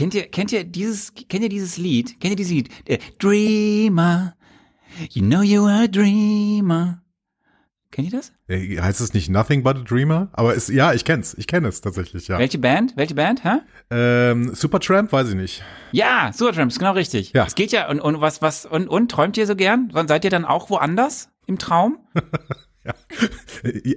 Kennt ihr, kennt ihr dieses, kennt ihr dieses Lied? Kennt ihr dieses Lied? Äh, Dreamer, you know you are a dreamer. Kennt ihr das? Äh, Heißt es nicht Nothing but a Dreamer? Aber ist, ja, ich kenn's. Ich kenne es tatsächlich, ja. Welche Band? Welche Band, hä? Ähm, Supertramp, weiß ich nicht. Ja, Supertramp ist genau richtig. Ja. Es geht ja, und, und was, was, und, und, träumt ihr so gern? Seid ihr dann auch woanders im Traum?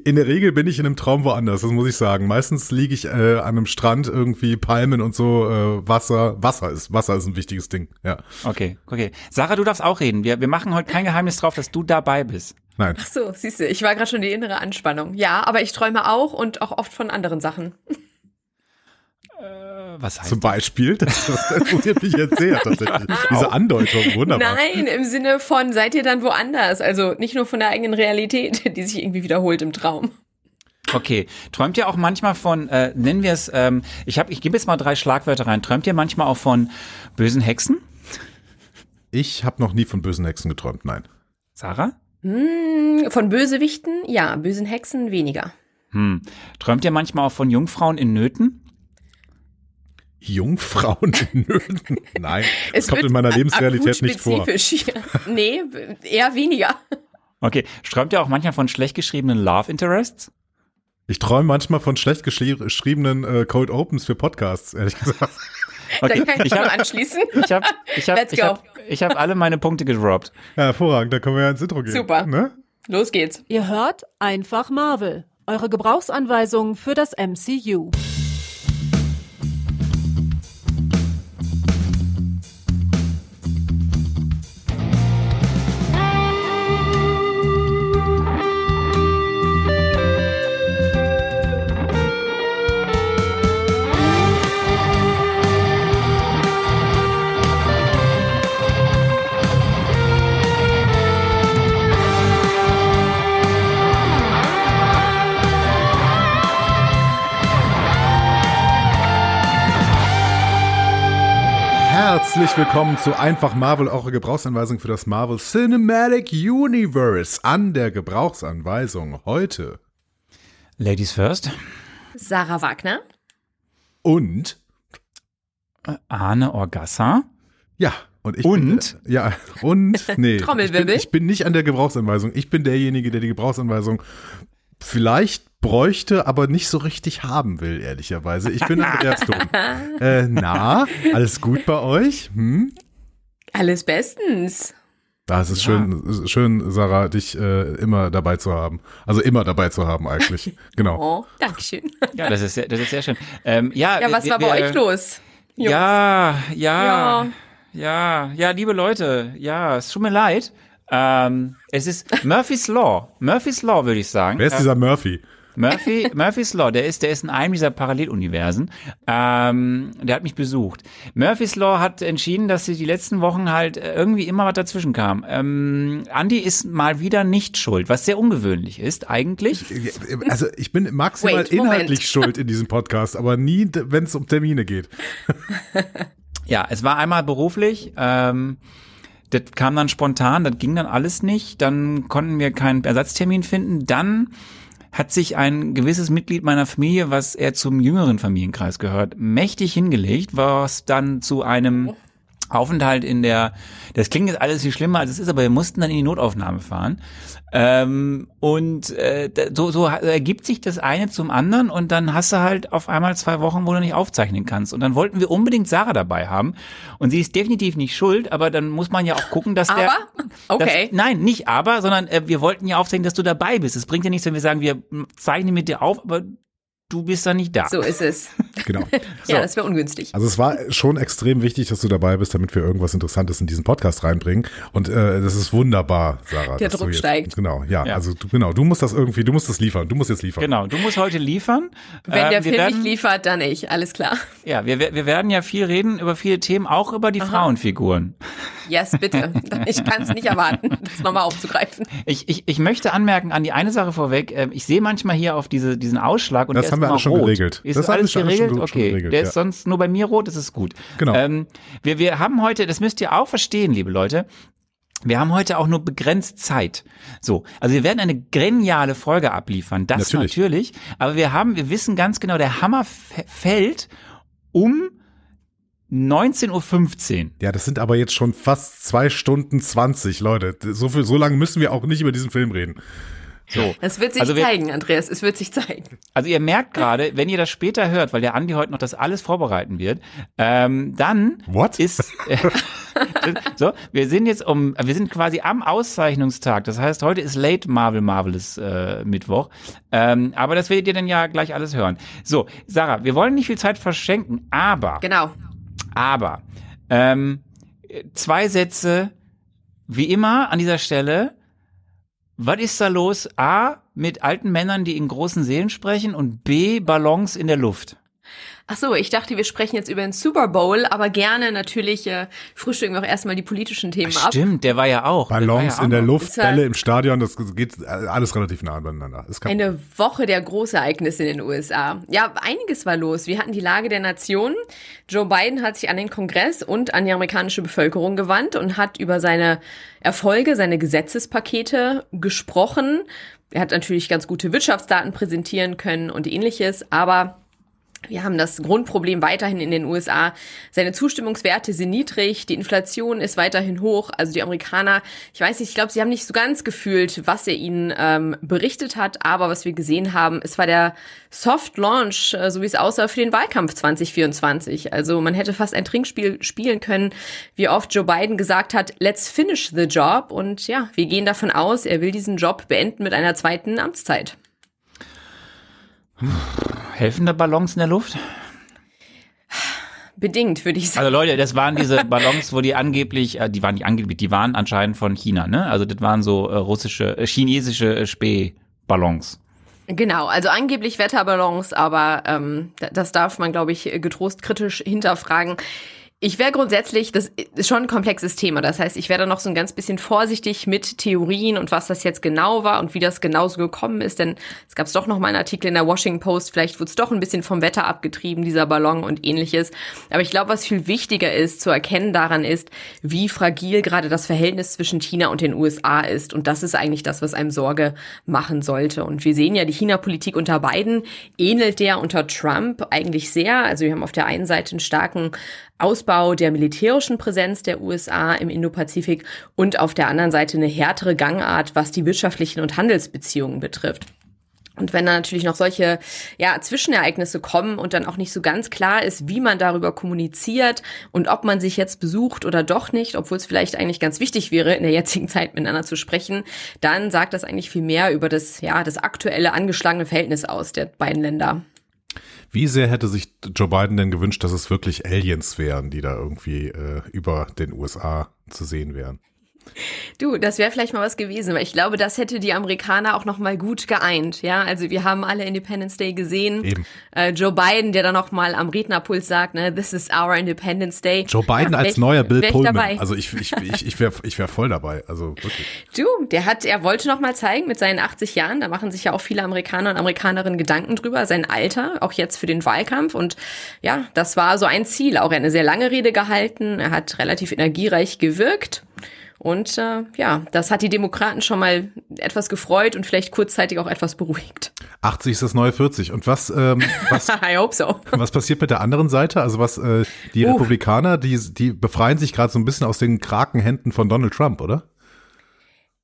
In der Regel bin ich in einem Traum woanders, das muss ich sagen. Meistens liege ich äh, an einem Strand, irgendwie Palmen und so, äh, Wasser. Wasser ist, Wasser ist ein wichtiges Ding, ja. Okay, okay. Sarah, du darfst auch reden. Wir, wir machen heute kein Geheimnis drauf, dass du dabei bist. Nein. Ach so, siehst du, ich war gerade schon die innere Anspannung. Ja, aber ich träume auch und auch oft von anderen Sachen. Äh, was heißt Zum Beispiel, das, das interessiert mich jetzt sehr tatsächlich. Diese Andeutung, wunderbar. Nein, im Sinne von, seid ihr dann woanders? Also nicht nur von der eigenen Realität, die sich irgendwie wiederholt im Traum. Okay. Träumt ihr auch manchmal von, äh, nennen wir es, ähm, ich habe, ich gebe jetzt mal drei Schlagwörter rein. Träumt ihr manchmal auch von bösen Hexen? Ich habe noch nie von bösen Hexen geträumt, nein. Sarah? Hm, von Bösewichten? Ja, bösen Hexen weniger. Hm. Träumt ihr manchmal auch von Jungfrauen in Nöten? Jungfrauen in Nöten? Nein, das Es kommt in meiner Lebensrealität nicht vor. spezifisch. Ja. Nee, eher weniger. Okay. Träumt ihr auch manchmal von schlecht geschriebenen Love Interests? Ich träume manchmal von schlecht geschri- geschriebenen äh, Cold Opens für Podcasts, ehrlich gesagt. Okay. Da kann ich Ich hab, anschließen. ich hab, ich hab, Let's ich go. hab, ich hab alle meine Punkte gedroppt. Ja, hervorragend, da können wir ja ins Intro gehen. Super. Ne? Los geht's. Ihr hört einfach Marvel. Eure Gebrauchsanweisung für das MCU. Herzlich willkommen zu Einfach Marvel, eure Gebrauchsanweisung für das Marvel Cinematic Universe. An der Gebrauchsanweisung heute. Ladies first. Sarah Wagner. Und, Arne Orgassa. ja, und ich Und? bin, ja, und, nee. Trommelwirbel. Ich bin, ich bin nicht an der Gebrauchsanweisung. Ich bin derjenige, der die Gebrauchsanweisung vielleicht bräuchte, aber nicht so richtig haben will, ehrlicherweise. Ich bin Andreas Dom. äh, na, alles gut bei euch? Hm? Alles bestens. Das ist schön, ist schön, Sarah, dich äh, immer dabei zu haben. Also immer dabei zu haben eigentlich. Genau. Oh, Dankeschön. Ja, das ist sehr, das ist sehr schön. Ähm, ja, Ja, was wir, war bei wir, euch los? Jungs? Ja, ja, Ja. ja, ja, liebe Leute, ja, es tut mir leid. Ähm, es ist Murphy's Law. Murphy's Law, würde ich sagen. Wer ist dieser Murphy? Murphy, Murphy's Law, der ist, der ist in einem dieser Paralleluniversen. Ähm, der hat mich besucht. Murphy's Law hat entschieden, dass sie die letzten Wochen halt äh, irgendwie immer was dazwischen kam. Ähm, Andy ist mal wieder nicht schuld, was sehr ungewöhnlich ist, eigentlich. Also ich bin maximal Wait, inhaltlich schuld in diesem Podcast, aber nie, wenn es um Termine geht. Ja, es war einmal beruflich. Ähm, das kam dann spontan, das ging dann alles nicht. Dann konnten wir keinen Ersatztermin finden. Dann hat sich ein gewisses Mitglied meiner Familie, was eher zum jüngeren Familienkreis gehört, mächtig hingelegt, was dann zu einem Aufenthalt in der, das klingt jetzt alles viel schlimmer als es ist, aber wir mussten dann in die Notaufnahme fahren. Ähm, und äh, so, so ergibt sich das eine zum anderen und dann hast du halt auf einmal zwei Wochen, wo du nicht aufzeichnen kannst. Und dann wollten wir unbedingt Sarah dabei haben. Und sie ist definitiv nicht schuld, aber dann muss man ja auch gucken, dass der. Aber? Okay. Das, nein, nicht aber, sondern äh, wir wollten ja aufzeichnen, dass du dabei bist. Es bringt ja nichts, wenn wir sagen, wir zeichnen mit dir auf, aber du bist da nicht da. So ist es. Genau. Ja, das wäre ungünstig. Also es war schon extrem wichtig, dass du dabei bist, damit wir irgendwas Interessantes in diesen Podcast reinbringen. Und äh, das ist wunderbar, Sarah. Der Druck jetzt, steigt. Genau, ja, Ja. Also du, genau, du musst das irgendwie, du musst das liefern. Du musst jetzt liefern. Genau, du musst heute liefern. Wenn Ähm, der wir Film werden, nicht liefert, dann ich. Alles klar. Ja, wir, wir werden ja viel reden über viele Themen, auch über die Frauenfiguren. Yes, bitte. Ich kann es nicht erwarten, das nochmal aufzugreifen. Ich, ich, ich möchte anmerken an die eine Sache vorweg. äh, Ich sehe manchmal hier auf diese, diesen Ausschlag und Das haben wir alles schon rot. geregelt. Ist Das alles schon- geregelt? schon- schon okay. geregelt, der ja. ist sonst nur bei mir rot, das ist gut. Genau. Ähm, wir, wir haben heute, das müsst ihr auch verstehen, liebe Leute. Wir haben heute auch nur begrenzt Zeit. So, also wir werden eine geniale Folge abliefern, das Natürlich. natürlich. Aber wir haben, wir wissen ganz genau, der Hammer fällt um 19.15 Uhr. Ja, das sind aber jetzt schon fast zwei Stunden 20, Leute. So, viel, so lange müssen wir auch nicht über diesen Film reden. So. Das wird sich Also wir- zeigen, Andreas. Es wird sich zeigen. Also ihr merkt gerade, wenn ihr das später hört, weil der Andi heute noch das alles vorbereiten wird, ähm, dann What? ist äh, so, wir sind jetzt um, wir sind quasi am Auszeichnungstag. Das heißt, heute ist Late Marvel Marvelous äh, Mittwoch. Ähm, aber das werdet ihr dann ja gleich alles hören. So, Sarah, wir wollen nicht viel Zeit verschenken, aber Genau. aber ähm, zwei Sätze, wie immer an dieser Stelle. Was ist da los? A, mit alten Männern, die in großen Seelen sprechen und B, Ballons in der Luft. Ach so, ich dachte, wir sprechen jetzt über den Super Bowl, aber gerne natürlich äh, frühstücken wir auch erstmal die politischen Themen ab. Stimmt, der war ja auch. Ballons ja auch in der. Luft, Bälle im Stadion, das geht alles relativ nah kein Eine Woche der Großereignisse in den USA. Ja, einiges war los. Wir hatten die Lage der Nation. Joe Biden hat sich an den Kongress und an die amerikanische Bevölkerung gewandt und hat über seine Erfolge, seine Gesetzespakete gesprochen. Er hat natürlich ganz gute Wirtschaftsdaten präsentieren können und ähnliches, aber wir haben das Grundproblem weiterhin in den USA. Seine Zustimmungswerte sind niedrig, die Inflation ist weiterhin hoch. Also die Amerikaner, ich weiß nicht, ich glaube, sie haben nicht so ganz gefühlt, was er ihnen ähm, berichtet hat. Aber was wir gesehen haben, es war der Soft Launch, äh, so wie es aussah, für den Wahlkampf 2024. Also man hätte fast ein Trinkspiel spielen können, wie oft Joe Biden gesagt hat, let's finish the job. Und ja, wir gehen davon aus, er will diesen Job beenden mit einer zweiten Amtszeit. Helfen da Ballons in der Luft? Bedingt, würde ich sagen. Also Leute, das waren diese Ballons, wo die angeblich, äh, die waren nicht angeblich, die waren anscheinend von China, ne? Also das waren so äh, russische, äh, chinesische äh, Spähballons. Genau, also angeblich Wetterballons, aber ähm, da- das darf man, glaube ich, getrost kritisch hinterfragen. Ich wäre grundsätzlich, das ist schon ein komplexes Thema. Das heißt, ich wäre da noch so ein ganz bisschen vorsichtig mit Theorien und was das jetzt genau war und wie das genauso gekommen ist. Denn es gab doch noch mal einen Artikel in der Washington Post. Vielleicht wurde es doch ein bisschen vom Wetter abgetrieben, dieser Ballon und ähnliches. Aber ich glaube, was viel wichtiger ist zu erkennen daran ist, wie fragil gerade das Verhältnis zwischen China und den USA ist. Und das ist eigentlich das, was einem Sorge machen sollte. Und wir sehen ja, die China-Politik unter Biden ähnelt der unter Trump eigentlich sehr. Also wir haben auf der einen Seite einen starken Ausbau der militärischen Präsenz der USA im Indopazifik und auf der anderen Seite eine härtere Gangart, was die wirtschaftlichen und Handelsbeziehungen betrifft. Und wenn dann natürlich noch solche ja, Zwischenereignisse kommen und dann auch nicht so ganz klar ist, wie man darüber kommuniziert und ob man sich jetzt besucht oder doch nicht, obwohl es vielleicht eigentlich ganz wichtig wäre, in der jetzigen Zeit miteinander zu sprechen, dann sagt das eigentlich viel mehr über das, ja, das aktuelle angeschlagene Verhältnis aus der beiden Länder. Wie sehr hätte sich Joe Biden denn gewünscht, dass es wirklich Aliens wären, die da irgendwie äh, über den USA zu sehen wären? Du, das wäre vielleicht mal was gewesen, weil ich glaube, das hätte die Amerikaner auch noch mal gut geeint. Ja, also wir haben alle Independence Day gesehen. Eben. Äh, Joe Biden, der dann noch mal am Rednerpult sagt, ne, this is our Independence Day. Joe Biden Ja, als wär neuer Bill Pullman. dabei. Also ich, ich, ich, ich wäre ich wär voll dabei. Also wirklich. Du, der hat, er wollte noch mal zeigen mit seinen 80 Jahren, da machen sich ja auch viele Amerikaner und Amerikanerinnen Gedanken drüber, sein Alter, auch jetzt für den Wahlkampf. Und ja, das war so ein Ziel. Auch er hat eine sehr lange Rede gehalten, er hat relativ energiereich gewirkt. Und äh, ja, das hat die Demokraten schon mal etwas gefreut und vielleicht kurzzeitig auch etwas beruhigt. 80 ist das neue 40. Und was, ähm, was, I hope so. was passiert mit der anderen Seite? Also was, äh, die Uh. Republikaner, die, die befreien sich gerade so ein bisschen aus den Krakenhänden von Donald Trump, oder?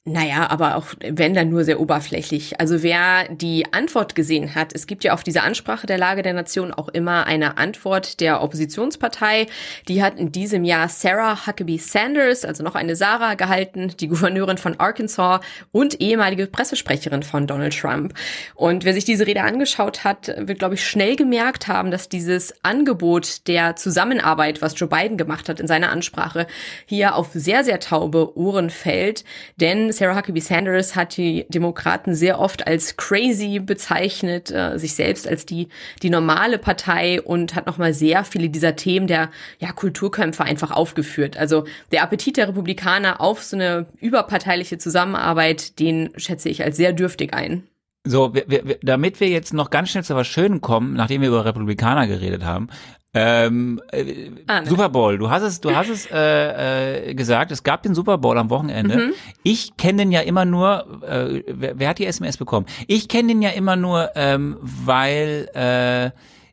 Naja, aber auch wenn dann nur sehr oberflächlich. Also wer die Antwort gesehen hat, es gibt ja auf diese Ansprache der Lage der Nation auch immer eine Antwort der Oppositionspartei. Die hat in diesem Jahr Sarah Huckabee Sanders, also noch eine Sarah, gehalten, die Gouverneurin von Arkansas und ehemalige Pressesprecherin von Donald Trump. Und wer sich diese Rede angeschaut hat, wird, glaube ich, schnell gemerkt haben, dass dieses Angebot der Zusammenarbeit, was Joe Biden gemacht hat in seiner Ansprache, hier auf sehr, sehr taube Ohren fällt. Denn Sarah Huckabee Sanders hat die Demokraten sehr oft als crazy bezeichnet, äh, sich selbst als die, die normale Partei und hat nochmal sehr viele dieser Themen der ja, Kulturkämpfe einfach aufgeführt. Also der Appetit der Republikaner auf so eine überparteiliche Zusammenarbeit, den schätze ich als sehr dürftig ein. So, wir, wir, damit wir jetzt noch ganz schnell zu was Schönem kommen, nachdem wir über Republikaner geredet haben. Ähm, äh, Ah, ne. Super Bowl, du hast es, du hast es äh, äh, gesagt, es gab den Super Bowl am Wochenende. Mhm. Ich kenne den ja immer nur, äh, wer, wer hat die SMS bekommen? Ich kenne den ja immer nur, ähm, weil äh,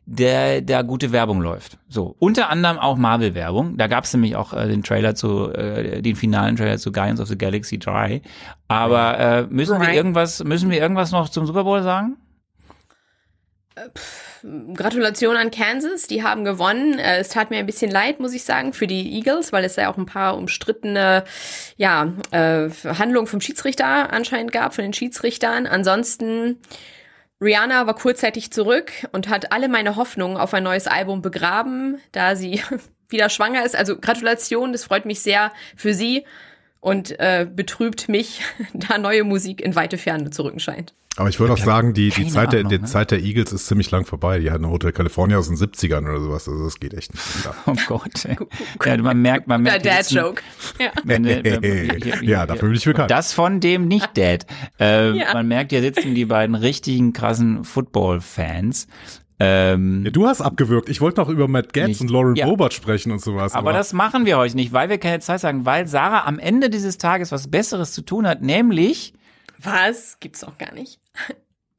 der da gute Werbung läuft. So, unter anderem auch Marvel-Werbung. Da gab es nämlich auch äh, den Trailer zu, äh, den finalen Trailer zu Guardians of the Galaxy 3. Aber äh, müssen wir irgendwas, müssen wir irgendwas noch zum Super Bowl sagen? Gratulation an Kansas, die haben gewonnen. Äh, Es tat mir ein bisschen leid, muss ich sagen, für die Eagles, weil es ja auch ein paar umstrittene ja, äh, Handlungen vom Schiedsrichter anscheinend gab, von den Schiedsrichtern. Ansonsten, Rihanna war kurzzeitig zurück und hat alle meine Hoffnungen auf ein neues Album begraben, da sie wieder schwanger ist. Also Gratulation, das freut mich sehr für sie und äh, betrübt mich, da neue Musik in weite Ferne zu rücken scheint. Aber ich würde auch sagen, die, die, Zeit der, Ahnung, die ne? Zeit der Eagles ist ziemlich lang vorbei. Die hatten Hotel California aus den 70ern oder sowas. Also das geht echt nicht. mehr. Oh Gott. ja, man merkt, man Der merkt. sitzen- Dad-Joke. Ja. Ja, dafür bin ich bekannt. Das von dem nicht Dad. Äh, Ja. Man merkt, hier sitzen die beiden richtigen krassen Football-Fans. Ähm, Ja, du hast abgewürgt. Ich wollte noch über Matt Getz Nicht. und Lauren Ja. Bobert sprechen und sowas. aber das machen wir heute nicht, weil wir keine Zeit sagen, weil Sarah am Ende dieses Tages was Besseres zu tun hat, nämlich Was? Gibt's doch gar nicht.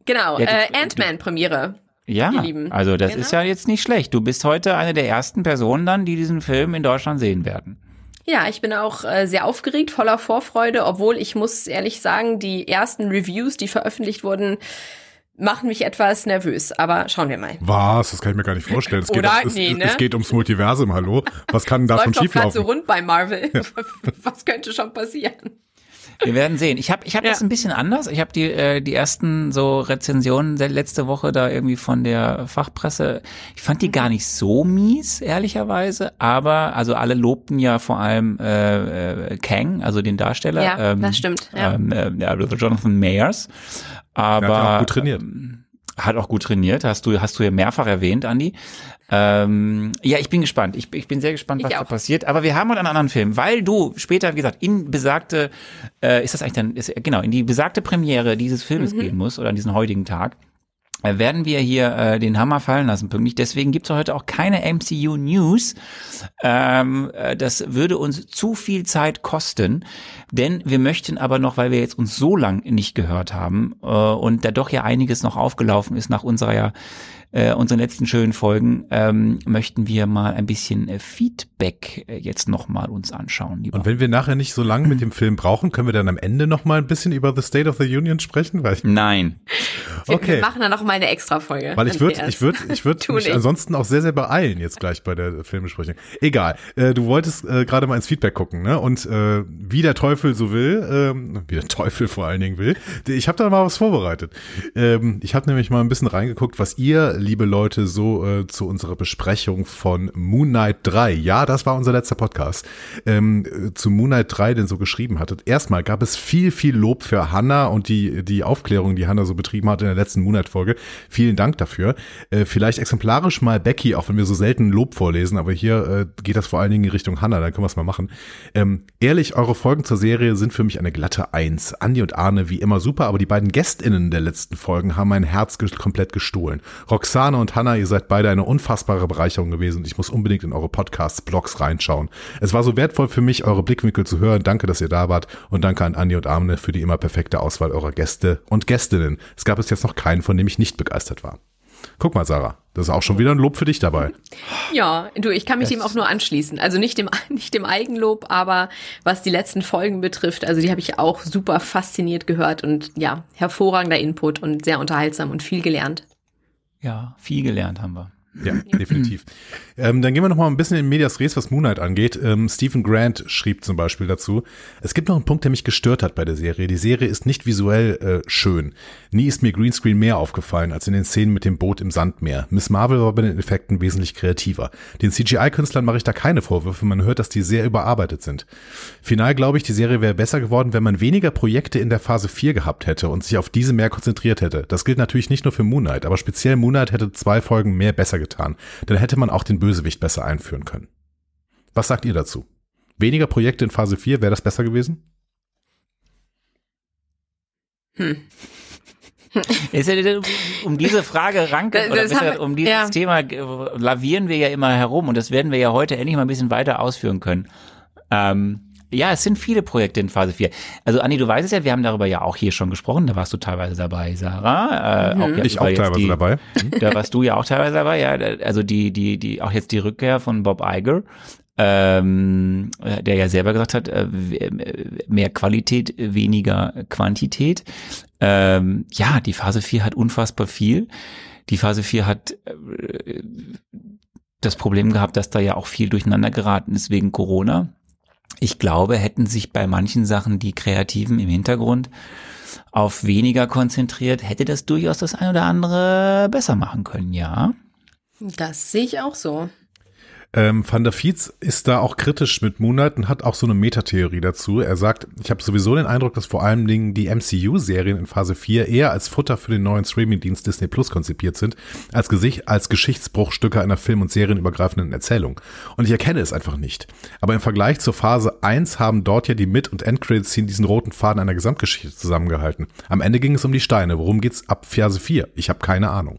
Genau, Ja, äh, Ant-Man-Premiere. ja, also das Genau. ist ja jetzt nicht schlecht. Du bist heute eine der ersten Personen dann, die diesen Film in Deutschland sehen werden. Ja, ich bin auch äh, sehr aufgeregt, voller Vorfreude, obwohl ich muss ehrlich sagen, die ersten Reviews, die veröffentlicht wurden, machen mich etwas nervös. Aber schauen wir mal. Was? Das kann ich mir gar nicht vorstellen. Es geht, Oder? um, es, Nee, ne? es geht ums Multiversum, hallo? Was kann da schon Läuft doch gerade so schieflaufen? rund bei Marvel. Was könnte schon passieren? Wir werden sehen. Ich habe ich hab Ja. das ein bisschen anders. Ich habe die, äh, die ersten so Rezensionen letzte Woche da irgendwie von der Fachpresse. Ich fand die gar nicht so mies, ehrlicherweise. Aber also alle lobten ja vor allem äh, äh, Kang, also den Darsteller. Ja, ähm, das stimmt. Ja. Ähm, äh, Jonathan Mayers. Aber ja auch gut trainiert. ähm, hat auch gut trainiert, hast du, hast du ja mehrfach erwähnt, Andi. Ähm, ja, ich bin gespannt. Ich, ich bin sehr gespannt, was da passiert. Aber wir haben heute einen anderen Film, weil du später, wie gesagt, in besagte, äh, ist das eigentlich dann, ist, genau, in die besagte Premiere dieses Filmes Mhm. gehen muss oder an diesen heutigen Tag. Äh, Werden wir hier äh, den Hammer fallen lassen, pünktlich. Deswegen gibt's heute auch keine MCU News. Ähm, äh, das würde uns zu viel Zeit kosten, denn wir möchten aber noch, weil wir jetzt uns so lang nicht gehört haben äh, und da doch ja einiges noch aufgelaufen ist nach unserer ja äh, unseren letzten schönen Folgen, ähm, möchten wir mal ein bisschen äh, Feedback äh, jetzt noch mal uns anschauen. Lieber. Und wenn wir nachher nicht so lange mit dem Film brauchen, können wir dann am Ende noch mal ein bisschen über The State of the Union sprechen? Weil ich, Nein. Wir, okay. wir machen dann noch mal eine extra Folge. Weil ich würde, ich würde, ich würde Tu mich nicht. ansonsten auch sehr, sehr beeilen jetzt gleich bei der Filmbesprechung. Egal. Äh, du wolltest äh, gerade mal ins Feedback gucken, ne? Und äh, wie der Teufel so will, ähm, wie der Teufel vor allen Dingen will. Ich habe da mal was vorbereitet. Ähm, ich habe nämlich mal ein bisschen reingeguckt, was ihr, liebe Leute, so äh, zu unserer Besprechung von Moon Knight 3. Ja, das war unser letzter Podcast. Ähm, äh, zu Moon Knight 3 denn so geschrieben hattet. Erstmal gab es viel, viel Lob für Hannah und die, die Aufklärung, die Hannah so betrieben hat in der letzten Moon Knight Folge. Vielen Dank dafür. Äh, vielleicht exemplarisch mal Becky, auch wenn wir so selten Lob vorlesen, aber hier äh, geht das vor allen Dingen in Richtung Hannah, dann können wir es mal machen. Ähm, ehrlich, eure Folgen zur Serie sind für mich eine glatte Eins. Andi und Arne wie immer super, aber die beiden GästInnen der letzten Folgen haben mein Herz komplett gestohlen. Roxane und Hannah, ihr seid beide eine unfassbare Bereicherung gewesen und ich muss unbedingt in eure Podcasts, Blogs reinschauen. Es war so wertvoll für mich, eure Blickwinkel zu hören. Danke, dass ihr da wart und danke an Andi und Arne für die immer perfekte Auswahl eurer Gäste und Gästinnen. Es gab bis jetzt noch keinen, von dem ich nicht begeistert war. Guck mal, Sarah, das ist auch schon wieder ein Lob für dich dabei. Ja, du, ich kann mich dem auch nur anschließen. Also nicht dem, nicht dem Eigenlob, aber was die letzten Folgen betrifft, also die habe ich auch super fasziniert gehört und ja, hervorragender Input und sehr unterhaltsam und viel gelernt. Ja, viel gelernt haben wir. Ja, definitiv. Ähm, dann gehen wir noch mal ein bisschen in Medias Res, was Moonlight angeht. Ähm, Stephen Grant schrieb zum Beispiel dazu, es gibt noch einen Punkt, der mich gestört hat bei der Serie. Die Serie ist nicht visuell äh, schön. Nie ist mir Greenscreen mehr aufgefallen als in den Szenen mit dem Boot im Sandmeer. Miss Marvel war bei den Effekten wesentlich kreativer. Den CGI-Künstlern mache ich da keine Vorwürfe. Man hört, dass die sehr überarbeitet sind. Final glaube ich, die Serie wäre besser geworden, wenn man weniger Projekte in der Phase 4 gehabt hätte und sich auf diese mehr konzentriert hätte. Das gilt natürlich nicht nur für Moonlight, aber speziell Moonlight hätte zwei Folgen mehr besser getan. Dann hätte man auch den Bösewicht besser einführen können. Was sagt ihr dazu? Weniger Projekte in Phase 4, wäre das besser gewesen? Ist ja, um diese Frage ranken, oder besser, um dieses ja. Thema äh, lavieren wir ja immer herum und das werden wir ja heute endlich mal ein bisschen weiter ausführen können. Ähm, Ja, es sind viele Projekte in Phase 4. Also Anni, du weißt es ja, wir haben darüber ja auch hier schon gesprochen, da warst du teilweise dabei, Sarah. Äh, auch ich auch teilweise die, dabei. Da warst du ja auch teilweise dabei, ja. Also die, die, die, auch jetzt die Rückkehr von Bob Iger, ähm, der ja selber gesagt hat, äh, mehr Qualität, weniger Quantität. Ähm, ja, die Phase 4 hat unfassbar viel. Die Phase 4 hat äh, das Problem gehabt, dass da ja auch viel durcheinander geraten ist wegen Corona. Ich glaube, hätten sich bei manchen Sachen die Kreativen im Hintergrund auf weniger konzentriert, hätte das durchaus das ein oder andere besser machen können, ja. Das sehe ich auch so. Ähm, Van der Fietz ist da auch kritisch mit Moonlight und hat auch so eine Metatheorie dazu. Er sagt, ich habe sowieso den Eindruck, dass vor allen Dingen die MCU-Serien in Phase 4 eher als Futter für den neuen Streaming-Dienst Disney Plus konzipiert sind, als, Gesicht, als Geschichtsbruchstücke einer film- und serienübergreifenden Erzählung. Und ich erkenne es einfach nicht. Aber im Vergleich zur Phase 1 haben dort ja die Mid- und Endcredits diesen roten Faden einer Gesamtgeschichte zusammengehalten. Am Ende ging es um die Steine. Worum geht's ab Phase 4? Ich habe keine Ahnung.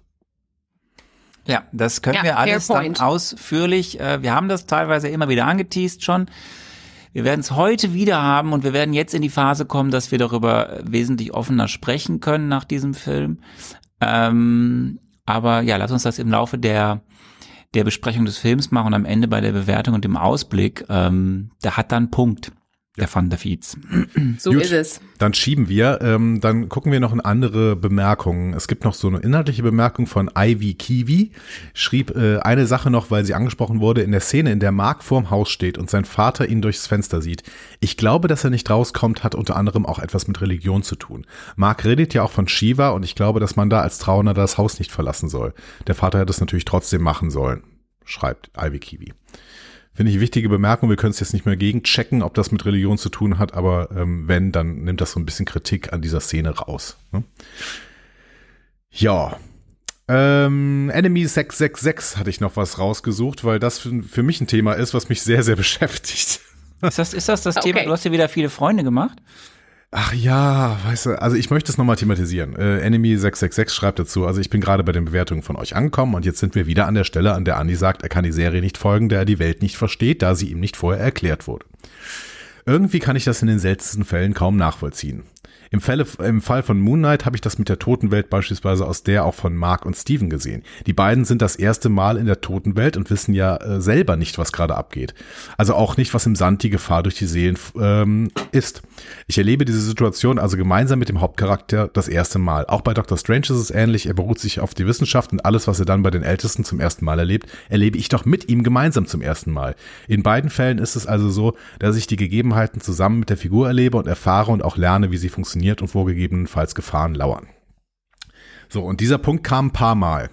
Ja, das können Ja, wir alles dann ausführlich, äh, wir haben das teilweise immer wieder angeteased schon. Wir werden es heute wieder haben und wir werden jetzt in die Phase kommen, dass wir darüber wesentlich offener sprechen können nach diesem Film. Ähm, aber ja, lass uns das im Laufe der der Besprechung des Films machen und am Ende bei der Bewertung und dem Ausblick, ähm, der hat dann Punkt, der Van der Fietz. So Gut. ist es. Dann schieben wir, ähm, dann gucken wir noch in andere Bemerkungen. Es gibt noch so eine inhaltliche Bemerkung von Ivy Kiwi. Schrieb äh, eine Sache noch, weil sie angesprochen wurde, in der Szene, in der Mark vorm Haus steht und sein Vater ihn durchs Fenster sieht. Ich glaube, dass er nicht rauskommt, hat unter anderem auch etwas mit Religion zu tun. Mark redet ja auch von Shiva und ich glaube, dass man da als Trauernder das Haus nicht verlassen soll. Der Vater hätte es natürlich trotzdem machen sollen, schreibt Ivy Kiwi. Finde ich eine wichtige Bemerkung. Wir können es jetzt nicht mehr gegenchecken, ob das mit Religion zu tun hat, aber ähm, wenn, dann nimmt das so ein bisschen Kritik an dieser Szene raus. Ne? Ja. Ähm, Enemy 666 hatte ich noch was rausgesucht, weil das für, für mich ein Thema ist, was mich sehr, sehr beschäftigt. Ist das, ist das das Thema? Okay. Du hast dir wieder viele Freunde gemacht? Ach ja, weißt du, also ich möchte es nochmal thematisieren. Äh, Enemy 666 schreibt dazu, also ich bin gerade bei den Bewertungen von euch angekommen und jetzt sind wir wieder an der Stelle, an der Andi sagt, er kann die Serie nicht folgen, da er die Welt nicht versteht, da sie ihm nicht vorher erklärt wurde. Irgendwie kann ich das in den seltensten Fällen kaum nachvollziehen. Im, Falle, Im Fall von Moon Knight habe ich das mit der Totenwelt beispielsweise aus der auch von Mark und Steven gesehen. Die beiden sind das erste Mal in der Totenwelt und wissen ja äh, selber nicht, was gerade abgeht. Also auch nicht, was im Sand die Gefahr durch die Seelen ähm, ist. Ich erlebe diese Situation also gemeinsam mit dem Hauptcharakter das erste Mal. Auch bei Dr. Strange ist es ähnlich. Er beruht sich auf die Wissenschaft und alles, was er dann bei den Ältesten zum ersten Mal erlebt, erlebe ich doch mit ihm gemeinsam zum ersten Mal. In beiden Fällen ist es also so, dass ich die Gegebenheiten zusammen mit der Figur erlebe und erfahre und auch lerne, wie sie funktioniert und wo gegebenenfalls Gefahren lauern. So, und dieser Punkt kam ein paar Mal.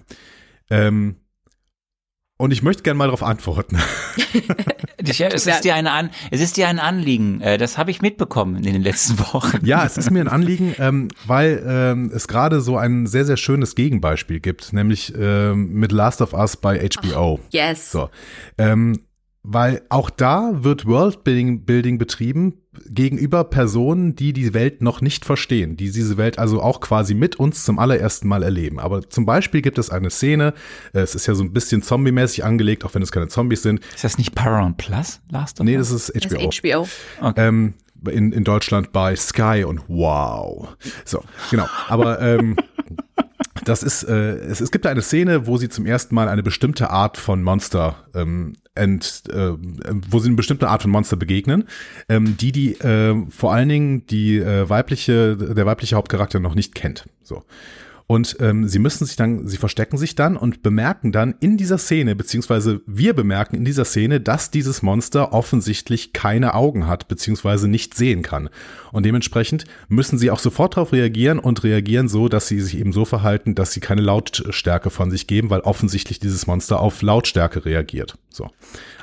Ähm, und ich möchte gerne mal darauf antworten. Es ist dir ein, An es ist dir ein Anliegen. Äh, Das habe ich mitbekommen in den letzten Wochen. Ja, es ist mir ein Anliegen, ähm, weil ähm, es gerade so ein sehr, sehr schönes Gegenbeispiel gibt, nämlich ähm, mit Last of Us bei HBO. Yes. So. Ähm, weil auch da wird Worldbuilding Building betrieben gegenüber Personen, die die Welt noch nicht verstehen, die diese Welt also auch quasi mit uns zum allerersten Mal erleben. Aber zum Beispiel gibt es eine Szene, äh, es ist ja so ein bisschen zombie-mäßig angelegt, auch wenn es keine Zombies sind. Ist das nicht Paramount Plus? Last of Nee, Us? das ist Das HBO. ist HBO. Ähm, in, in Deutschland bei Sky und wow. So, genau. Aber ähm, das ist, äh, es, es gibt eine Szene, wo sie zum ersten Mal eine bestimmte Art von Monster ähm, ent, äh, wo sie eine bestimmte Art von Monster begegnen, ähm, die die äh, vor allen Dingen die äh, weibliche, der weibliche Hauptcharakter noch nicht kennt. So. Und ähm, sie müssen sich dann, sie verstecken sich dann und bemerken dann in dieser Szene, beziehungsweise wir bemerken in dieser Szene, dass dieses Monster offensichtlich keine Augen hat, beziehungsweise nicht sehen kann. Und dementsprechend müssen sie auch sofort darauf reagieren und reagieren so, dass sie sich eben so verhalten, dass sie keine Lautstärke von sich geben, weil offensichtlich dieses Monster auf Lautstärke reagiert. So.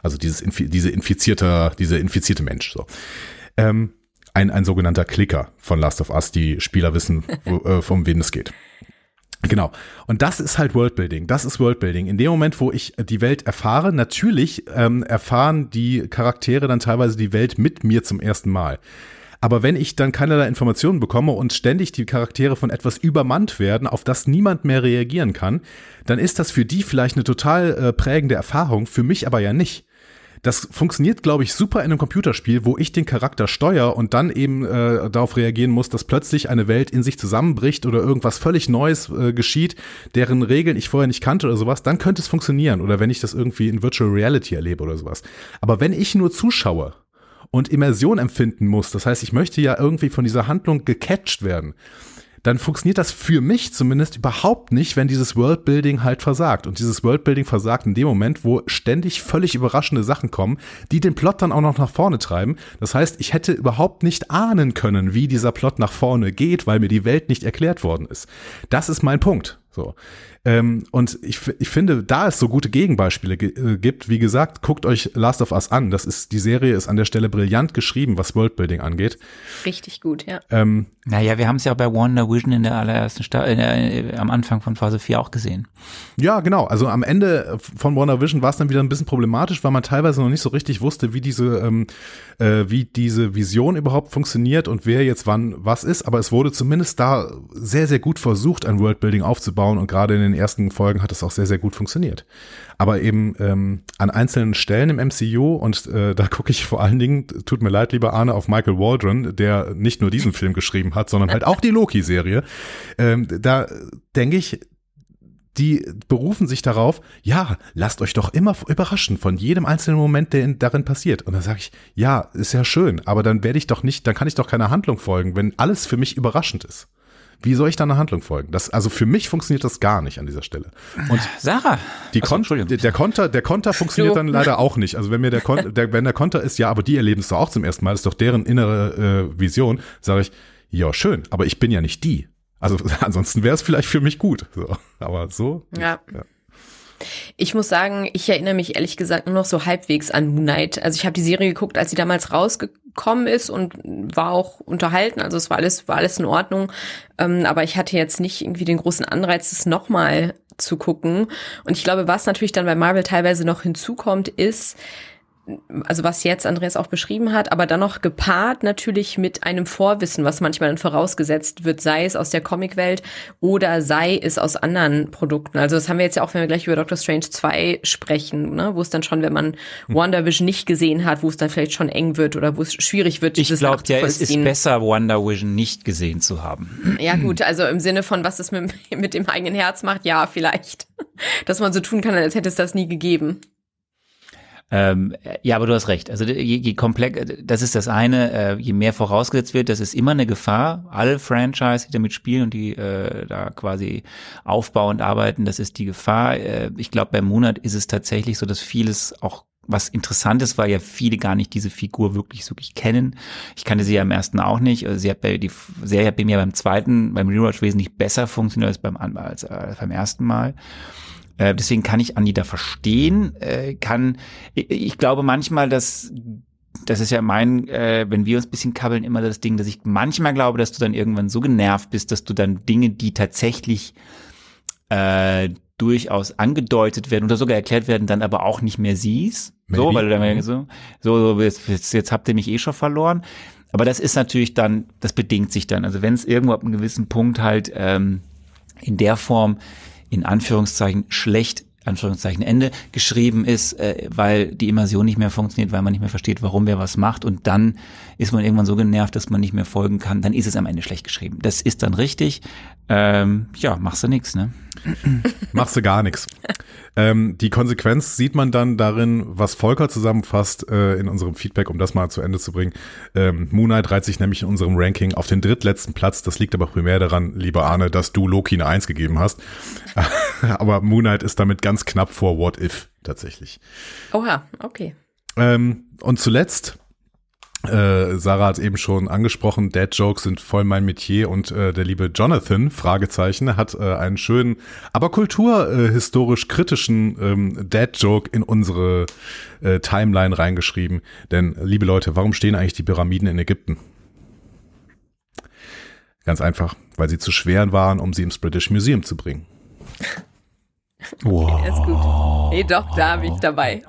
Also dieses, diese infizierte, dieser infizierte Mensch. So. Ähm, ein, ein sogenannter Klicker von Last of Us, die Spieler wissen, wo, äh, um wen es geht. Genau. Und das ist halt Worldbuilding. Das ist Worldbuilding. In dem Moment, wo ich die Welt erfahre, natürlich ähm, erfahren die Charaktere dann teilweise die Welt mit mir zum ersten Mal. Aber wenn ich dann keinerlei Informationen bekomme und ständig die Charaktere von etwas übermannt werden, auf das niemand mehr reagieren kann, dann ist das für die vielleicht eine total äh, prägende Erfahrung, für mich aber ja nicht. Das funktioniert, glaube ich, super in einem Computerspiel, wo ich den Charakter steuere und dann eben äh, darauf reagieren muss, dass plötzlich eine Welt in sich zusammenbricht oder irgendwas völlig Neues äh, geschieht, deren Regeln ich vorher nicht kannte oder sowas, dann könnte es funktionieren. Oder wenn ich das irgendwie in Virtual Reality erlebe oder sowas. Aber wenn ich nur zuschaue und Immersion empfinden muss, das heißt, ich möchte ja irgendwie von dieser Handlung gecatcht werden, dann funktioniert das für mich zumindest überhaupt nicht, wenn dieses Worldbuilding halt versagt. Und dieses Worldbuilding versagt in dem Moment, wo ständig völlig überraschende Sachen kommen, die den Plot dann auch noch nach vorne treiben. Das heißt, ich hätte überhaupt nicht ahnen können, wie dieser Plot nach vorne geht, weil mir die Welt nicht erklärt worden ist. Das ist mein Punkt. So. Ähm, und ich, ich finde, da es so gute Gegenbeispiele äh, gibt, wie gesagt, guckt euch Last of Us an. Das ist, die Serie ist an der Stelle brillant geschrieben, was Worldbuilding angeht. Richtig gut, ja. Ähm, naja, wir haben es ja auch bei Wonder Vision in der allerersten Staffel, äh, am Anfang von Phase 4 auch gesehen. Ja, genau. Also am Ende von Wonder Vision war es dann wieder ein bisschen problematisch, weil man teilweise noch nicht so richtig wusste, wie diese, ähm, äh, wie diese Vision überhaupt funktioniert und wer jetzt wann was ist. Aber es wurde zumindest da sehr, sehr gut versucht, ein Worldbuilding aufzubauen und gerade in den den ersten Folgen hat es auch sehr, sehr gut funktioniert. Aber eben ähm, an einzelnen Stellen im MCU und äh, da gucke ich vor allen Dingen, tut mir leid, lieber Arne, auf Michael Waldron, der nicht nur diesen Film geschrieben hat, sondern halt auch die Loki-Serie. Ähm, da denke ich, die berufen sich darauf, ja, lasst euch doch immer überraschen von jedem einzelnen Moment, der in, darin passiert. Und dann sage ich, ja, ist ja schön, aber dann werde ich doch nicht, dann kann ich doch keiner Handlung folgen, wenn alles für mich überraschend ist. Wie soll ich da eine Handlung folgen? Das, also für mich funktioniert das gar nicht an dieser Stelle. Und Sarah, die Kon Achso, der Konter, der Konter funktioniert dann leider auch nicht. Also wenn mir der, Kon der wenn der Konter ist, ja, aber die erleben es doch auch zum ersten Mal, ist doch deren innere äh, Vision, sage ich, ja schön, aber ich bin ja nicht die. Also ansonsten wäre es vielleicht für mich gut. So, aber so. ja. ja. Ich muss sagen, ich erinnere mich ehrlich gesagt nur noch so halbwegs an Moon Knight. Also ich habe die Serie geguckt, als sie damals rausgekommen ist und war auch unterhalten. Also es war alles, war alles in Ordnung. Ähm, aber ich hatte jetzt nicht irgendwie den großen Anreiz, das nochmal zu gucken. Und ich glaube, was natürlich dann bei Marvel teilweise noch hinzukommt, ist, also was jetzt Andreas auch beschrieben hat, aber dann noch gepaart natürlich mit einem Vorwissen, was manchmal dann vorausgesetzt wird, sei es aus der Comicwelt oder sei es aus anderen Produkten. Also das haben wir jetzt ja auch, wenn wir gleich über Doctor Strange 2 sprechen, ne, wo es dann schon, wenn man hm. WandaVision nicht gesehen hat, wo es dann vielleicht schon eng wird oder wo es schwierig wird, Ich glaube ja, es ist besser, WandaVision nicht gesehen zu haben. Ja gut, also im Sinne von, was es mit, mit dem eigenen Herz macht, ja, vielleicht. Dass man so tun kann, als hätte es das nie gegeben. Ähm, ja, aber du hast recht. Also je, je komplex, das ist das eine, äh, je mehr vorausgesetzt wird, das ist immer eine Gefahr. Alle Franchise, die damit spielen und die äh, da quasi aufbauend arbeiten, das ist die Gefahr. Äh, ich glaube, beim Monat ist es tatsächlich so, dass vieles auch was interessant ist, weil ja viele gar nicht diese Figur wirklich wirklich kennen. Ich kannte sie ja im ersten auch nicht. Also sie hat bei die Serie hat bei mir beim zweiten, beim Rewatch wesentlich besser funktioniert als beim als, als beim ersten Mal. Äh, deswegen kann ich Anita verstehen. Äh, kann, ich, ich glaube manchmal, dass das ist ja mein, äh, wenn wir uns bisschen kabbeln, immer das Ding, dass ich manchmal glaube, dass du dann irgendwann so genervt bist, dass du dann Dinge, die tatsächlich äh, durchaus angedeutet werden oder sogar erklärt werden, dann aber auch nicht mehr siehst. Maybe. So, weil du dann so, so, jetzt, jetzt, jetzt habt ihr mich eh schon verloren. Aber das ist natürlich dann, das bedingt sich dann. Also wenn es irgendwo ab einem gewissen Punkt halt ähm, in der Form in Anführungszeichen schlecht Anführungszeichen Ende geschrieben ist, äh, weil die Immersion nicht mehr funktioniert, weil man nicht mehr versteht, warum wer was macht und dann ist man irgendwann so genervt, dass man nicht mehr folgen kann, dann ist es am Ende schlecht geschrieben. Das ist dann richtig. Ähm, ja, machst du nix, ne? Machst du gar nichts. Ähm, die Konsequenz sieht man dann darin, was Volker zusammenfasst äh, in unserem Feedback, um das mal zu Ende zu bringen. Ähm, Moon Knight reiht sich nämlich in unserem Ranking auf den drittletzten Platz. Das liegt aber primär daran, lieber Arne, dass du Loki eine Eins gegeben hast. aber Moon Knight ist damit ganz knapp vor What If tatsächlich. Oha, okay. Ähm, und zuletzt äh, Sarah hat eben schon angesprochen, Dad-Jokes sind voll mein Metier und äh, der liebe Jonathan, Fragezeichen, hat äh, einen schönen, aber kulturhistorisch kritischen ähm, Dad-Joke in unsere äh, Timeline reingeschrieben. Denn, liebe Leute, warum stehen eigentlich die Pyramiden in Ägypten? Ganz einfach, weil sie zu schwer waren, um sie ins British Museum zu bringen. Wow. Okay, ist gut. Hey, doch, da bin ich dabei.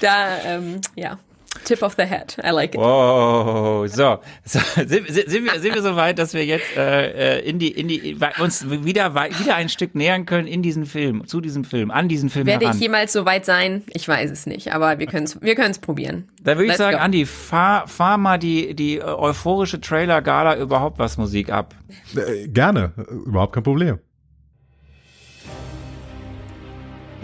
Da, ähm, ja. Tip of the head. I like it. Oh, so, so sind, sind, sind, wir, sind wir so weit, dass wir jetzt äh, äh in die in die uns wieder wieder ein Stück nähern können in diesen Film, zu diesem Film, an diesen Film Werde heran. ich jemals so weit sein? Ich weiß es nicht, aber wir können es wir können's probieren. Da würde ich Let's sagen, go. Andi, fahr, fahr mal die die äh, euphorische Trailer Gala überhaupt was Musik ab. Äh, gerne, überhaupt kein Problem.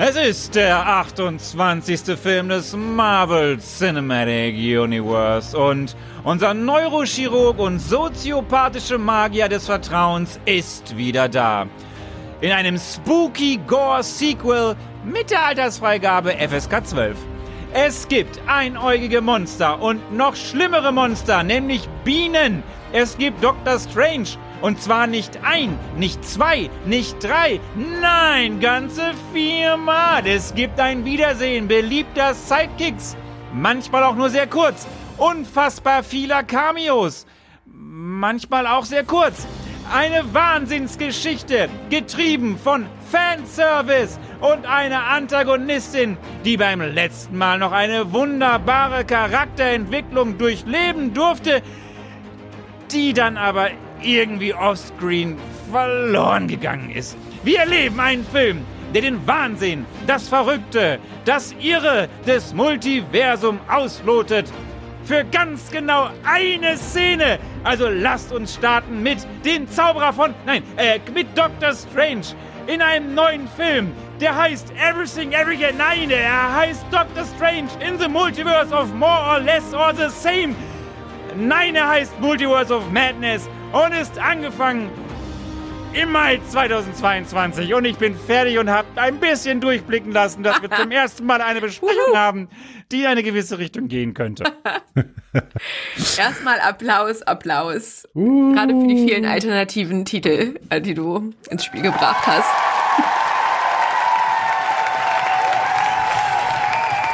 Es ist der 28. Film des Marvel Cinematic Universe und unser Neurochirurg und soziopathische Magier des Vertrauens ist wieder da. In einem spooky Gore Sequel mit der Altersfreigabe FSK 12. Es gibt einäugige Monster und noch schlimmere Monster, nämlich Bienen. Es gibt Dr. Strange und zwar nicht ein, nicht zwei, nicht drei, nein, ganze viermal. Es gibt ein Wiedersehen beliebter Sidekicks. Manchmal auch nur sehr kurz. Unfassbar vieler Cameos. Manchmal auch sehr kurz. Eine Wahnsinnsgeschichte, getrieben von Fanservice und einer Antagonistin, die beim letzten Mal noch eine wunderbare Charakterentwicklung durchleben durfte, die dann aber irgendwie offscreen verloren gegangen ist. Wir erleben einen Film, der den Wahnsinn, das Verrückte, das Irre des Multiversum auslotet. Für ganz genau eine Szene. Also lasst uns starten mit den Zauberer von, nein, äh, mit Doctor Strange in einem neuen Film. Der heißt Everything Everywhere. Nein, er heißt Doctor Strange in the Multiverse of More or Less or the Same. Nein, er heißt Multiverse of Madness und ist angefangen im Mai 2022. Und ich bin fertig und habe ein bisschen durchblicken lassen, dass wir zum ersten Mal eine Besprechung haben, die in eine gewisse Richtung gehen könnte. Erstmal Applaus, Applaus. Gerade für die vielen alternativen Titel, äh, die du ins Spiel gebracht hast.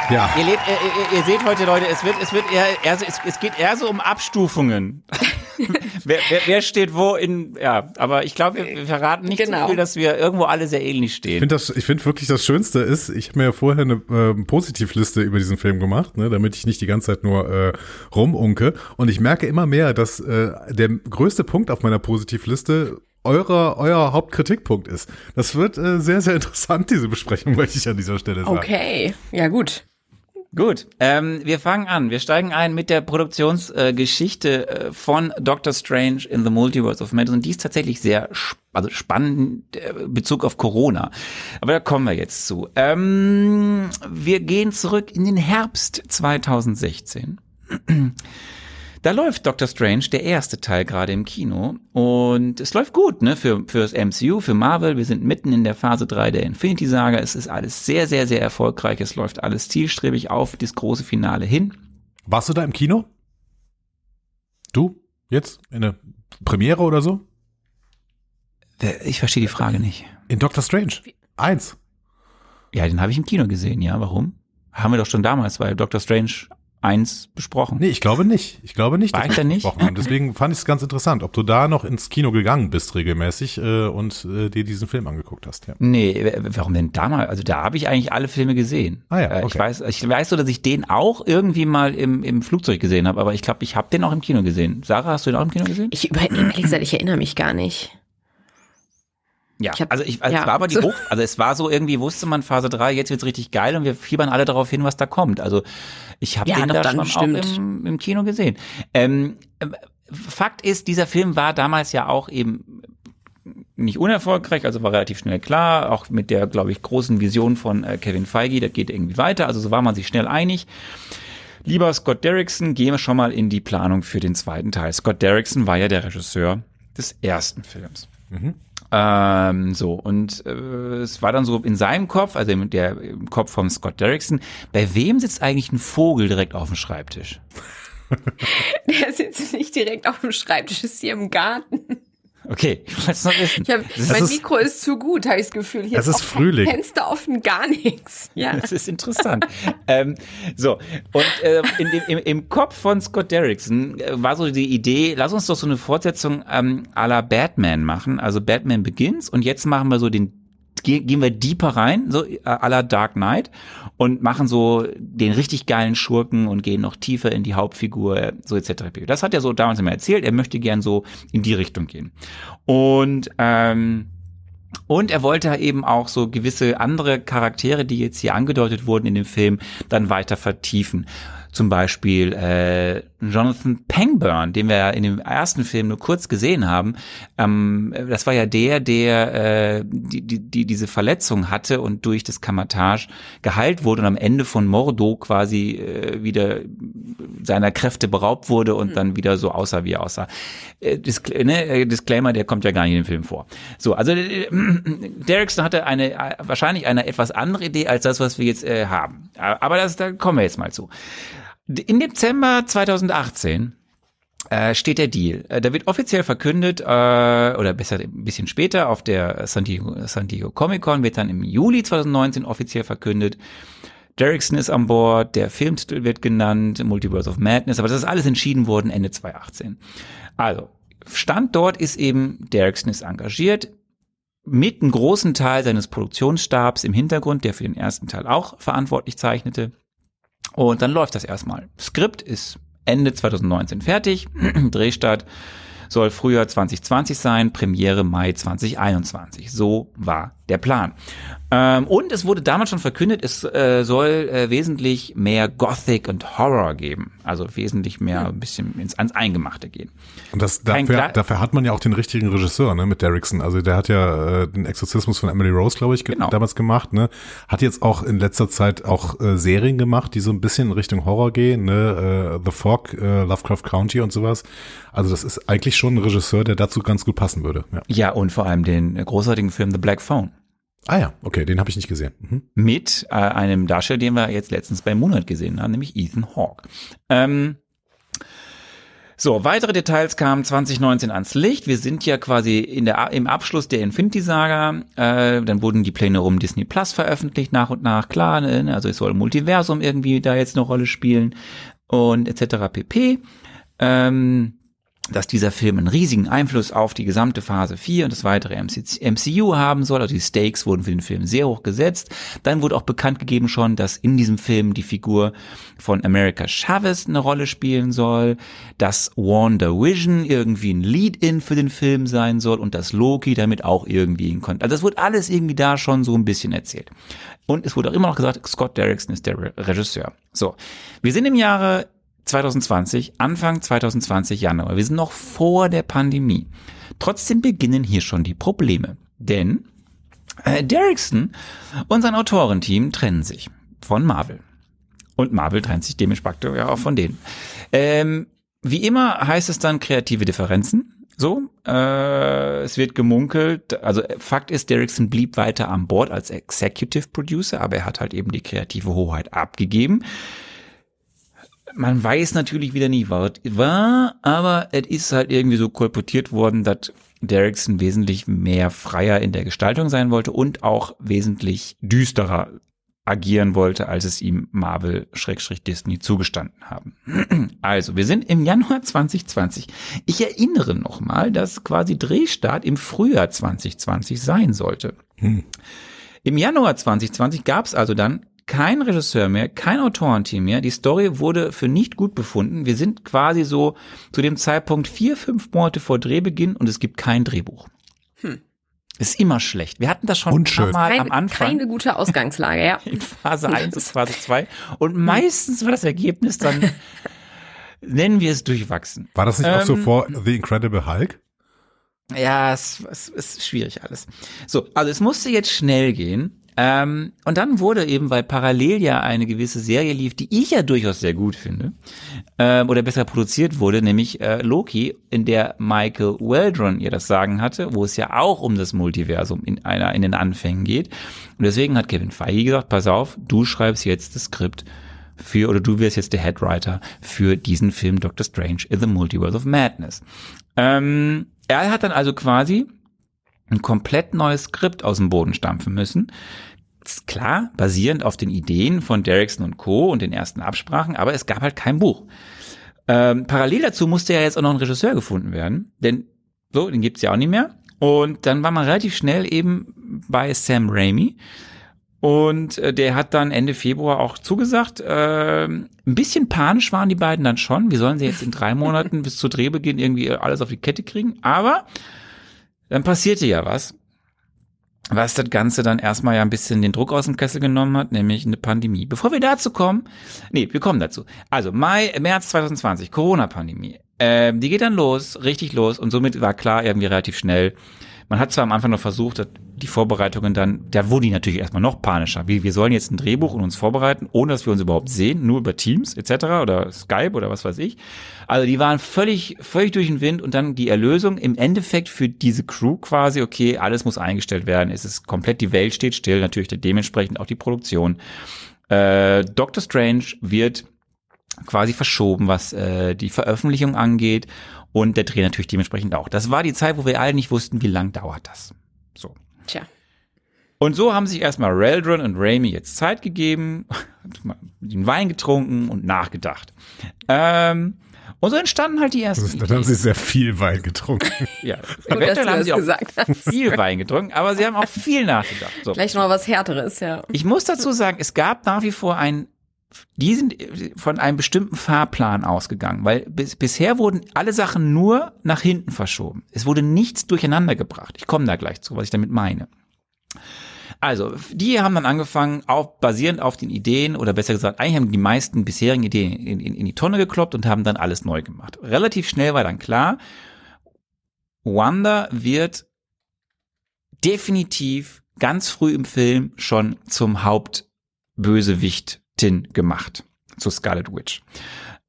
Ja, Ihr, lebt, ihr, ihr, ihr seht heute, Leute, es wird, es wird eher, eher so, es, es geht eher so um Abstufungen. wer, wer, wer steht wo in, ja, aber ich glaube, wir, wir verraten nicht Genau. zu viel, dass wir irgendwo alle sehr ähnlich ich stehen. finde das, ich finde wirklich das Schönste ist, ich habe mir ja vorher eine äh, Positivliste über diesen Film gemacht, ne, damit ich nicht die ganze Zeit nur äh, rumunke. Und ich merke immer mehr, dass äh, der größte Punkt auf meiner Positivliste eurer, euer Hauptkritikpunkt ist. Das wird äh, sehr, sehr interessant, diese Besprechung, möchte ich an dieser Stelle sagen. Okay, ja gut. Gut, ähm, wir fangen an. Wir steigen ein mit der Produktionsgeschichte äh, äh, von Doctor Strange in the Multiverse of Madness. Und die ist tatsächlich sehr sp also spannend äh, Bezug auf Corona. Aber da kommen wir jetzt zu. Ähm, wir gehen zurück in den Herbst 2016. Da läuft Doctor Strange, der erste Teil gerade im Kino. Und es läuft gut, ne, für, für das MCU, für Marvel. Wir sind mitten in der Phase 3 der Infinity Saga. Es ist alles sehr, sehr, sehr erfolgreich. Es läuft alles zielstrebig auf das große Finale hin. Warst du da im Kino? Du? Jetzt? In der Premiere oder so? Ich verstehe die Frage nicht. In Doctor Strange. Eins. Ja, den habe ich im Kino gesehen, ja. Warum? Haben wir doch schon damals bei Doctor Strange 1 besprochen. Nee, ich glaube nicht. Ich glaube nicht. War dass ich wir da nicht? gesprochen Haben. Deswegen fand ich es ganz interessant, ob du da noch ins Kino gegangen bist regelmäßig äh, und äh, dir diesen Film angeguckt hast. Ja. Nee, warum denn damals? Also da habe ich eigentlich alle Filme gesehen. Ah ja, Äh, Ich okay. weiß, ich weiß so, dass ich den auch irgendwie mal im, im Flugzeug gesehen habe, aber ich glaube, ich habe den auch im Kino gesehen. Sarah, hast du den auch im Kino gesehen? Ich über, ehrlich gesagt, ich erinnere mich gar nicht. Ja, Ich hab- also ich, also ja. es war aber die Hoch, also es war so irgendwie wusste man Phase 3, jetzt wird's richtig geil und wir fiebern alle darauf hin, was da kommt. Also ich habe Ja, den doch, da dann schon stimmt. auch im, im Kino gesehen. Ähm, äh, Fakt ist, dieser Film war damals ja auch eben nicht unerfolgreich, also war relativ schnell klar, auch mit der, glaube ich, großen Vision von äh, Kevin Feige, das geht irgendwie weiter, also so war man sich schnell einig. Lieber Scott Derrickson, gehen wir schon mal in die Planung für den zweiten Teil. Scott Derrickson war ja der Regisseur des ersten Films. Ähm, so, und äh, es war dann so in seinem Kopf, also im, der, im Kopf von Scott Derrickson, bei wem sitzt eigentlich ein Vogel direkt auf dem Schreibtisch? Der sitzt nicht direkt auf dem Schreibtisch, ist hier im Garten. Okay, ich wollte es noch wissen. Ich hab, das, mein ist- Mikro ist zu gut, habe ich das Gefühl. Hier Es ist Frühling. Fenster offen, gar nichts. Ja. das ist interessant. ähm, so, und äh, in dem, im, im Kopf von Scott Derrickson äh, war so die Idee, lass uns doch so eine Fortsetzung ähm, à la Batman machen, also Batman Begins und jetzt machen wir so den gehen wir deeper rein, so äh, à la Dark Knight und machen so den richtig geilen Schurken und gehen noch tiefer in die Hauptfigur, so etc. Das hat er so damals immer erzählt, er möchte gern so in die Richtung gehen. Und ähm, und er wollte eben auch so gewisse andere Charaktere, die jetzt hier angedeutet wurden in dem Film, dann weiter vertiefen zum Beispiel äh, Jonathan Pangburn, den wir ja in dem ersten Film nur kurz gesehen haben. Ähm, das war ja der, der äh, die, die, die diese Verletzung hatte und durch das Kamatage geheilt wurde und am Ende von Mordo quasi äh, wieder seiner Kräfte beraubt wurde und mhm. dann wieder so aussah, wie er aussah. Äh, Discla ne, äh, Disclaimer, der kommt ja gar nicht in den Film vor. So, also äh, Derrickson hatte eine äh, wahrscheinlich eine etwas andere Idee als das, was wir jetzt äh, haben. Aber das, da kommen wir jetzt mal zu. In Dezember 2018 äh, steht der Deal. Äh, da wird offiziell verkündet, äh, oder besser ein bisschen später, auf der San Diego, San Diego Comic Con wird dann im Juli 2019 offiziell verkündet. Derrickson ist an Bord, der Filmtitel wird genannt, Multiverse of Madness, aber das ist alles entschieden worden Ende 2018. Also, Stand dort ist eben, Derrickson ist engagiert, mit einem großen Teil seines Produktionsstabs im Hintergrund, der für den ersten Teil auch verantwortlich zeichnete. Und dann läuft das erstmal. Skript ist Ende 2019 fertig, Drehstart soll Frühjahr 2020 sein, Premiere Mai 2021. So war der Plan. Ähm, und es wurde damals schon verkündet, es äh, soll äh, wesentlich mehr Gothic und Horror geben. Also wesentlich mehr ein bisschen ins, ans Eingemachte gehen. Und das, dafür, dafür hat man ja auch den richtigen Regisseur, ne, mit Derrickson. Also der hat ja äh, den Exorzismus von Emily Rose, glaube ich, genau. damals gemacht, ne. Hat jetzt auch in letzter Zeit auch äh, Serien gemacht, die so ein bisschen in Richtung Horror gehen, ne. Äh, The Fog, äh, Lovecraft County und sowas. Also das ist eigentlich schon ein Regisseur, der dazu ganz gut passen würde. Ja, ja und vor allem den großartigen Film The Black Phone. Ah ja, okay, den habe ich nicht gesehen. Mhm. Mit äh, einem Darsteller, den wir jetzt letztens bei Monat gesehen haben, nämlich Ethan Hawke. Ähm, so, weitere Details kamen 2019 ans Licht. Wir sind ja quasi in der, im Abschluss der Infinity Saga. Äh, dann wurden die Pläne um Disney Plus veröffentlicht, nach und nach. Klar, ne? also es soll Multiversum irgendwie da jetzt eine Rolle spielen und etc. pp. Ähm, dass dieser Film einen riesigen Einfluss auf die gesamte Phase 4 und das weitere MCU haben soll. Also die Stakes wurden für den Film sehr hoch gesetzt. Dann wurde auch bekannt gegeben schon, dass in diesem Film die Figur von America Chavez eine Rolle spielen soll, dass Wanda Vision irgendwie ein Lead-In für den Film sein soll und dass Loki damit auch irgendwie in Kontakt. Also das wurde alles irgendwie da schon so ein bisschen erzählt. Und es wurde auch immer noch gesagt, Scott Derrickson ist der Regisseur. So. Wir sind im Jahre 2020, Anfang 2020 Januar. Wir sind noch vor der Pandemie. Trotzdem beginnen hier schon die Probleme. Denn äh, Derrickson und sein Autorenteam trennen sich von Marvel. Und Marvel trennt sich dementsprechend ja auch von denen. Ähm, wie immer heißt es dann kreative Differenzen. So, äh, es wird gemunkelt, also Fakt ist, Derrickson blieb weiter an Bord als Executive Producer, aber er hat halt eben die kreative Hoheit abgegeben man weiß natürlich wieder nicht, was war, aber es ist halt irgendwie so kolportiert worden, dass Derrickson wesentlich mehr freier in der Gestaltung sein wollte und auch wesentlich düsterer agieren wollte, als es ihm Marvel-Disney zugestanden haben. Also, wir sind im Januar 2020. Ich erinnere nochmal, dass quasi Drehstart im Frühjahr 2020 sein sollte. Hm. Im Januar 2020 gab es also dann kein Regisseur mehr, kein Autorenteam mehr. Die Story wurde für nicht gut befunden. Wir sind quasi so zu dem Zeitpunkt vier, fünf Monate vor Drehbeginn und es gibt kein Drehbuch. Hm. Ist immer schlecht. Wir hatten das schon ein Mal am Anfang. Keine gute Ausgangslage, ja. In Phase 1 und Phase 2. Und meistens war das Ergebnis dann, nennen wir es durchwachsen. War das nicht ähm, auch so ähm, vor The Incredible Hulk? Ja, es, es ist schwierig alles. So, also es musste jetzt schnell gehen. Ähm, und dann wurde eben, weil parallel ja eine gewisse Serie lief, die ich ja durchaus sehr gut finde, äh, oder besser produziert wurde, nämlich äh, Loki, in der Michael Weldron ihr das Sagen hatte, wo es ja auch um das Multiversum in einer in den Anfängen geht. Und deswegen hat Kevin Feige gesagt, pass auf, du schreibst jetzt das Skript für, oder du wirst jetzt der Headwriter für diesen Film Doctor Strange in the Multiverse of Madness. Ähm, er hat dann also quasi ein komplett neues Skript aus dem Boden stampfen müssen. Klar, basierend auf den Ideen von Derrickson und Co. und den ersten Absprachen, aber es gab halt kein Buch. Ähm, parallel dazu musste ja jetzt auch noch ein Regisseur gefunden werden, denn so, den gibt's ja auch nicht mehr. Und dann war man relativ schnell eben bei Sam Raimi. Und äh, der hat dann Ende Februar auch zugesagt. Äh, ein bisschen panisch waren die beiden dann schon. Wie sollen sie jetzt in drei Monaten bis zu Drehbeginn irgendwie alles auf die Kette kriegen? Aber dann passierte ja was, was das Ganze dann erstmal ja ein bisschen den Druck aus dem Kessel genommen hat, nämlich eine Pandemie. Bevor wir dazu kommen, nee, wir kommen dazu. Also Mai, März 2020, Corona-Pandemie. Äh, die geht dann los, richtig los und somit war klar irgendwie relativ schnell, man hat zwar am Anfang noch versucht, die Vorbereitungen dann, da wurde die natürlich erstmal noch panischer. Wie, wir sollen jetzt ein Drehbuch und uns vorbereiten, ohne dass wir uns überhaupt sehen, nur über Teams etc. oder Skype oder was weiß ich. Also die waren völlig, völlig durch den Wind und dann die Erlösung im Endeffekt für diese Crew quasi, okay, alles muss eingestellt werden, es ist komplett, die Welt steht still, natürlich dementsprechend auch die Produktion. Äh, Doctor Strange wird quasi verschoben, was äh, die Veröffentlichung angeht und der Dreh natürlich dementsprechend auch. Das war die Zeit, wo wir alle nicht wussten, wie lang dauert das. So. Tja. Und so haben sich erstmal Reldron und Raimi jetzt Zeit gegeben, den Wein getrunken und nachgedacht. Ähm, und so entstanden halt die ersten. Dann haben sie sehr viel Wein getrunken. ja, Gut, dass du haben das sie auch gesagt hast. viel Wein getrunken, aber sie haben auch viel nachgedacht. So. Gleich noch mal was Härteres, ja. Ich muss dazu sagen, es gab nach wie vor ein, die sind von einem bestimmten Fahrplan ausgegangen, weil bis, bisher wurden alle Sachen nur nach hinten verschoben. Es wurde nichts durcheinander gebracht. Ich komme da gleich zu, was ich damit meine. Also, die haben dann angefangen, auf, basierend auf den Ideen, oder besser gesagt, eigentlich haben die meisten bisherigen Ideen in, in, in die Tonne gekloppt und haben dann alles neu gemacht. Relativ schnell war dann klar, Wanda wird definitiv ganz früh im Film schon zum Hauptbösewichtin gemacht, zu Scarlet Witch.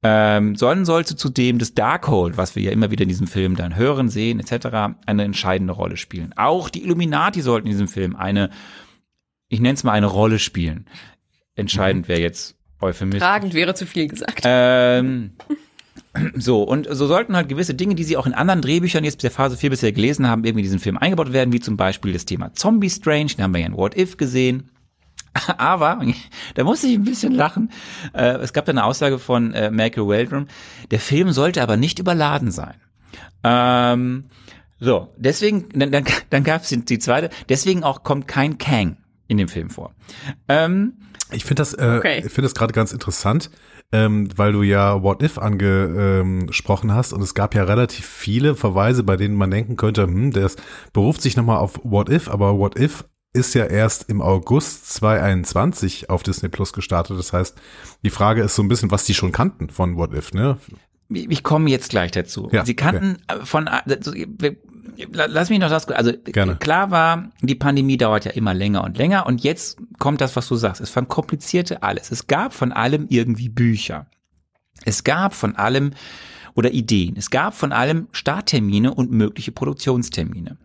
Ähm, sollen sollte zudem das Darkhold, was wir ja immer wieder in diesem Film dann hören, sehen, etc., eine entscheidende Rolle spielen. Auch die Illuminati sollten in diesem Film eine, ich nenne es mal eine Rolle spielen. Entscheidend wäre jetzt euphemistisch. Tragend wäre zu viel gesagt. Ähm, so, und so sollten halt gewisse Dinge, die sie auch in anderen Drehbüchern jetzt der Phase 4 bisher gelesen haben, irgendwie in diesen Film eingebaut werden, wie zum Beispiel das Thema Zombie Strange, den haben wir ja in What If gesehen. Aber, da musste ich ein bisschen lachen. Äh, es gab da eine Aussage von äh, Michael Waldron, der Film sollte aber nicht überladen sein. Ähm, so, deswegen, dann, dann, dann gab es die zweite, deswegen auch kommt kein Kang in dem Film vor. Ähm, Ich finde das, äh, Okay. ich finde das gerade ganz interessant, ähm, weil du ja What If angesprochen hast und es gab ja relativ viele Verweise, bei denen man denken könnte, hm, der ist- beruft sich nochmal auf What If, aber What If ist ja erst im August 2021 auf Disney Plus gestartet. Das heißt, die Frage ist so ein bisschen, was die schon kannten von What If, ne? ich komme jetzt gleich dazu. Ja, Sie kannten äh, von, also, wir- lass mich noch das, also Gerne. klar war, die Pandemie dauert ja immer länger und länger und jetzt kommt das, was du sagst. Es verkomplizierte alles. Es gab von allem irgendwie Bücher. Es gab von allem oder Ideen. Es gab von allem Starttermine und mögliche Produktionstermine.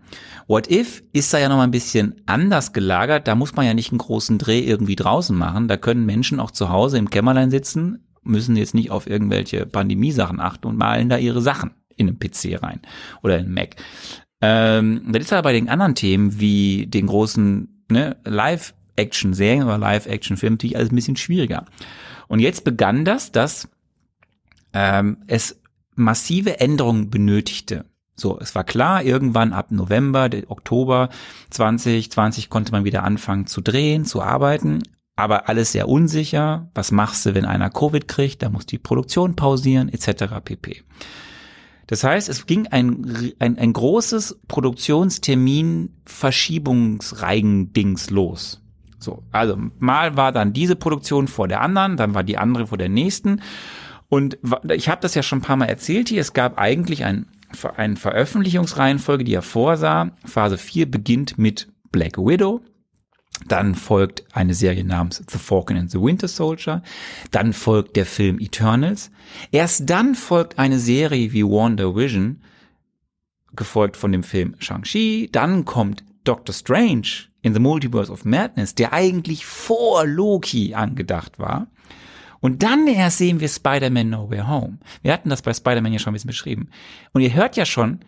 What If ist da ja noch mal ein bisschen anders gelagert. Da muss man ja nicht einen großen Dreh irgendwie draußen machen. Da können Menschen auch zu Hause im Kämmerlein sitzen, müssen jetzt nicht auf irgendwelche Pandemiesachen achten und malen da ihre Sachen in einen PC rein oder in Mac. Ähm, das ist aber bei den anderen Themen wie den großen ne, Live-Action-Serien oder Live-Action-Filmen natürlich alles ein bisschen schwieriger. Und jetzt begann das, dass ähm, es massive Änderungen benötigte. So, es war klar, irgendwann ab November, Oktober 2020 konnte man wieder anfangen zu drehen, zu arbeiten, aber alles sehr unsicher. Was machst du, wenn einer Covid kriegt? Da muss die Produktion pausieren, etc. pp. Das heißt, es ging ein, ein, ein großes Produktionstermin-Verschiebungsreigen-Dings los. So, also mal war dann diese Produktion vor der anderen, dann war die andere vor der nächsten. Und ich habe das ja schon ein paar Mal erzählt hier, es gab eigentlich ein, eine Veröffentlichungsreihenfolge, die ja vorsah. Phase 4 beginnt mit Black Widow. Dann folgt eine Serie namens The Falcon and the Winter Soldier. Dann folgt der Film Eternals. Erst dann folgt eine Serie wie Wonder Vision, gefolgt von dem Film Shang-Chi. Dann kommt Doctor Strange in the Multiverse of Madness, der eigentlich vor Loki angedacht war. Und dann erst sehen wir Spider-Man Nowhere Home. Wir hatten das bei Spider-Man ja schon ein bisschen beschrieben. Und ihr hört ja schon,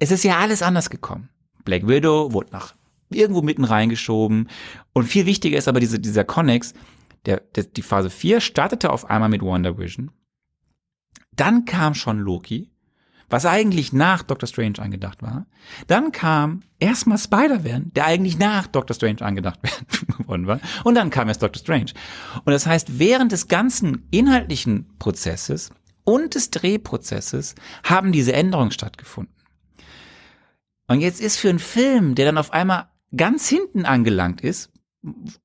es ist ja alles anders gekommen. Black Widow wurde nach irgendwo mitten reingeschoben. Und viel wichtiger ist aber diese, dieser Connex, der, der, die Phase 4 startete auf einmal mit Wonder Vision. Dann kam schon Loki, was eigentlich nach Doctor Strange angedacht war. Dann kam erstmal Spider-Man, der eigentlich nach Doctor Strange angedacht worden war. Und dann kam erst Doctor Strange. Und das heißt, während des ganzen inhaltlichen Prozesses und des Drehprozesses haben diese Änderungen stattgefunden. Und jetzt ist für einen Film, der dann auf einmal ganz hinten angelangt ist,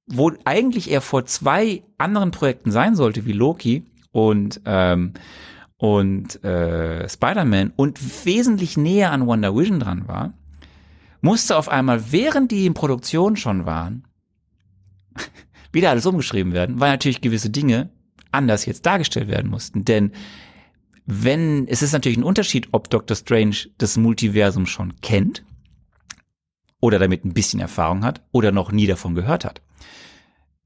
wo eigentlich er vor zwei anderen Projekten sein sollte, wie Loki und, ähm, und äh, Spider-Man und wesentlich näher an Wonder Vision dran war, musste auf einmal, während die in Produktion schon waren, wieder alles umgeschrieben werden, weil natürlich gewisse Dinge anders jetzt dargestellt werden mussten. Denn wenn, es ist natürlich ein Unterschied, ob Doctor Strange das Multiversum schon kennt oder damit ein bisschen Erfahrung hat oder noch nie davon gehört hat.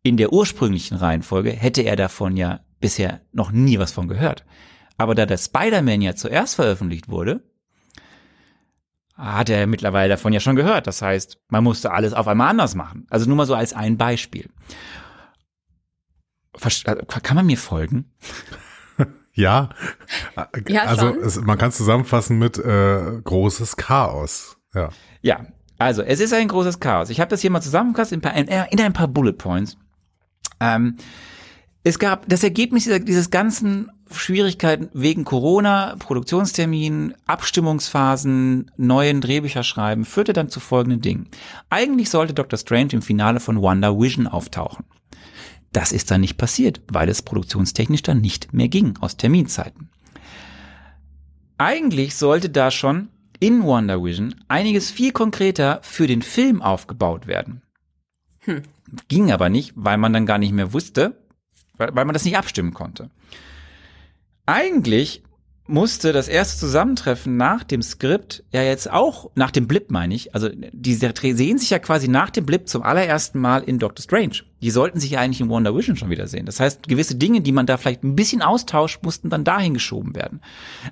In der ursprünglichen Reihenfolge hätte er davon ja bisher noch nie was von gehört. Aber da der Spider-Man ja zuerst veröffentlicht wurde, hat er mittlerweile davon ja schon gehört. Das heißt, man musste alles auf einmal anders machen. Also nur mal so als ein Beispiel. Äh, kann man mir folgen? Ja, Ja, also es, man kann es zusammenfassen mit äh, großes Chaos. Ja. Ja, also es ist ein großes Chaos. Ich habe das hier mal zusammengefasst in, ein paar- in, in ein paar Bullet Points. Ähm, es gab das Ergebnis dieser, dieses ganzen Schwierigkeiten wegen Corona, Produktionstermin, Abstimmungsphasen, neuen Drehbücher schreiben, führte dann zu folgenden Dingen. Eigentlich sollte Dr. Strange im Finale von Wonder Vision auftauchen. Das ist dann nicht passiert, weil es produktionstechnisch dann nicht mehr ging aus Terminzeiten. Eigentlich sollte da schon in Wonder Vision einiges viel konkreter für den Film aufgebaut werden. Ging aber nicht, weil man dann gar nicht mehr wusste, weil, weil man das nicht abstimmen konnte. Eigentlich musste das erste Zusammentreffen nach dem Skript ja jetzt auch, nach dem Blip meine ich, also die sehen sich ja quasi nach dem Blip zum allerersten Mal in Doctor Strange. Die sollten sich ja eigentlich in Wonder Vision schon wieder sehen. Das heißt, gewisse Dinge, die man da vielleicht ein bisschen austauscht, mussten dann dahin geschoben werden.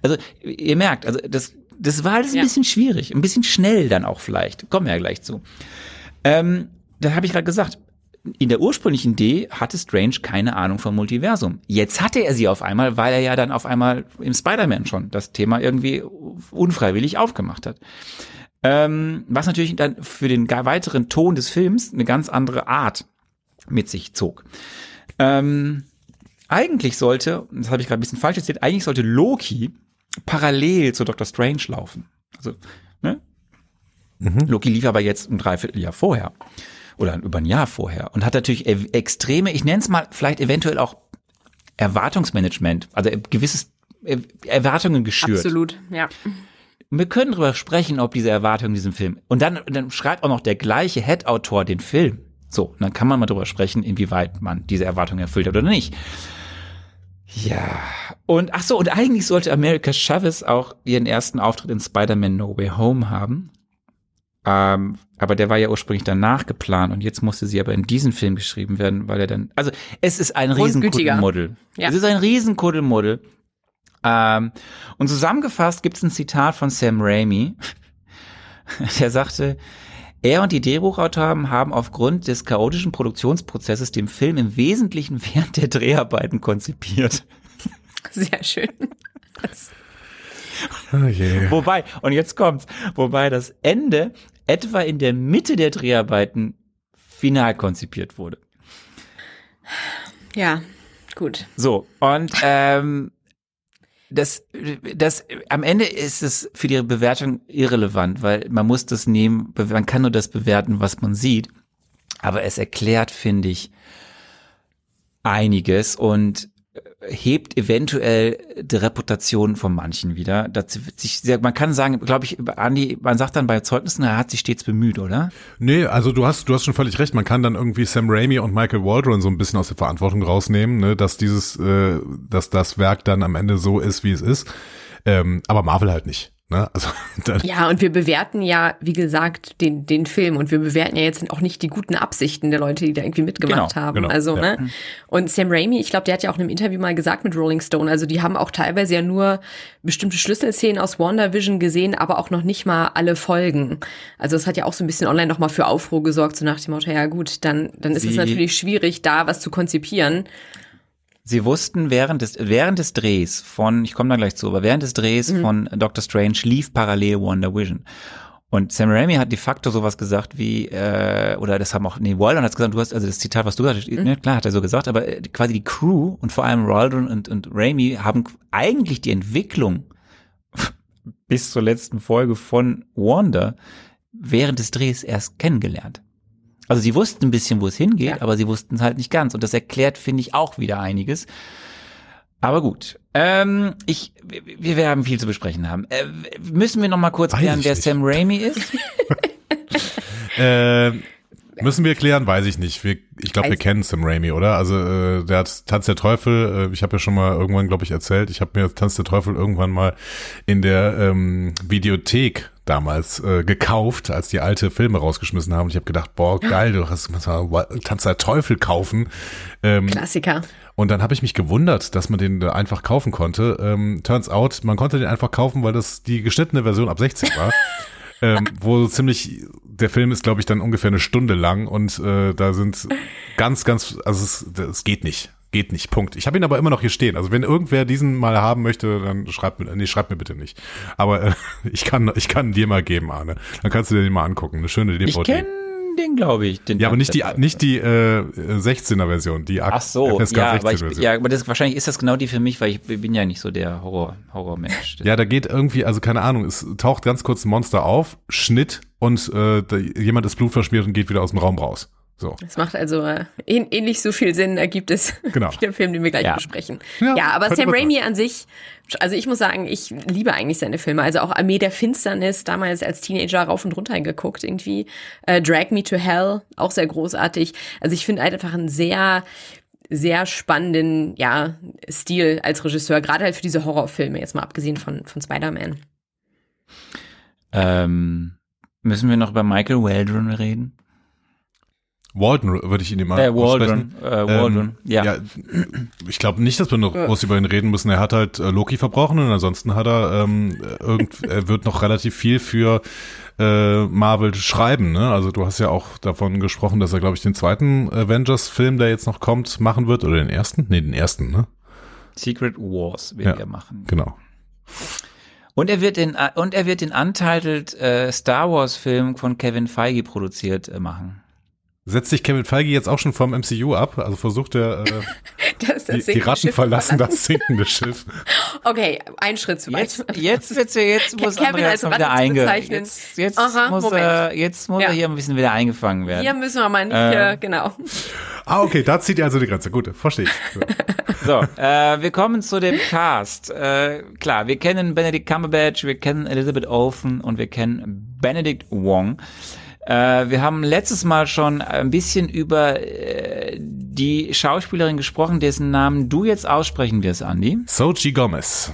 Also ihr merkt, also das, das war alles ein Ja. bisschen schwierig, ein bisschen schnell dann auch vielleicht. Kommen wir ja gleich zu. Ähm, da habe ich gerade gesagt, in der ursprünglichen Idee hatte Strange keine Ahnung vom Multiversum. Jetzt hatte er sie auf einmal, weil er ja dann auf einmal im Spider-Man schon das Thema irgendwie unfreiwillig aufgemacht hat. Ähm, was natürlich dann für den weiteren Ton des Films eine ganz andere Art mit sich zog. Ähm, eigentlich sollte, das habe ich gerade ein bisschen falsch erzählt, eigentlich sollte Loki parallel zu Doctor Strange laufen. Also, ne? Loki lief aber jetzt ein Dreivierteljahr vorher oder über ein Jahr vorher und hat natürlich extreme, ich nenne es mal vielleicht eventuell auch Erwartungsmanagement, also ein gewisses Er- Erwartungen geschürt. Absolut, ja. Wir können darüber sprechen, ob diese Erwartungen in diesem Film. Und dann, dann schreibt auch noch der gleiche Head-Autor den Film. So, dann kann man mal darüber sprechen, inwieweit man diese Erwartungen erfüllt hat oder nicht. Ja. Und ach so, und eigentlich sollte America Chavez auch ihren ersten Auftritt in Spider-Man No Way Home haben. Ähm, aber der war ja ursprünglich danach geplant und jetzt musste sie aber in diesen Film geschrieben werden, weil er dann, also es ist ein. Riesenkuddelmuddel. Ja. Es ist ein Riesenkuddelmuddel. Ähm, und zusammengefasst gibt es ein Zitat von Sam Raimi, der sagte, er und die Drehbuchautoren haben aufgrund des chaotischen Produktionsprozesses den Film im Wesentlichen während der Dreharbeiten konzipiert. Sehr schön. Das, Oh je. Wobei, und jetzt kommt's, wobei das Ende etwa in der Mitte der Dreharbeiten final konzipiert wurde. ja, gut. So, und ähm, das, das, am Ende ist es für die Bewertung irrelevant, weil man muss das nehmen, man kann nur das bewerten, was man sieht. Aber es erklärt, finde ich, einiges und hebt eventuell die Reputation von manchen wieder. Das man kann sagen, glaube ich, Andi, man sagt dann bei Zeugnissen, er hat sich stets bemüht, oder? Nee, also du hast, du hast schon völlig recht. Man kann dann irgendwie Sam Raimi und Michael Waldron so ein bisschen aus der Verantwortung rausnehmen, ne, dass dieses, äh, dass das Werk dann am Ende so ist, wie es ist. Ähm, aber Marvel halt nicht. Ne? Also Ja, und wir bewerten ja, wie gesagt, den, den Film und wir bewerten ja jetzt auch nicht die guten Absichten der Leute, die da irgendwie mitgemacht Genau, haben. genau, also, ja. ne? Und Sam Raimi, ich glaube, der hat ja auch in einem Interview mal gesagt mit Rolling Stone, also die haben auch teilweise ja nur bestimmte Schlüsselszenen aus WandaVision gesehen, aber auch noch nicht mal alle Folgen. Also es hat ja auch so ein bisschen online nochmal für Aufruhr gesorgt, so nach dem Motto, ja gut, dann, dann ist es natürlich schwierig, da was zu konzipieren. Sie wussten während des, während des Drehs von, ich komme da gleich zu, aber während des Drehs Mhm. von Doctor Strange lief parallel Wonder Vision. Und Sam Raimi hat de facto sowas gesagt wie, äh, oder das haben auch, nee, Waldron hat gesagt, du hast, also das Zitat, was du gesagt hast, Mhm. ne, klar hat er so gesagt, aber äh, quasi die Crew und vor allem Waldron und, und Raimi haben eigentlich die Entwicklung bis zur letzten Folge von Wanda während des Drehs erst kennengelernt. Also sie wussten ein bisschen, wo es hingeht, Ja. aber sie wussten es halt nicht ganz. Und das erklärt, finde ich, auch wieder einiges. Aber gut. Ähm, ich, wir, haben viel zu besprechen haben. Äh, müssen wir noch mal kurz Weiß klären, wer nicht. Sam Raimi ist? Äh, müssen wir klären, weiß ich nicht. Wir, ich glaube, wir kennen Sam Raimi, oder? Also äh, der hat Tanz der Teufel, äh, ich habe ja schon mal irgendwann, glaube ich, erzählt, ich habe mir Tanz der Teufel irgendwann mal in der ähm, Videothek damals äh, gekauft, als die alte Filme rausgeschmissen haben. Und ich habe gedacht, boah, geil, du hast mal Tanz der Teufel kaufen. Ähm, Klassiker. und dann habe ich mich gewundert, dass man den da einfach kaufen konnte. Ähm, turns out, man konnte den einfach kaufen, weil das die geschnittene Version ab 16 war. ähm, wo ziemlich, der Film ist, glaube ich, dann ungefähr eine Stunde lang und äh, da sind ganz, ganz, also es, es geht nicht. Geht nicht, Punkt. Ich habe ihn aber immer noch hier stehen. Also wenn irgendwer diesen mal haben möchte, dann schreibt mir, nee, schreibt mir bitte nicht. Aber äh, ich kann, ich kann dir mal geben, Arne. Dann kannst du dir den mal angucken. Eine schöne DVD. Ich kenne den, glaube ich. Den ja, aber nicht die, nicht die äh, 16er Version, die Ach so, FSK ja, 16 aber, ich, Version. ja, aber das, wahrscheinlich ist das genau die für mich, weil ich bin ja nicht so der Horror, Horrormensch. Ja, da geht irgendwie, also keine Ahnung, es taucht ganz kurz ein Monster auf, Schnitt und äh, da, jemand ist blutverschmiert und geht wieder aus dem Raum raus. So. Das macht also äh, ähn- ähnlich so viel Sinn, ergibt es Genau. wie der Film, den wir gleich Ja. besprechen. Ja, Ja, aber Sam Raimi an sich, also ich muss sagen, ich liebe eigentlich seine Filme. Also auch Armee der Finsternis, damals als Teenager rauf und runter geguckt irgendwie. Äh, Drag Me to Hell, auch sehr großartig. Also ich finde einfach einen sehr sehr spannenden ja, Stil als Regisseur, gerade halt für diese Horrorfilme, jetzt mal abgesehen von, von Spider-Man. Ähm, müssen wir noch über Michael Waldron reden? Walden würde ich ihn immer Äh, Waldron, aussprechen. äh, Waldron, Ähm, ja. ja. Ich glaube nicht, dass wir noch groß über ihn reden müssen. Er hat halt äh, Loki verbrochen und ansonsten hat er ähm, irgend, er wird noch relativ viel für äh, Marvel schreiben. Ne? Also du hast ja auch davon gesprochen, dass er, glaube ich, den zweiten Avengers-Film, der jetzt noch kommt, machen wird oder den ersten? Nee, den ersten, ne? Secret Wars wird Ja. er machen. Genau. Und er wird den, und er wird den Untitled äh, Star Wars Film von Kevin Feige produziert äh, machen. Setzt sich Kevin Feige jetzt auch schon vom MCU ab? Also versucht er, äh, Das, das die, die Ratten Schiff verlassen das sinkende Schiff. Okay, ein Schritt zu weit. Jetzt, jetzt wird's ja, jetzt muss Kevin Andreas als mal wieder Ratte zu einge, bezeichnen. jetzt, jetzt Aha, muss er, jetzt muss Ja. er hier ein bisschen wieder eingefangen werden. Hier müssen wir mal nicht, Äh, äh, genau. Ah, okay, da zieht ihr also die Grenze. Gut, verstehe ich. So. So, äh, wir kommen zu dem Cast. Äh, klar, wir kennen Benedict Cumberbatch, wir kennen Elizabeth Olsen und wir kennen Benedict Wong. Äh, wir haben letztes Mal schon ein bisschen über äh, die Schauspielerin gesprochen, dessen Namen du jetzt aussprechen wirst, Andy. Sochi Gomez.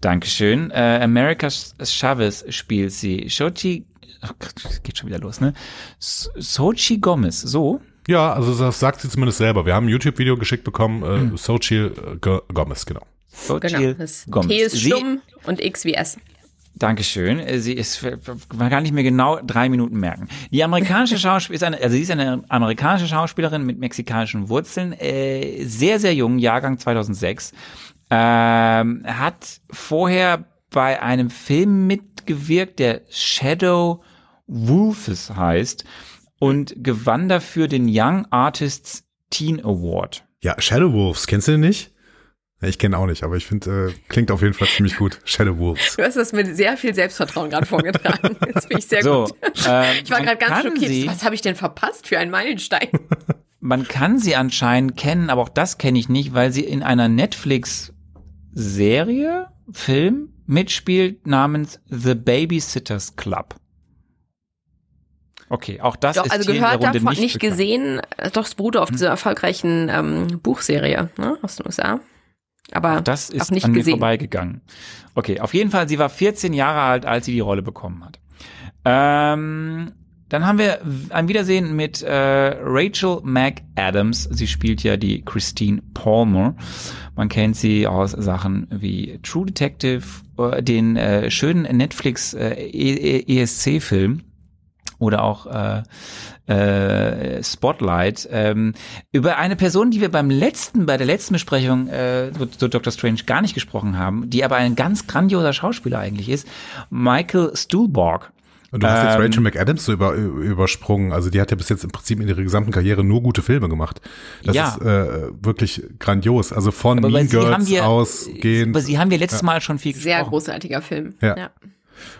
Dankeschön. Äh, America Chavez spielt sie. Sochi, oh Gott, das geht schon wieder los, ne? So- Sochi Gomez, so? Ja, also das sagt sie zumindest selber. Wir haben ein YouTube-Video geschickt bekommen, äh, Hm. Sochi Go- Gomez, genau. Sochi Genau. Das Gomez. T ist Sie- stumm und X wie S. Dankeschön. Äh, Sie ist, man kann nicht mehr genau drei Minuten merken. Die amerikanische Schauspielerin ist eine, also sie ist eine amerikanische Schauspielerin mit mexikanischen Wurzeln, äh, sehr, sehr jung, Jahrgang 2006. Ähm, hat vorher bei einem Film mitgewirkt, der Shadow Wolves heißt und gewann dafür den Young Artists Teen Award. Ja, Shadow Wolves, kennst du den nicht? Ich kenne auch nicht, aber ich finde, äh, klingt auf jeden Fall ziemlich gut. Shadow Wolves. Du hast das mit sehr viel Selbstvertrauen gerade vorgetragen. Das finde ich sehr So, gut. ähm, Ich war gerade ganz schockiert. sie- Was habe ich denn verpasst für einen Meilenstein? Man kann sie anscheinend kennen, aber auch das kenne ich nicht, weil sie in einer Netflix-Serie, Film mitspielt namens The Babysitters Club. Okay, auch das Doch, ist also hier in der gehört Runde davon, nicht, nicht gesehen. Äh, Doch, es beruhte auf dieser erfolgreichen ähm, Buchserie ne, aus den USA. Aber Auch das ist auch nicht an mir gesehen. vorbeigegangen. Okay, auf jeden Fall, sie war 14 Jahre alt, als sie die Rolle bekommen hat. Ähm, dann haben wir ein Wiedersehen mit äh, Rachel McAdams. Sie spielt ja die Christine Palmer. Man kennt sie aus Sachen wie True Detective, äh, den äh, schönen Netflix äh, ESC-Film oder auch äh, äh, Spotlight ähm, über eine Person, die wir beim letzten, bei der letzten Besprechung äh, zu, zu Dr. Strange gar nicht gesprochen haben, die aber ein ganz grandioser Schauspieler eigentlich ist, Michael Stuhlborg. Und du hast jetzt Ähm, Rachel McAdams so über, übersprungen. Also die hat ja bis jetzt im Prinzip in ihrer gesamten Karriere nur gute Filme gemacht. Das Ja. ist äh, wirklich grandios. Also von Aber Mean sie haben Girls wir, ausgehend. aber sie haben wir letztes Mal schon viel Sehr gesprochen. großartiger Film. Ja.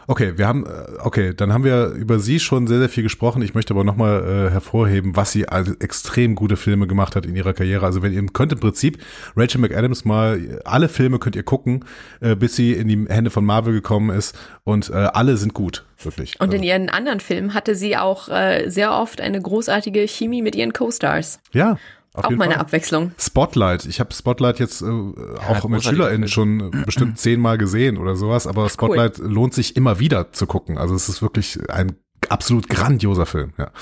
Okay, wir haben, äh, okay, dann haben wir über sie schon sehr, sehr viel gesprochen. Ich möchte aber nochmal äh, hervorheben, was sie als extrem gute Filme gemacht hat in ihrer Karriere. Also wenn ihr könnt im Prinzip Rachel McAdams mal, alle Filme könnt ihr gucken, äh, bis sie in die Hände von Marvel gekommen ist und äh, alle sind gut, wirklich. Und in also, ihren anderen Filmen hatte sie auch äh, sehr oft eine großartige Chemie mit ihren Co-Stars. ja, auf Auch jeden mal eine Fall. Abwechslung. Spotlight. Ich habe Spotlight jetzt äh, auch mit SchülerInnen schon äh, bestimmt zehnmal gesehen oder sowas, aber Spotlight lohnt sich immer wieder zu gucken. Also es ist wirklich ein absolut grandioser Film. Ja.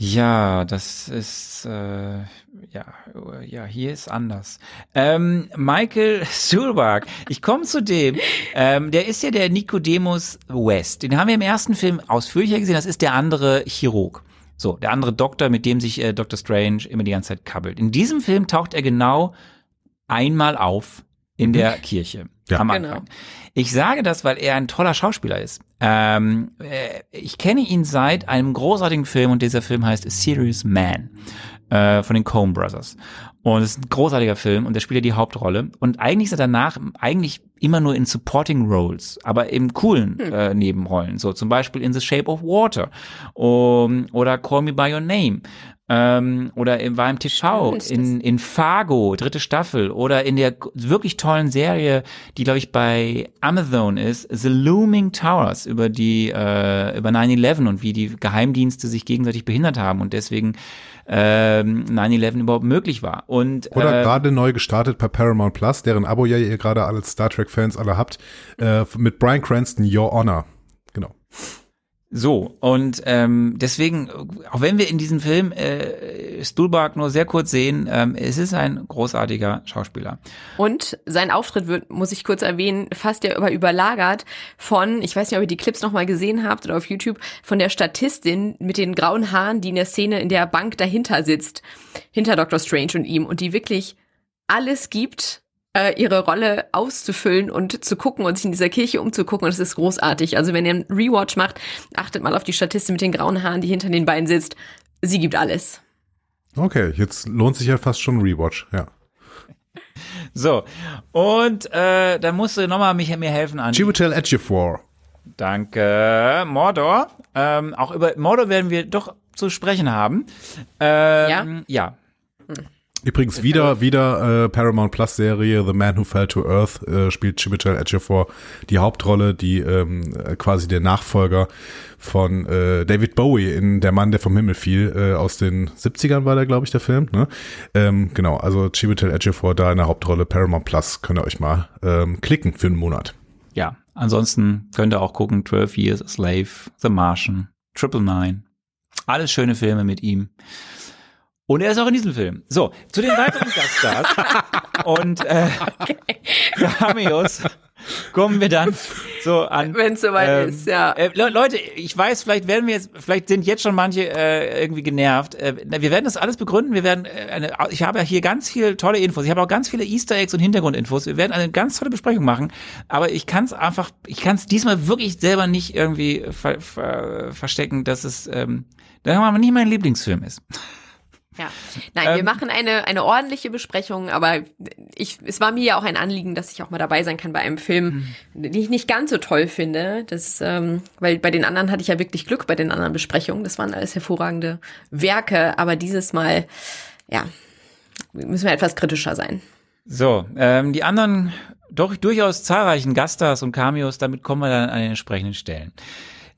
Ja, das ist äh, ja, ja, hier ist anders. Ähm, Michael Stuhlbarg, ich komme zu dem. Ähm, der ist ja der Nicodemus West. Den haben wir im ersten Film ausführlicher gesehen. Das ist der andere Chirurg. So, der andere Doktor, mit dem sich äh, Dr. Strange immer die ganze Zeit kabbelt. In diesem Film taucht er genau einmal auf in der Kirche Ja. am Genau. Anfang. Ich sage das, weil er ein toller Schauspieler ist. Ähm, äh, ich kenne ihn seit einem großartigen Film und dieser Film heißt A Serious Man äh, von den Coen Brothers. Und es ist ein großartiger Film und der spielt ja die Hauptrolle. Und eigentlich ist er danach eigentlich immer nur in Supporting Roles, aber in coolen äh, Nebenrollen. So zum Beispiel in The Shape of Water um, oder Call Me By Your Name. Ähm, oder im, war im TV, Stimmt, in, in Fargo, dritte Staffel, oder in der wirklich tollen Serie, die, glaube ich, bei Amazon ist, The Looming Towers, über die, äh, über 9-11 und wie die Geheimdienste sich gegenseitig behindert haben und deswegen ähm, 9-11 überhaupt möglich war. Und Oder äh, gerade neu gestartet bei Paramount Plus, deren Abo ja ihr gerade alle Star Trek-Fans alle habt, äh, mit Brian Cranston, Your Honor. Genau. So, und ähm, deswegen, auch wenn wir in diesem Film äh, Stuhlbarg nur sehr kurz sehen, ähm, es ist ein großartiger Schauspieler. Und sein Auftritt wird, muss ich kurz erwähnen, fast ja über überlagert von, ich weiß nicht, ob ihr die Clips noch mal gesehen habt oder auf YouTube, von der Statistin mit den grauen Haaren, die in der Szene in der Bank dahinter sitzt, hinter Dr. Strange und ihm und die wirklich alles gibt, äh, ihre Rolle auszufüllen und zu gucken und sich in dieser Kirche umzugucken. Und das ist großartig. Also wenn ihr einen Rewatch macht, achtet mal auf die Statistin mit den grauen Haaren, die hinter den beiden sitzt. Sie gibt alles. Okay, jetzt lohnt sich ja fast schon ein Rewatch, ja. So, und äh, da musst du nochmal mich, mir helfen, Andi. Chiwetel Ejiofor. Danke. Mordor. Ähm, auch über Mordor werden wir doch zu sprechen haben. Ähm, ja. Übrigens wieder, wieder äh, Paramount Plus Serie The Man Who Fell to Earth äh, spielt Chiwetel Ejiofor die Hauptrolle, die ähm, äh, quasi der Nachfolger von äh, David Bowie in Der Mann, der vom Himmel fiel, äh, aus den 70ern war der, glaube ich, der Film. Ne? Ähm, genau, also Chiwetel Ejiofor da in der Hauptrolle Paramount Plus, könnt ihr euch mal ähm, klicken für einen Monat. Ja. Ansonsten könnt ihr auch gucken, 12 Years a Slave, The Martian, Triple Nine. Alles schöne Filme mit ihm. Und er ist auch in diesem Film. So, zu den weiteren Gaststars und äh, Cameos kommen wir dann so an. Wenn es soweit Ähm, ist, ja. Äh, Le Leute, ich weiß, vielleicht werden wir jetzt, vielleicht sind jetzt schon manche äh, irgendwie genervt. Äh, wir werden das alles begründen. Wir werden äh, eine, ich habe ja hier ganz viele tolle Infos. Ich habe auch ganz viele Easter Eggs und Hintergrundinfos. Wir werden eine ganz tolle Besprechung machen. Aber ich kann es einfach, ich kann es diesmal wirklich selber nicht irgendwie ver, ver, verstecken, dass es, ähm, dass nicht mein Lieblingsfilm ist. Ja. Nein, wir Ähm, machen eine, eine ordentliche Besprechung, aber ich, es war mir ja auch ein Anliegen, dass ich auch mal dabei sein kann bei einem Film, den ich nicht ganz so toll finde. Das, ähm, weil bei den anderen hatte ich ja wirklich Glück bei den anderen Besprechungen. Das waren alles hervorragende Werke, aber dieses Mal, ja, müssen wir etwas kritischer sein. So, ähm, die anderen doch durchaus zahlreichen Gaststars und Cameos, damit kommen wir dann an den entsprechenden Stellen.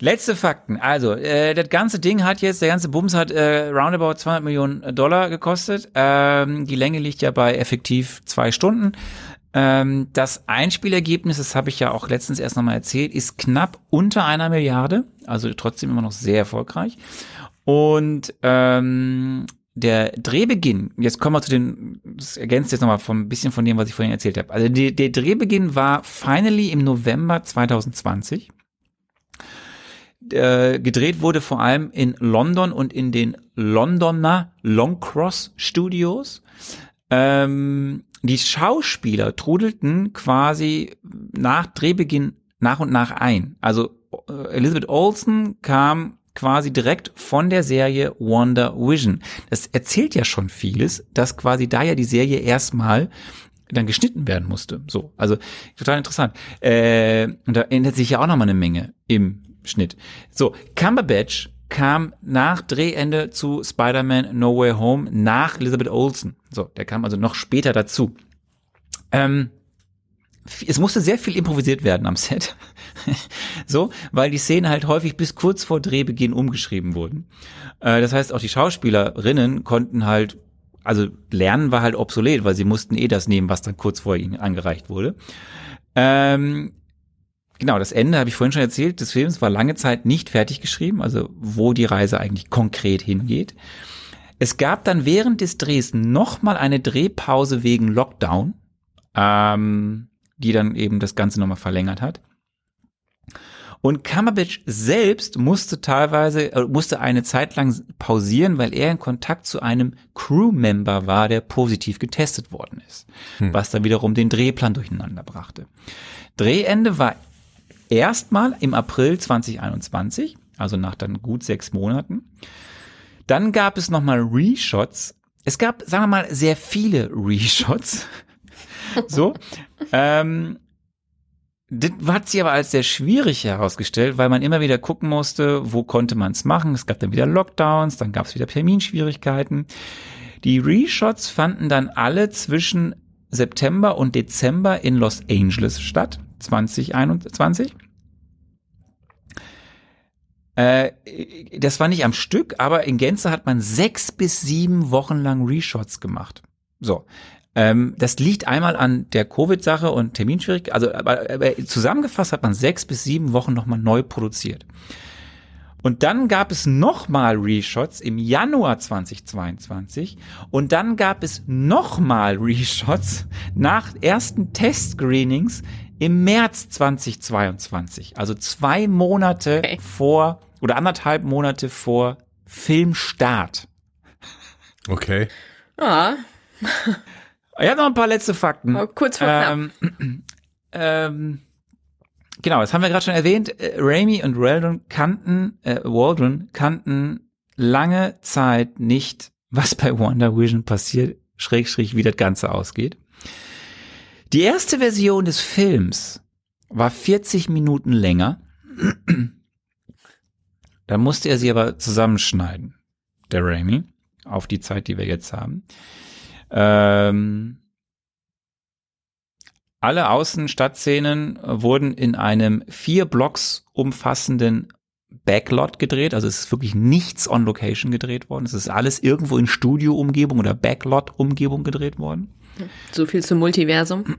Letzte Fakten. Also, äh, das ganze Ding hat jetzt, der ganze Bums hat äh, roundabout 200 Millionen Dollar gekostet. Ähm, die Länge liegt ja bei effektiv zwei Stunden. Ähm, das Einspielergebnis, das habe ich ja auch letztens erst nochmal erzählt, ist knapp unter einer Milliarde. Also trotzdem immer noch sehr erfolgreich. Und ähm, der Drehbeginn, jetzt kommen wir zu den, das ergänzt jetzt nochmal von ein bisschen von dem, was ich vorhin erzählt habe. Also die, der Drehbeginn war finally im November 2020. Äh, gedreht wurde vor allem in London und in den Londoner Longcross Studios. Ähm, die Schauspieler trudelten quasi nach Drehbeginn nach und nach ein. Also äh, Elizabeth Olsen kam quasi direkt von der Serie Wonder Vision. Das erzählt ja schon vieles, dass quasi da ja die Serie erstmal dann geschnitten werden musste. So, also total interessant. Äh, und da ändert sich ja auch noch mal eine Menge im Schnitt. So, Cumberbatch kam nach Drehende zu Spider-Man No Way Home nach Elizabeth Olsen. So, der kam also noch später dazu. Ähm, es musste sehr viel improvisiert werden am Set. so, weil die Szenen halt häufig bis kurz vor Drehbeginn umgeschrieben wurden. Äh, das heißt, auch die Schauspielerinnen konnten halt, also lernen war halt obsolet, weil sie mussten eh das nehmen, was dann kurz vor ihnen angereicht wurde. Ähm, genau, das Ende habe ich vorhin schon erzählt, des Films war lange Zeit nicht fertig geschrieben, also wo die Reise eigentlich konkret hingeht. Es gab dann während des Drehs nochmal eine Drehpause wegen Lockdown. Ähm, die dann eben das Ganze nochmal verlängert hat. Und Cumberbatch selbst musste teilweise, äh, musste eine Zeit lang pausieren, weil er in Kontakt zu einem Crewmember war, der positiv getestet worden ist. Hm. Was dann wiederum den Drehplan durcheinander brachte. Drehende war erstmal im April 2021, also nach dann gut sechs Monaten. Dann gab es nochmal Reshots. Es gab, sagen wir mal, sehr viele Reshots. so. ähm, das hat sich aber als sehr schwierig herausgestellt, weil man immer wieder gucken musste, wo konnte man es machen. Es gab dann wieder Lockdowns, dann gab es wieder Terminschwierigkeiten. Die Reshots fanden dann alle zwischen September und Dezember in Los Angeles statt, 2021. Äh, das war nicht am Stück, aber in Gänze hat man sechs bis sieben Wochen lang Reshots gemacht. So, ähm, das liegt einmal an der Covid-Sache und Terminschwierigkeiten. Also aber, aber zusammengefasst hat man sechs bis sieben Wochen nochmal neu produziert. Und dann gab es nochmal Reshots im Januar 2022 und dann gab es nochmal Reshots nach ersten Test-Screenings im März 2022. Also zwei Monate okay. vor oder anderthalb Monate vor Filmstart. Okay. Ja. Ich habe noch ein paar letzte Fakten. Oh, kurz vor ähm, ähm, genau, das haben wir gerade schon erwähnt. Äh, Raimi und Waldron kannten, äh, Waldron kannten lange Zeit nicht, was bei Wonder Vision passiert, schräg, schräg, wie das Ganze ausgeht. Die erste Version des Films war 40 Minuten länger. da musste er sie aber zusammenschneiden, der Raimi, auf die Zeit, die wir jetzt haben. Ähm, alle Außenstadtszenen wurden in einem vier Blocks umfassenden Backlot gedreht, also es ist wirklich nichts on Location gedreht worden. Es ist alles irgendwo in Studio-Umgebung oder Backlot-Umgebung gedreht worden. So viel zum Multiversum.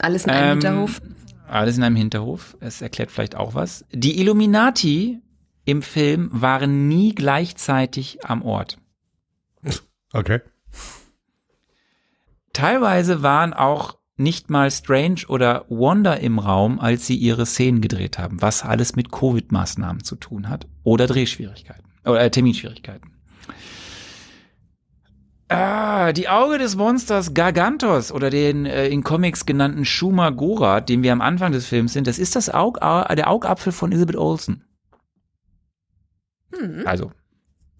Alles in einem ähm, Hinterhof. Alles in einem Hinterhof. Es erklärt vielleicht auch was. Die Illuminati im Film waren nie gleichzeitig am Ort. Okay. Teilweise waren auch nicht mal Strange oder Wanda im Raum, als sie ihre Szenen gedreht haben, was alles mit Covid-Maßnahmen zu tun hat oder Drehschwierigkeiten oder äh, Terminschwierigkeiten. Ah, die Auge des Monsters Gargantos oder den äh, in Comics genannten Shuma Gorath, den wir am Anfang des Films sind, das ist das Aug, äh, der Augapfel von Elizabeth Olsen. Hm. Also,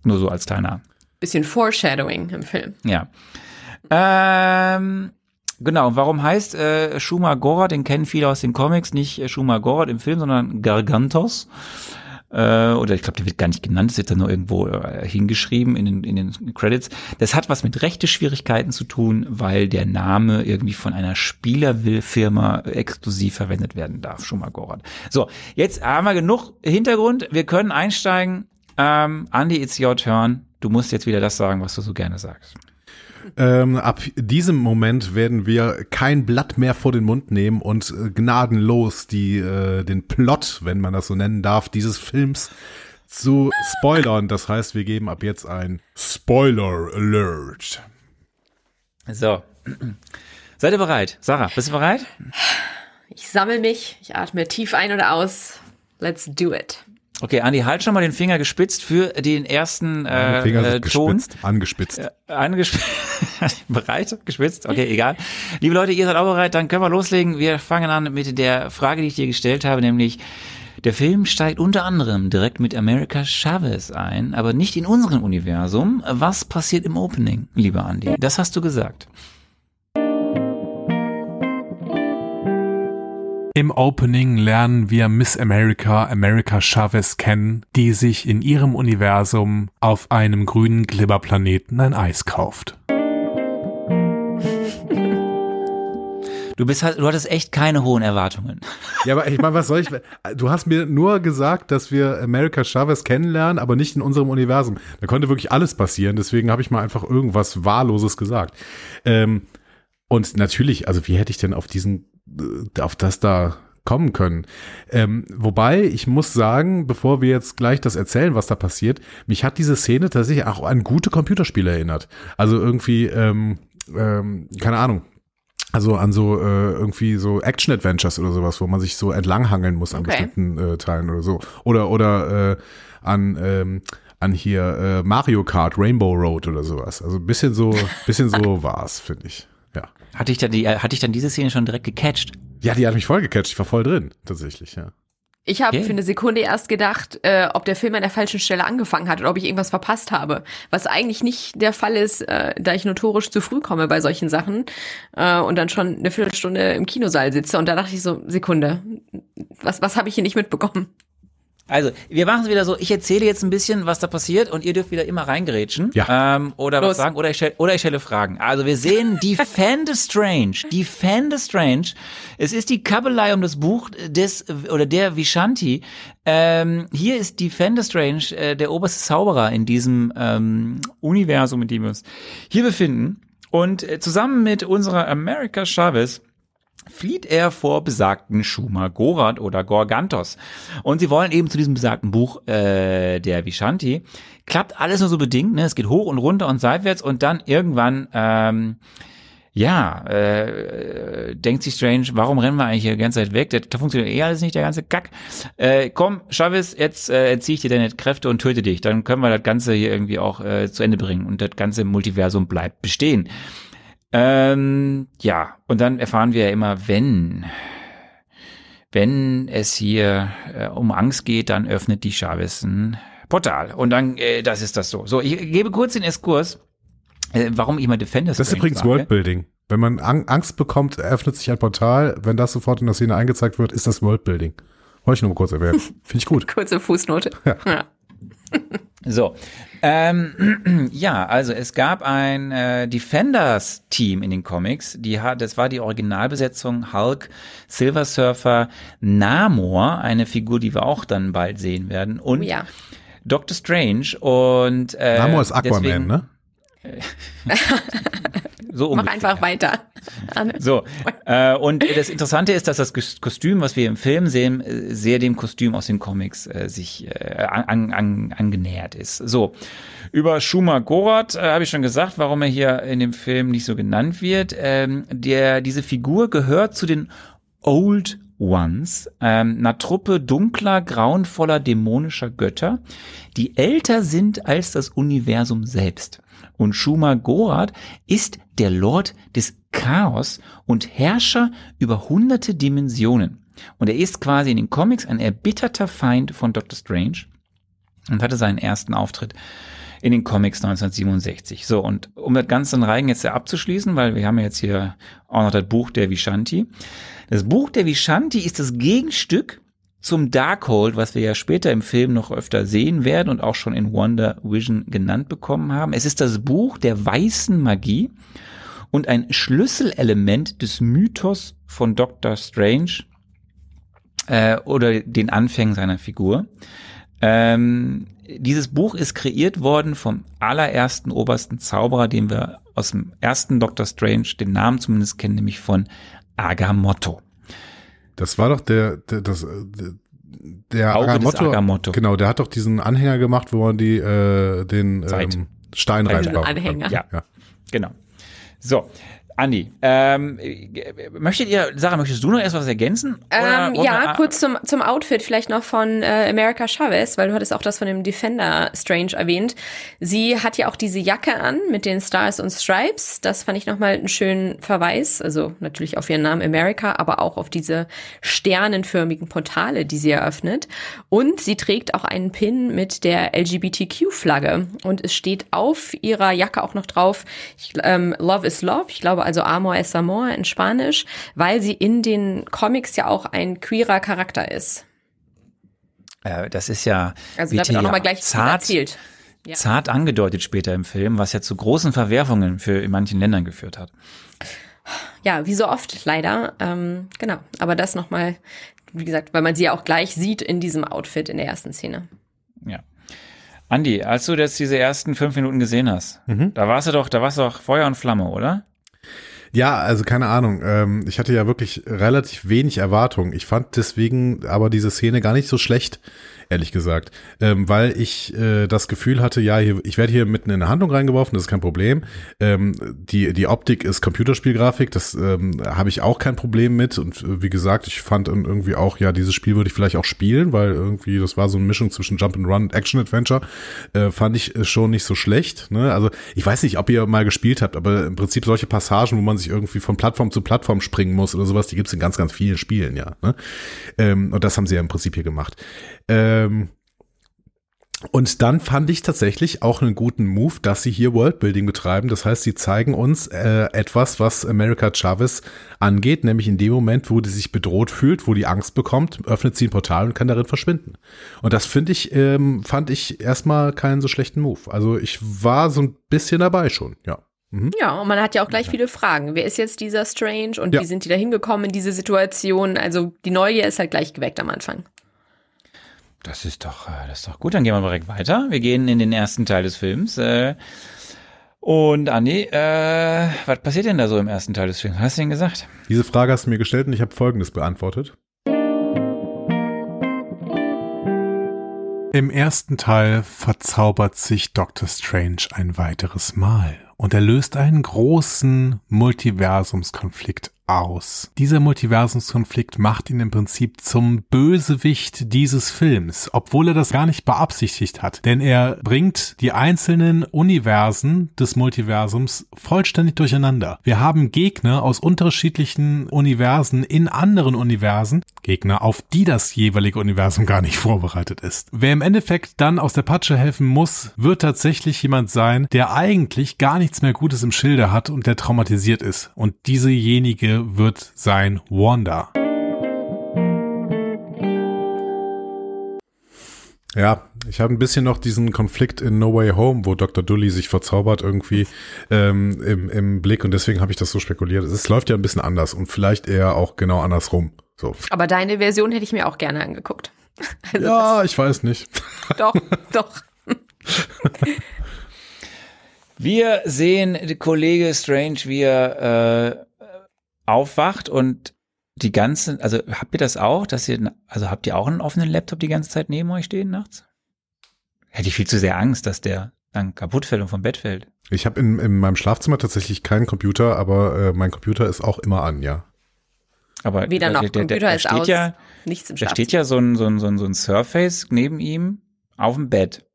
nur so als kleiner. Bisschen Foreshadowing im Film. Ja. Ähm, genau, warum heißt äh, Shuma Gorath, den kennen viele aus den Comics, nicht äh, Shuma Gorath im Film, sondern Gargantos. Äh, oder ich glaube, der wird gar nicht genannt, wird dann nur irgendwo äh, hingeschrieben in den, in den Credits. Das hat was mit rechte Schwierigkeiten zu tun, weil der Name irgendwie von einer Spielerfirma exklusiv verwendet werden darf, Shuma Gorath. So, jetzt haben wir genug Hintergrund, wir können einsteigen. Ähm, Andy, it's your turn. Du musst jetzt wieder das sagen, was du so gerne sagst. Ähm, ab diesem Moment werden wir kein Blatt mehr vor den Mund nehmen und äh, gnadenlos die, äh, den Plot, wenn man das so nennen darf, dieses Films zu spoilern. Das heißt, wir geben ab jetzt ein Spoiler Alert. So. Seid ihr bereit? Sarah, bist du bereit? Ich sammle mich, ich atme tief ein oder aus. Let's do it. Okay, Andi, halt schon mal den Finger gespitzt für den ersten äh, Finger äh, Ton. gespitzt, angespitzt. Angespitzt. bereit? Gespitzt? Okay, egal. Liebe Leute, ihr seid auch bereit, dann können wir loslegen. Wir fangen an mit der Frage, die ich dir gestellt habe, nämlich der Film steigt unter anderem direkt mit America Chavez ein, aber nicht in unserem Universum. Was passiert im Opening, lieber Andi? Das hast du gesagt. Im Opening lernen wir Miss America, America Chavez kennen, die sich in ihrem Universum auf einem grünen Glibberplaneten ein Eis kauft. Du bist halt, du hattest echt keine hohen Erwartungen. Ja, aber ich meine, was soll ich? Du hast mir nur gesagt, dass wir America Chavez kennenlernen, aber nicht in unserem Universum. Da konnte wirklich alles passieren, deswegen habe ich mal einfach irgendwas Wahlloses gesagt. Ähm, und natürlich, also wie hätte ich denn auf diesen, auf das da kommen können? Ähm, wobei, ich muss sagen, bevor wir jetzt gleich das erzählen, was da passiert, mich hat diese Szene tatsächlich auch an gute Computerspiele erinnert. Also irgendwie, ähm, ähm, keine Ahnung, also an so äh, irgendwie so Action-Adventures oder sowas, wo man sich so entlanghangeln muss an Okay. bestimmten äh, Teilen oder so. Oder oder äh, an ähm, an hier äh, Mario Kart, Rainbow Road oder sowas. Also ein bisschen so, bisschen so war's, finde ich. Hatte ich dann die, äh, hatte ich dann diese Szene schon direkt gecatcht? Ja, die hat mich voll gecatcht. Ich war voll drin, tatsächlich, ja. Ich habe Okay. für eine Sekunde erst gedacht, äh, ob der Film an der falschen Stelle angefangen hat oder ob ich irgendwas verpasst habe. Was eigentlich nicht der Fall ist, äh, da ich notorisch zu früh komme bei solchen Sachen äh, und dann schon eine Viertelstunde im Kinosaal sitze. Und da dachte ich so, Sekunde, was, was habe ich hier nicht mitbekommen? Also, wir machen es wieder so, ich erzähle jetzt ein bisschen, was da passiert und ihr dürft wieder immer reingerätschen. Ja. Ähm, oder was Los. sagen, oder ich, stell, oder ich stelle Fragen. Also, wir sehen Defend the Strange. Defend the Strange. Es ist die Kabelei um das Buch des, oder der Vishanti. Ähm, hier ist Defend the Strange, äh, der oberste Zauberer in diesem ähm, Universum, in dem wir uns hier befinden. Und äh, zusammen mit unserer America Chavez flieht er vor besagten Schuma Gorat oder Gorgantos. Und sie wollen eben zu diesem besagten Buch äh, der Vishanti. Klappt alles nur so bedingt, ne? Es geht hoch und runter und seitwärts und dann irgendwann, ähm, ja, äh, denkt sich Strange, warum rennen wir eigentlich hier die ganze Zeit weg? Das funktioniert eh alles nicht, der ganze Kack. Äh, komm, Chavez, jetzt äh, entziehe ich dir deine Kräfte und töte dich. Dann können wir das Ganze hier irgendwie auch äh, zu Ende bringen und das ganze Multiversum bleibt bestehen. Ähm, ja, und dann erfahren wir ja immer, wenn, wenn es hier äh, um Angst geht, dann öffnet die Chavez ein Portal. Und dann, äh, das ist das so. So, ich gebe kurz den Eskurs, äh, warum ich mal Defender Das ist übrigens sage. Worldbuilding. Wenn man Ang Angst bekommt, öffnet sich ein Portal. Wenn das sofort in der Szene eingezeigt wird, ist das Worldbuilding. Wollte ich nur mal kurz erwähnen. Finde ich gut. Kurze Fußnote. Ja. So, ähm, ja, also es gab ein äh, Defenders-Team in den Comics. Die hat, das war die Originalbesetzung Hulk, Silver Surfer, Namor, eine Figur, die wir auch dann bald sehen werden, und Oh ja. Doctor Strange und äh, Namor ist Aquaman, deswegen, ne? So Mach ungefähr. einfach weiter. So, äh, und das Interessante ist, dass das Kos- Kostüm, was wir im Film sehen, äh, sehr dem Kostüm aus den Comics äh, sich äh, an, an, angenähert ist. So, über Shuma Gorath äh, habe ich schon gesagt, warum er hier in dem Film nicht so genannt wird. Ähm, der, diese Figur gehört zu den Old Ones, ähm, einer Truppe dunkler, grauenvoller, dämonischer Götter, die älter sind als das Universum selbst. Und Shuma Gorath ist der Lord des Chaos und Herrscher über hunderte Dimensionen. Und er ist quasi in den Comics ein erbitterter Feind von Doctor Strange und hatte seinen ersten Auftritt in den Comics 1967. So, und um das Ganze dann Reigen jetzt abzuschließen, weil wir haben ja jetzt hier auch noch das Buch der Vishanti. Das Buch der Vishanti ist das Gegenstück zum Darkhold, was wir ja später im Film noch öfter sehen werden und auch schon in Wonder Vision genannt bekommen haben. Es ist das Buch der weißen Magie und ein Schlüsselelement des Mythos von Dr. Strange äh, oder den Anfängen seiner Figur. Ähm, dieses Buch ist kreiert worden vom allerersten obersten Zauberer, den wir aus dem ersten Doctor Strange, den Namen zumindest kennen, nämlich von Agamotto. Das war doch der, der das, äh, der Auge des Agamotto, Agamotto. Genau, der hat doch diesen Anhänger gemacht, wo man die, äh, den Zeit. ähm, Stein reinbaut. Anhänger. Ja. ja. Genau. So. Andi, ähm, möchtet ihr, Sarah, möchtest du noch erst was ergänzen? Ähm, ja, kurz zum, zum Outfit vielleicht noch von äh, America Chavez, weil du hattest auch das von dem Defender Strange erwähnt. Sie hat ja auch diese Jacke an mit den Stars und Stripes. Das fand ich nochmal einen schönen Verweis. Also natürlich auf ihren Namen America, aber auch auf diese sternenförmigen Portale, die sie eröffnet. Und sie trägt auch einen Pin mit der LGBTQ-Flagge. Und es steht auf ihrer Jacke auch noch drauf, ich, ähm, Love is Love. Ich glaube also Amor es Amor in Spanisch, weil sie in den Comics ja auch ein queerer Charakter ist. Äh, das ist ja, Also da wird auch hier nochmal gleich zart, erzählt. Ja. zart angedeutet später im Film, was ja zu großen Verwerfungen für in manchen Ländern geführt hat. Ja, wie so oft leider. Ähm, genau. Aber das nochmal, wie gesagt, weil man sie ja auch gleich sieht in diesem Outfit in der ersten Szene. Ja. Andi, als du jetzt diese ersten fünf Minuten gesehen hast, Mhm. da warst du doch, da warst du doch Feuer und Flamme, oder? Ja, also keine Ahnung. Ähm, ich hatte ja wirklich relativ wenig Erwartung. Ich fand deswegen aber diese Szene gar nicht so schlecht, ehrlich gesagt, ähm, weil ich äh, das Gefühl hatte, ja, hier, ich werde hier mitten in eine Handlung reingeworfen, das ist kein Problem. Ähm, die die Optik ist Computerspielgrafik, das ähm, habe ich auch kein Problem mit. Und äh, wie gesagt, ich fand irgendwie auch, ja, dieses Spiel würde ich vielleicht auch spielen, weil irgendwie das war so eine Mischung zwischen Jump and Run und Action Adventure. Äh, fand ich äh, schon nicht so schlecht. Ne? Also ich weiß nicht, ob ihr mal gespielt habt, aber im Prinzip solche Passagen, wo man sich irgendwie von Plattform zu Plattform springen muss oder sowas, die gibt's in ganz, ganz vielen Spielen, ja. Ne? Ähm, und das haben sie ja im Prinzip hier gemacht. Ähm, und dann fand ich tatsächlich auch einen guten Move, dass sie hier Worldbuilding betreiben. Das heißt, sie zeigen uns äh, etwas, was America Chavez angeht, nämlich in dem Moment, wo die sich bedroht fühlt, wo die Angst bekommt, öffnet sie ein Portal und kann darin verschwinden. Und das finde ich, ähm, fand ich erstmal keinen so schlechten Move. Also ich war so ein bisschen dabei schon, ja. Mhm. Ja, und man hat ja auch gleich viele Fragen. Wer ist jetzt dieser Strange und Ja. wie sind die da hingekommen in diese Situation? Also die Neugier ist halt gleich geweckt am Anfang. Das ist doch, äh, das ist doch gut. Dann gehen wir direkt weiter. Wir gehen in den ersten Teil des Films. Äh, und Andi, äh, was passiert denn da so im ersten Teil des Films? Was hast du denn gesagt? Diese Frage hast du mir gestellt und ich habe Folgendes beantwortet. Im ersten Teil verzaubert sich Doctor Strange ein weiteres Mal und er löst einen großen Multiversumskonflikt aus. Dieser Multiversumskonflikt macht ihn im Prinzip zum Bösewicht dieses Films, obwohl er das gar nicht beabsichtigt hat, denn er bringt die einzelnen Universen des Multiversums vollständig durcheinander. Wir haben Gegner aus unterschiedlichen Universen in anderen Universen, Gegner, auf die das jeweilige Universum gar nicht vorbereitet ist. Wer im Endeffekt dann aus der Patsche helfen muss, wird tatsächlich jemand sein, der eigentlich gar nichts mehr Gutes im Schilde hat und der traumatisiert ist. Und diesejenige wird sein Wanda. Ja, ich habe ein bisschen noch diesen Konflikt in No Way Home, wo Dr. Dully sich verzaubert irgendwie ähm, im, im Blick und deswegen habe ich das so spekuliert. Es läuft ja ein bisschen anders und vielleicht eher auch genau andersrum. So. Aber deine Version hätte ich mir auch gerne angeguckt. Also Ja, ich weiß nicht. doch, doch. Wir sehen Kollege Strange, wie er äh, aufwacht und die ganzen, also habt ihr das auch, dass ihr, also habt ihr auch einen offenen Laptop die ganze Zeit neben euch stehen nachts? Hätte ich viel zu sehr Angst, dass der dann kaputt fällt und vom Bett fällt. Ich habe in, in meinem Schlafzimmer tatsächlich keinen Computer, aber äh, mein Computer ist auch immer an, ja. Aber Weder noch. der, der, Computer der ist steht aus. ja, Nichts im da Schlaf. steht ja so ein, so ein, so ein, so ein Surface neben ihm auf dem Bett.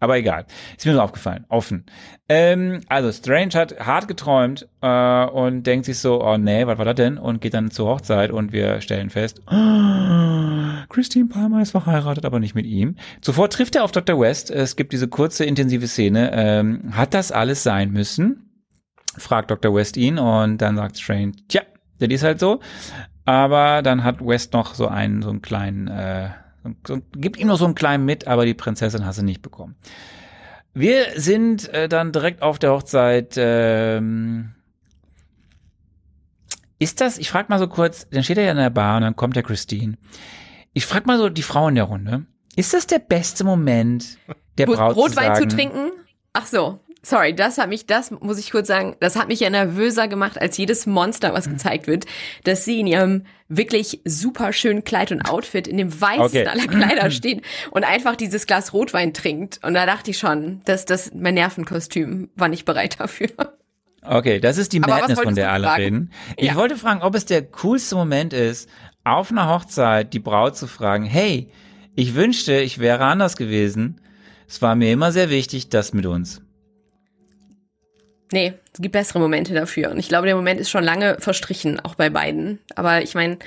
Aber egal. Ist mir so aufgefallen. Offen. Ähm, also Strange hat hart geträumt äh, und denkt sich so, oh nee, was war das denn? Und geht dann zur Hochzeit und wir stellen fest, oh, Christine Palmer ist verheiratet, aber nicht mit ihm. Zuvor trifft er auf Dr. West. Es gibt diese kurze, intensive Szene. Ähm, hat das alles sein müssen? Fragt Dr. West ihn und dann sagt Strange, tja, das ist halt so. Aber dann hat West noch so einen, so einen kleinen, äh, so, gibt ihm noch so einen kleinen mit, aber die Prinzessin hast du nicht bekommen. Wir sind äh, dann direkt auf der Hochzeit. Ähm, ist das, ich frag mal so kurz, dann steht er ja in der Bar und dann kommt der Christine. Ich frag mal so die Frau in der Runde. Ist das der beste Moment der Braut Rotwein zu, zu, sagen, trinken? Ach so. Sorry, das hat mich, das muss ich kurz sagen, das hat mich ja nervöser gemacht, als jedes Monster, was gezeigt wird, dass sie in ihrem wirklich super schönen Kleid und Outfit in dem weißen Okay. aller Kleider steht und einfach dieses Glas Rotwein trinkt. Und da dachte ich schon, dass das mein Nervenkostüm war nicht bereit dafür. Okay, das ist die Aber Madness, von der alle fragen? reden. Ich Ja. wollte fragen, ob es der coolste Moment ist, auf einer Hochzeit die Braut zu fragen, hey, ich wünschte, ich wäre anders gewesen. Es war mir immer sehr wichtig, das mit uns. Nee, es gibt bessere Momente dafür. Und ich glaube, der Moment ist schon lange verstrichen, auch bei beiden. Aber ich meine,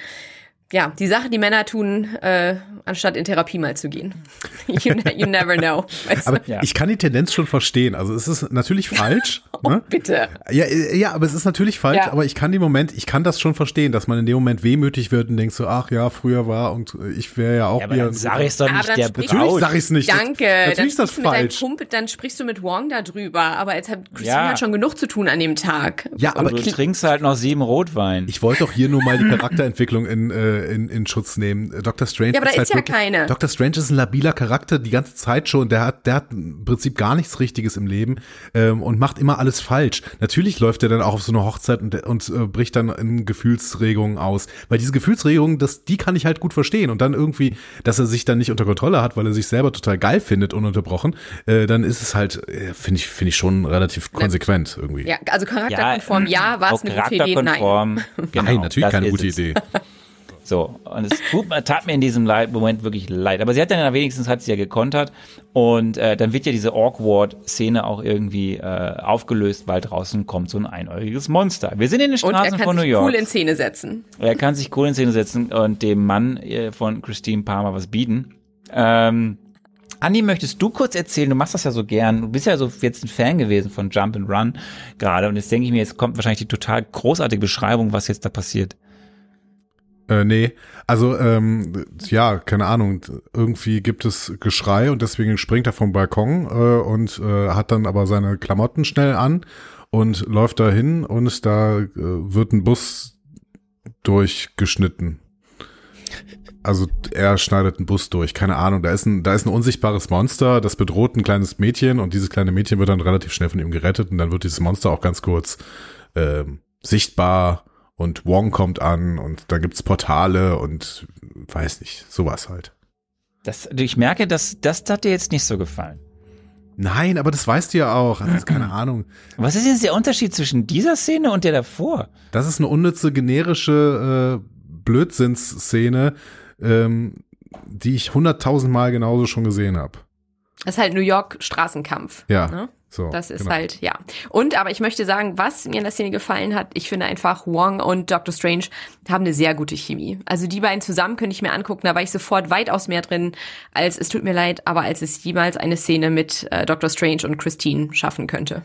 ja, die Sache, die Männer tun, äh, anstatt in Therapie mal zu gehen. You, ne- you never know. Weißt Aber du? Ja. ich kann die Tendenz schon verstehen. Also es ist natürlich falsch. ne? Bitte. Ja, äh, ja, aber es ist natürlich falsch, Ja. aber ich kann den Moment, ich kann das schon verstehen, dass man in dem Moment wehmütig wird und denkt so, ach ja, früher war und ich wäre ja auch Ja, aber wieder. dann sag ich's doch Aber nicht der Natürlich sag ich's nicht. Danke. Natürlich dann ist das sprichst du mit deinem falsch. Kumpel, dann sprichst du mit Wong darüber. Aber jetzt hat Christine Ja. hat schon genug zu tun an dem Tag. Ja, aber Du ich, trinkst halt noch sieben Rotwein. ich wollte doch hier nur mal die Charakterentwicklung in, äh, in, in Schutz nehmen. Äh, Dr. Strange Ja, aber da ist ja wirklich- keine. Dr. Strange ist ein labiler Charakter die ganze Zeit schon. Der hat, der hat im Prinzip gar nichts Richtiges im Leben ähm, und macht immer alles falsch. Natürlich läuft er dann auch auf so eine Hochzeit und, und äh, bricht dann in Gefühlsregungen aus. Weil diese Gefühlsregungen, das, die kann ich halt gut verstehen. Und dann irgendwie, dass er sich dann nicht unter Kontrolle hat, weil er sich selber total geil findet, ununterbrochen, äh, dann ist es halt, äh, finde ich, finde ich schon relativ konsequent irgendwie. Ja, also charakterkonform, ja, war es eine gute Idee? Nein. Genau, Nein, natürlich das keine gute es. Idee. So, und es tut, mir- tat mir in diesem Moment wirklich leid. Aber sie hat dann ja wenigstens hat sie ja gekontert und äh, dann wird ja diese Awkward-Szene auch irgendwie äh, aufgelöst, weil draußen kommt so ein einäugiges Monster. Wir sind in den er Straßen kann von New sich York. cool in Szene setzen. er kann sich cool in Szene setzen und dem Mann äh, von Christine Palmer was bieten. Ähm, Andi, möchtest du kurz erzählen? Du machst das ja so gern. Du bist ja so jetzt ein Fan gewesen von Jump and Run gerade. Und jetzt denke ich mir, jetzt kommt wahrscheinlich die total großartige Beschreibung, was jetzt da passiert. Äh, nee, also ähm, ja, keine Ahnung. Irgendwie gibt es Geschrei und deswegen springt er vom Balkon äh, und äh, hat dann aber seine Klamotten schnell an und läuft dahin und da äh, wird ein Bus durchgeschnitten. Also er schneidet einen Bus durch, keine Ahnung. Da ist ein, da ist ein unsichtbares Monster, das bedroht ein kleines Mädchen und dieses kleine Mädchen wird dann relativ schnell von ihm gerettet und dann wird dieses Monster auch ganz kurz ähm, sichtbar und Wong kommt an und da gibt's Portale und weiß nicht, sowas halt. Das, ich merke, dass das hat dir jetzt nicht so gefallen. Nein, aber das weißt du ja auch. Das ist keine Ahnung. Was ist jetzt der Unterschied zwischen dieser Szene und der davor? Das ist eine unnütze, generische äh, Blödsinnsszene, ähm, die ich hunderttausendmal genauso schon gesehen habe. Das ist halt New York Straßenkampf. Ja, Ne? So. Das ist genau. halt, ja. Und, aber ich möchte sagen, was mir in der Szene gefallen hat, ich finde einfach, Wong und Dr. Strange haben eine sehr gute Chemie. Also die beiden zusammen könnte ich mir angucken, da war ich sofort weitaus mehr drin, als es tut mir leid, aber als es jemals eine Szene mit äh, Dr. Strange und Christine schaffen könnte.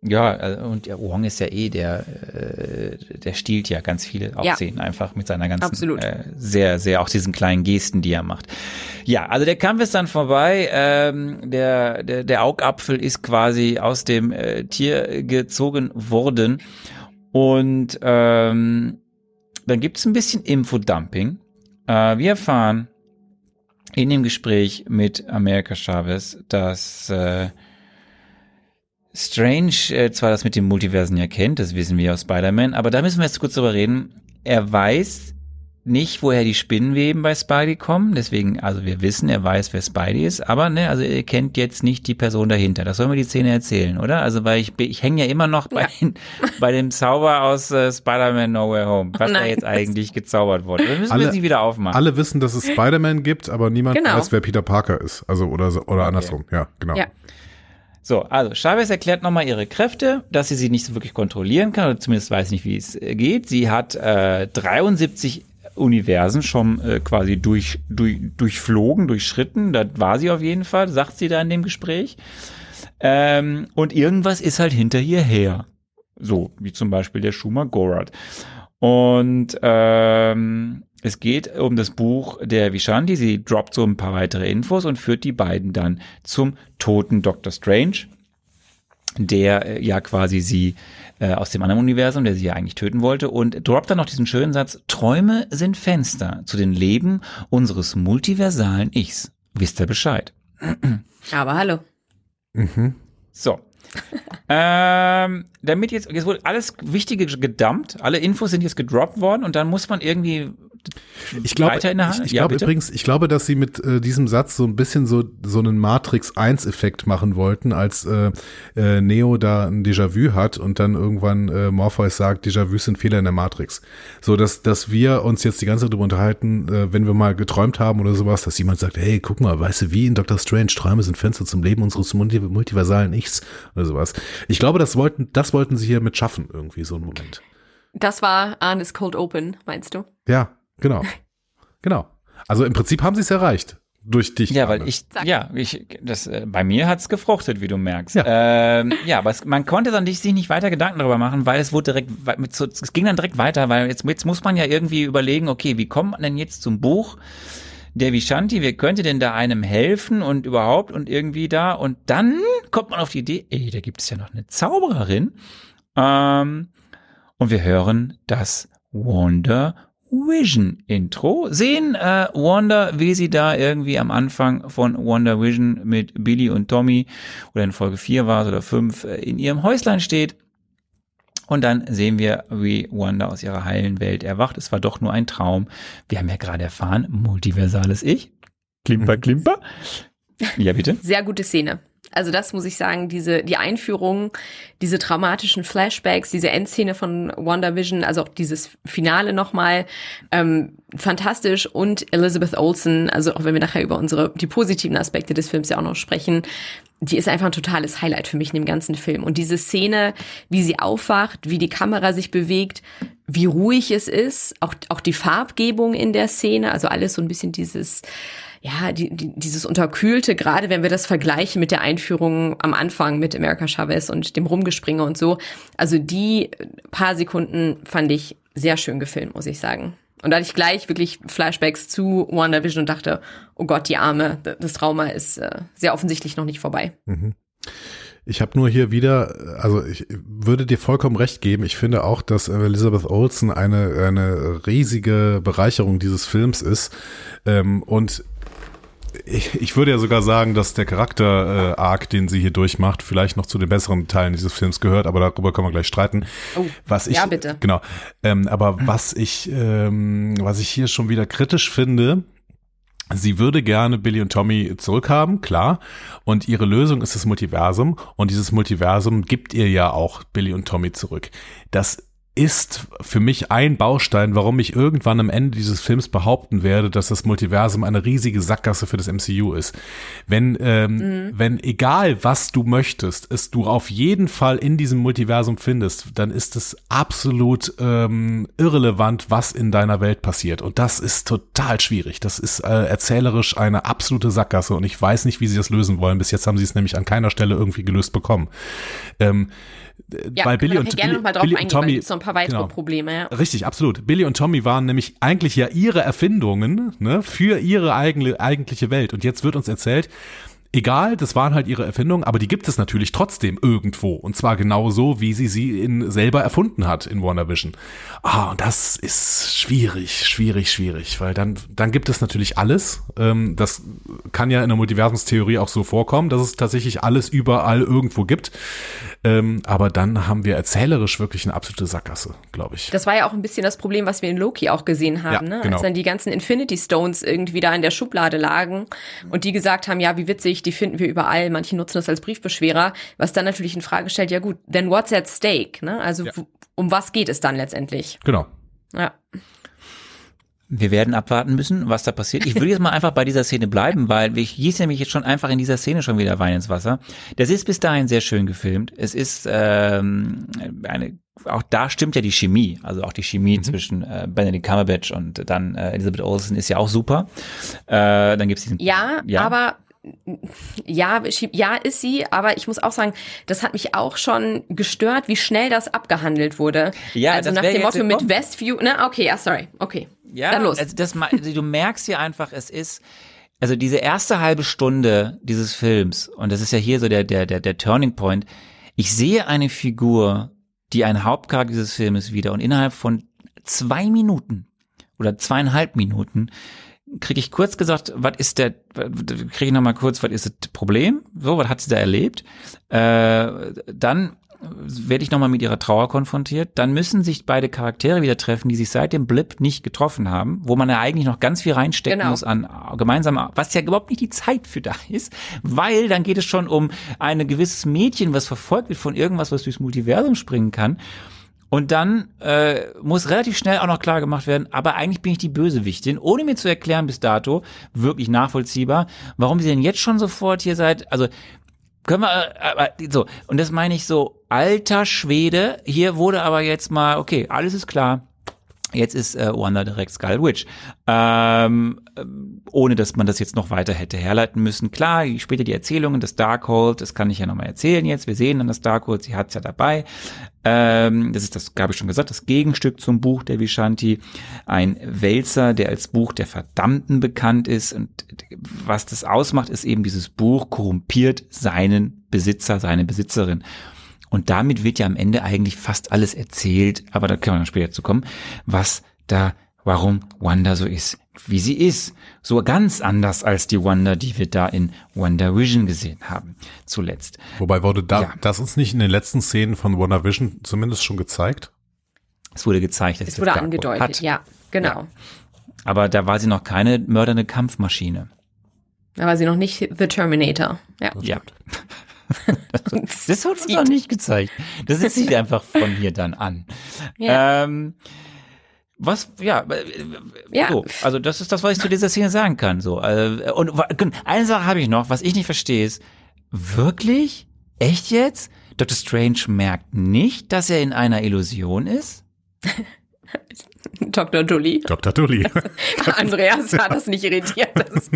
Ja, äh, und der Wong ist ja eh, der, äh, der stiehlt ja ganz viele auch Ja. Einfach mit seiner ganzen, Absolut. Äh, sehr, sehr, auch diesen kleinen Gesten, die er macht. Ja, also der Kampf ist dann vorbei. Ähm, der, der, der Augapfel ist quasi aus dem äh, Tier gezogen worden. Und ähm, dann gibt es ein bisschen Infodumping. Äh, wir erfahren in dem Gespräch mit America Chavez, dass äh, Strange äh, zwar das mit dem Multiversen ja kennt, das wissen wir aus Spider-Man, aber da müssen wir jetzt kurz drüber reden. Er weiß nicht, woher die Spinnenweben bei Spidey kommen, deswegen, also wir wissen, er weiß, wer Spidey ist, aber ne, also er kennt jetzt nicht die Person dahinter. Das soll mir die Szene erzählen, oder? Also weil ich, ich hänge ja immer noch bei, bei dem Zauber aus äh, Spider-Man Nowhere Home, was da jetzt eigentlich gezaubert wurde. Das müssen Alle- wir sie wieder aufmachen. Alle wissen, dass es Spider-Man gibt, aber niemand Genau. weiß, wer Peter Parker ist. Also oder oder andersrum. Ja, genau. Ja. So, also Chavez erklärt nochmal ihre Kräfte, dass sie sie nicht so wirklich kontrollieren kann, oder zumindest weiß nicht, wie es äh, geht. Sie hat äh, 73 Universen schon äh, quasi durch, durch, durchflogen, durchschritten. Das war sie auf jeden Fall, sagt sie da in dem Gespräch. Ähm, und irgendwas ist halt hinter ihr her. So, wie zum Beispiel der Schumer Gorad. Und ähm, es geht um das Buch der Vishanti. Sie droppt so ein paar weitere Infos und führt die beiden dann zum toten Dr. Strange, der äh, ja quasi sie äh, aus dem anderen Universum, der sie ja eigentlich töten wollte, und droppt dann noch diesen schönen Satz, Träume sind Fenster zu den Leben unseres multiversalen Ichs. Wisst ihr Bescheid? Aber hallo. Mhm. So. ähm, damit jetzt, jetzt wurde alles Wichtige gedumpt, alle Infos sind jetzt gedroppt worden und dann muss man irgendwie Ich glaube, weiter in der Hand? ich, ich Ja, glaube bitte? übrigens, ich glaube, dass sie mit äh, diesem Satz so ein bisschen so so einen Matrix 1 Effekt machen wollten, als äh, äh, Neo da ein Déjà-vu hat und dann irgendwann äh, Morpheus sagt, Déjà-vus sind Fehler in der Matrix. So dass dass wir uns jetzt die ganze Zeit darüber unterhalten, äh, wenn wir mal geträumt haben oder sowas, dass jemand sagt, hey, guck mal, weißt du, wie in Doctor Strange Träume sind Fenster zum Leben unseres multi multiversalen Ichs oder sowas. Ich glaube, das wollten das wollten sie hier mit schaffen irgendwie so einen Moment. Das war Arnes Cold Open, meinst du? Ja, genau. Genau. Also im Prinzip haben sie es erreicht. Durch dich. Ja, weil ich, Zack. ja, ich, das, äh, bei mir hat's gefruchtet, wie du merkst. Ja. Ähm, ja aber es, man konnte dann sich nicht weiter Gedanken darüber machen, weil es wurde direkt, mit so, es ging dann direkt weiter, weil jetzt, jetzt muss man ja irgendwie überlegen, okay, wie kommt man denn jetzt zum Buch der Vishanti, wer könnte denn da einem helfen und überhaupt und irgendwie da und dann kommt man auf die Idee, ey, da gibt es ja noch eine Zaubererin ähm, und wir hören das Wonder Vision Intro, sehen äh, Wanda, wie sie da irgendwie am Anfang von Wonder Vision mit Billy und Tommy oder in Folge 4 war es oder 5 äh, in ihrem Häuslein steht. Und dann sehen wir, wie Wanda aus ihrer heilen Welt erwacht. Es war doch nur ein Traum. Wir haben ja gerade erfahren, multiversales Ich. Klimper, klimper. Ja, bitte. Sehr gute Szene. Also das muss ich sagen, diese, die Einführung, diese traumatischen Flashbacks, diese Endszene von WandaVision, also auch dieses Finale nochmal, ähm, fantastisch und Elizabeth Olsen, also auch wenn wir nachher über unsere, die positiven Aspekte des Films ja auch noch sprechen, die ist einfach ein totales Highlight für mich in dem ganzen Film. Und diese Szene, wie sie aufwacht, wie die Kamera sich bewegt, wie ruhig es ist, auch, auch die Farbgebung in der Szene, also alles so ein bisschen dieses, ja, die, die, dieses Unterkühlte, gerade wenn wir das vergleichen mit der Einführung am Anfang mit America Chavez und dem Rumgespringe und so. Also die paar Sekunden fand ich sehr schön gefilmt, muss ich sagen. Und da hatte ich gleich wirklich Flashbacks zu WandaVision und dachte, oh Gott, die Arme, das Trauma ist äh, sehr offensichtlich noch nicht vorbei. Ich habe nur hier wieder, also ich würde dir vollkommen recht geben. Ich finde auch, dass Elizabeth Olsen eine, eine riesige Bereicherung dieses Films ist. Ähm, und ich, ich würde ja sogar sagen, dass der Charakter-Arc, den sie hier durchmacht, vielleicht noch zu den besseren Teilen dieses Films gehört, aber darüber können wir gleich streiten. Oh, was ich, ja, bitte. Genau. Ähm, aber was ich, ähm, was ich hier schon wieder kritisch finde, Sie würde gerne Billy und Tommy zurückhaben, klar. Und ihre Lösung ist das Multiversum. Und dieses Multiversum gibt ihr ja auch Billy und Tommy zurück. Das ist für mich ein Baustein, warum ich irgendwann am Ende dieses Films behaupten werde, dass das Multiversum eine riesige Sackgasse für das MCU ist. Wenn, ähm, wenn egal was du möchtest, es du auf jeden Fall in diesem Multiversum findest, dann ist es absolut ähm, irrelevant, was in deiner Welt passiert. Und das ist total schwierig. Das ist äh, erzählerisch eine absolute Sackgasse und ich weiß nicht, wie sie das lösen wollen. Bis jetzt haben sie es nämlich an keiner Stelle irgendwie gelöst bekommen. Ähm, Ja, weil Billy und gerne Billy, noch mal drauf Billy eingehen, und Tommy, noch ein paar weitere genau. Probleme. Ja. Richtig, absolut. Billy und Tommy waren nämlich eigentlich ja ihre Erfindungen ne, für ihre eigene, eigentliche Welt. Und jetzt wird uns erzählt, egal, das waren halt ihre Erfindungen, aber die gibt es natürlich trotzdem irgendwo. Und zwar genau so, wie sie sie in, selber erfunden hat in WandaVision. Ah, und das ist schwierig, schwierig, schwierig, weil dann, dann gibt es natürlich alles. Ähm, das kann ja in der Multiversumstheorie auch so vorkommen, dass es tatsächlich alles überall irgendwo gibt. Ähm, aber dann haben wir erzählerisch wirklich eine absolute Sackgasse, glaube ich. Das war ja auch ein bisschen das Problem, was wir in Loki auch gesehen haben, Ja, ne? genau. als dann die ganzen Infinity Stones irgendwie da in der Schublade lagen und die gesagt haben, ja, wie witzig, die finden wir überall, manche nutzen das als Briefbeschwerer, was dann natürlich in Frage stellt, ja gut, then what's at stake, ne? Also Ja. um was geht es dann letztendlich? Genau. Ja. Wir werden abwarten müssen, was da passiert. Ich würde jetzt mal einfach bei dieser Szene bleiben, weil ich gieße nämlich jetzt schon einfach in dieser Szene schon wieder Wein ins Wasser. Das ist bis dahin sehr schön gefilmt. Es ist ähm, eine, auch da stimmt ja die Chemie, also auch die Chemie zwischen äh, Benedict Cumberbatch und dann äh, Elizabeth Olsen ist ja auch super. Äh, dann gibt's diesen Ja, Ja. aber ja, ja, ist sie, aber ich muss auch sagen, das hat mich auch schon gestört, wie schnell das abgehandelt wurde. Ja, also nach dem Motto mit. Westview, ne, okay, ja, sorry, okay. Ja, Dann los. Also das, also du merkst hier einfach, es ist, also diese erste halbe Stunde dieses Films, und das ist ja hier so der, der, der, der Turning Point, ich sehe eine Figur, die ein Hauptcharakter dieses Filmes wieder und innerhalb von zwei Minuten oder zweieinhalb Minuten kriege ich kurz gesagt, was ist der, kriege ich nochmal kurz, was ist das Problem? So, was hat sie da erlebt? Äh, dann werde ich nochmal mit ihrer Trauer konfrontiert. Dann müssen sich beide Charaktere wieder treffen, die sich seit dem Blip nicht getroffen haben, wo man ja eigentlich noch ganz viel reinstecken Genau. muss an gemeinsam, was ja überhaupt nicht die Zeit für da ist, weil dann geht es schon um ein gewisses Mädchen, was verfolgt wird von irgendwas, was durchs Multiversum springen kann. Und dann äh, muss relativ schnell auch noch klar gemacht werden, aber eigentlich bin ich die Bösewichtin, ohne mir zu erklären bis dato, wirklich nachvollziehbar, warum sie denn jetzt schon sofort hier seid. Also können wir, äh, aber so, und das meine ich so, alter Schwede, hier wurde aber jetzt mal, okay, alles ist klar. Jetzt ist äh, Wanda direkt Scarlet Witch. Ähm, ähm, ohne dass man das jetzt noch weiter hätte herleiten müssen. Klar, später die Erzählungen des Darkhold, das kann ich ja nochmal erzählen jetzt. Wir sehen dann das Darkhold, sie hat's ja dabei. Ähm, das ist das, habe ich schon gesagt, das Gegenstück zum Buch der Vishanti. Ein Wälzer, der als Buch der Verdammten bekannt ist. Und was das ausmacht, ist eben dieses Buch korrumpiert seinen Besitzer, seine Besitzerin. Und damit wird ja am Ende eigentlich fast alles erzählt, aber da können wir noch später zu kommen, was da, warum Wanda so ist, wie sie ist. So ganz anders als die Wanda, die wir da in Wonder Vision gesehen haben, zuletzt. Wobei wurde da, Ja. das uns nicht in den letzten Szenen von WandaVision zumindest schon gezeigt? Es wurde gezeigt, dass Es sie wurde das angedeutet, hat. ja, genau. Ja. Aber da war sie noch keine mördernde Kampfmaschine. Da war sie noch nicht The Terminator. Ja. Ja. Das hat uns noch nicht gezeigt. Das ist sich einfach von hier dann an. Ja. Ähm, was, ja, äh, Ja. so, also das ist das, was ich zu dieser Szene sagen kann. So, äh, und wa- eine Sache habe ich noch, was ich nicht verstehe, ist wirklich, echt jetzt? Dr. Strange merkt nicht, dass er in einer Illusion ist. Dr. Dully. Dr. Dully. Andreas war das nicht irritiert. Das,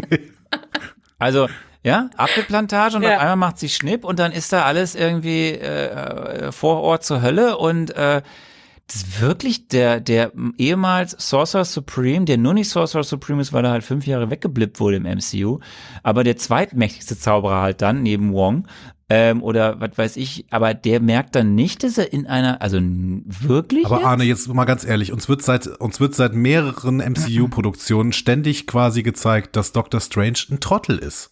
Also, ja, Apfelplantage und Ja. auf einmal macht sie Schnipp und dann ist da alles irgendwie äh, vor Ort zur Hölle und äh, das ist wirklich der, der ehemals Sorcerer Supreme, der nur nicht Sorcerer Supreme ist, weil er halt fünf Jahre weggeblippt wurde im MCU, aber der zweitmächtigste Zauberer halt dann, neben Wong, ähm, oder was weiß ich, aber der merkt dann nicht, dass er in einer, also wirklich Aber jetzt? Arne, jetzt mal ganz ehrlich, uns wird seit, uns wird seit mehreren MCU-Produktionen ständig quasi gezeigt, dass Doctor Strange ein Trottel ist.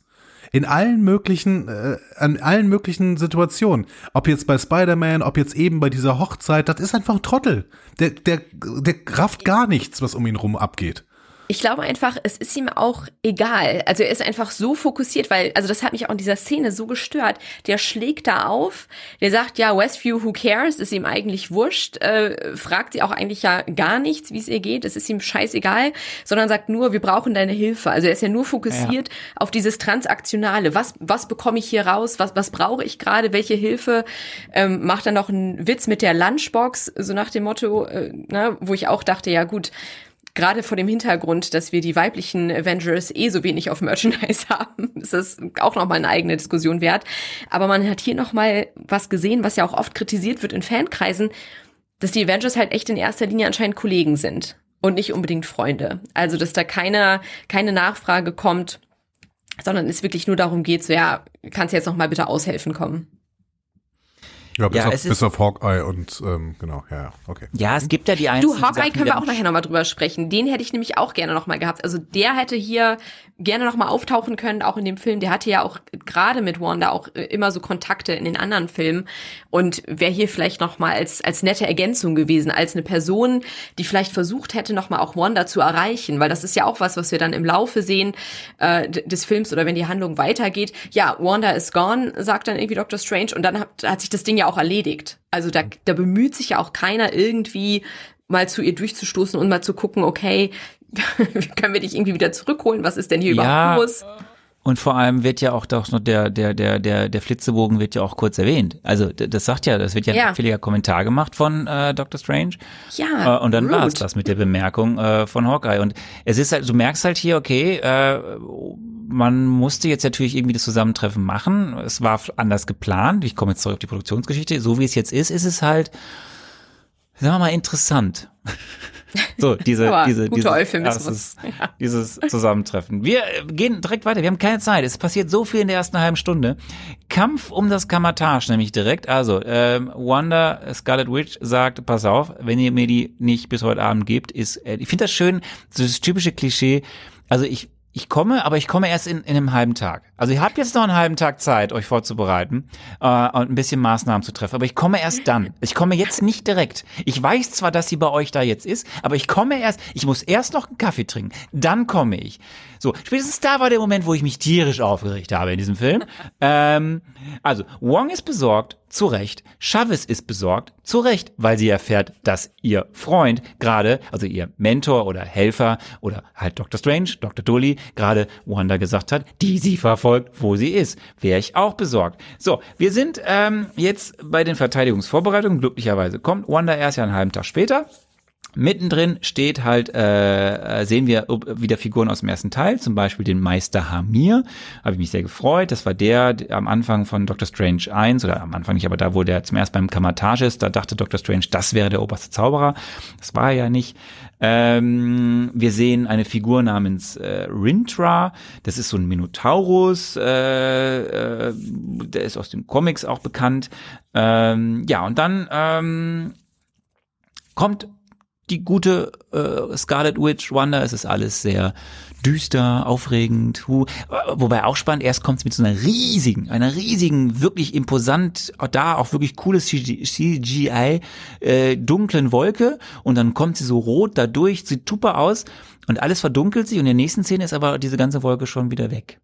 In allen möglichen, äh, an allen möglichen Situationen. Ob jetzt bei Spider-Man, ob jetzt eben bei dieser Hochzeit, das ist einfach ein Trottel. Der, der, der rafft gar nichts, was um ihn rum abgeht. Ich glaube einfach, es ist ihm auch egal. Also er ist einfach so fokussiert, weil, also das hat mich auch in dieser Szene so gestört. Der schlägt da auf, der sagt, ja, Westview, who cares, ist ihm eigentlich wurscht, äh, fragt sie auch eigentlich ja gar nichts, wie es ihr geht, es ist ihm scheißegal, sondern sagt nur, wir brauchen deine Hilfe. Also er ist ja nur fokussiert auf dieses Transaktionale. Was, was bekomme ich hier raus? Was, was brauche ich gerade? Welche Hilfe? Ähm, macht dann noch einen Witz mit der Lunchbox, so nach dem Motto, äh, na, wo ich auch dachte, ja gut, gerade vor dem Hintergrund, dass wir die weiblichen Avengers eh so wenig auf Merchandise haben, ist das auch nochmal eine eigene Diskussion wert. Aber man hat hier nochmal was gesehen, was ja auch oft kritisiert wird in Fankreisen, dass die Avengers halt echt in erster Linie anscheinend Kollegen sind und nicht unbedingt Freunde. Also, dass da keine, keine Nachfrage kommt, sondern es wirklich nur darum geht, so, ja, kannst du jetzt nochmal bitte aushelfen kommen. Ja, bis, Ja, auf, es ist- bis auf Hawkeye und ähm, genau, ja, okay. Ja, es gibt ja die einzelnen Du, Hawkeye Sachen, können wir auch nachher nochmal drüber sprechen. Den hätte ich nämlich auch gerne nochmal gehabt. Also der hätte hier gerne nochmal auftauchen können, auch in dem Film. Der hatte ja auch gerade mit Wanda auch äh, immer so Kontakte in den anderen Filmen und wäre hier vielleicht nochmal als, als nette Ergänzung gewesen, als eine Person, die vielleicht versucht hätte, nochmal auch Wanda zu erreichen, weil das ist ja auch was, was wir dann im Laufe sehen äh, des Films oder wenn die Handlung weitergeht. Ja, Wanda is gone, sagt dann irgendwie Doctor Strange und dann hat, hat sich das Ding ja auch erledigt. Also da, da bemüht sich ja auch keiner irgendwie mal zu ihr durchzustoßen und mal zu gucken, okay, können wir dich irgendwie wieder zurückholen? Was ist denn hier Ja. überhaupt los? Und vor allem wird ja auch doch noch der, der, der, der, der Flitzebogen wird ja auch kurz erwähnt. Also das sagt ja, das wird ja, Ja. ein fälliger Kommentar gemacht von äh, Dr. Strange. Ja, Äh, und dann war es das mit der Bemerkung äh, von Hawkeye. Und es ist halt, du merkst halt hier, okay, äh, man musste jetzt natürlich irgendwie das Zusammentreffen machen. Es war anders geplant. Ich komme jetzt zurück auf die Produktionsgeschichte. So wie es jetzt ist, ist es halt, sagen wir mal, interessant. So, diese, diese, Euphemismus. erstes, dieses Zusammentreffen. Wir gehen direkt weiter. Wir haben keine Zeit. Es passiert so viel in der ersten halben Stunde. Kampf um das Kamatage nämlich direkt. Also, ähm, Wanda, Scarlet Witch sagt, pass auf, wenn ihr mir die nicht bis heute Abend gebt, ist, äh, ich finde das schön, das typische Klischee. Also ich, ich komme, aber ich komme erst in, in einem halben Tag. Also ihr habt jetzt noch einen halben Tag Zeit, euch vorzubereiten äh, und ein bisschen Maßnahmen zu treffen. Aber ich komme erst dann. Ich komme jetzt nicht direkt. Ich weiß zwar, dass sie bei euch da jetzt ist, aber ich komme erst, ich muss erst noch einen Kaffee trinken. Dann komme ich. So, spätestens da war der Moment, wo ich mich tierisch aufgeregt habe in diesem Film. ähm, also, Wong ist besorgt, zu Recht. Chavez ist besorgt, zu Recht, weil sie erfährt, dass ihr Freund gerade, also ihr Mentor oder Helfer oder halt Dr. Strange, Dr. Dolly, gerade Wanda gesagt hat, die sie verfolgt, wo sie ist. Wäre ich auch besorgt. So, wir sind ähm, jetzt bei den Verteidigungsvorbereitungen. Glücklicherweise kommt Wanda erst ja einen halben Tag später. Mittendrin steht halt, äh, sehen wir wieder Figuren aus dem ersten Teil, zum Beispiel den Meister Hamir. Habe ich mich sehr gefreut. Das war der, am Anfang von Doctor Strange 1, oder am Anfang nicht, aber da, wo der zum ersten beim Kamatage ist, da dachte Dr. Strange, das wäre der oberste Zauberer. Das war er ja nicht. Ähm, wir sehen eine Figur namens äh, Rintra. Das ist so ein Minotaurus. Äh, äh, der ist aus den Comics auch bekannt. Ähm, ja, und dann ähm, kommt die gute äh, Scarlet Witch Wanda. Es ist alles sehr düster, aufregend. Hu. Wobei auch spannend, erst kommt es mit so einer riesigen, einer riesigen, wirklich imposant, da auch wirklich cooles CGI, äh, dunklen Wolke und dann kommt sie so rot da durch, sieht super aus und alles verdunkelt sich und in der nächsten Szene ist aber diese ganze Wolke schon wieder weg.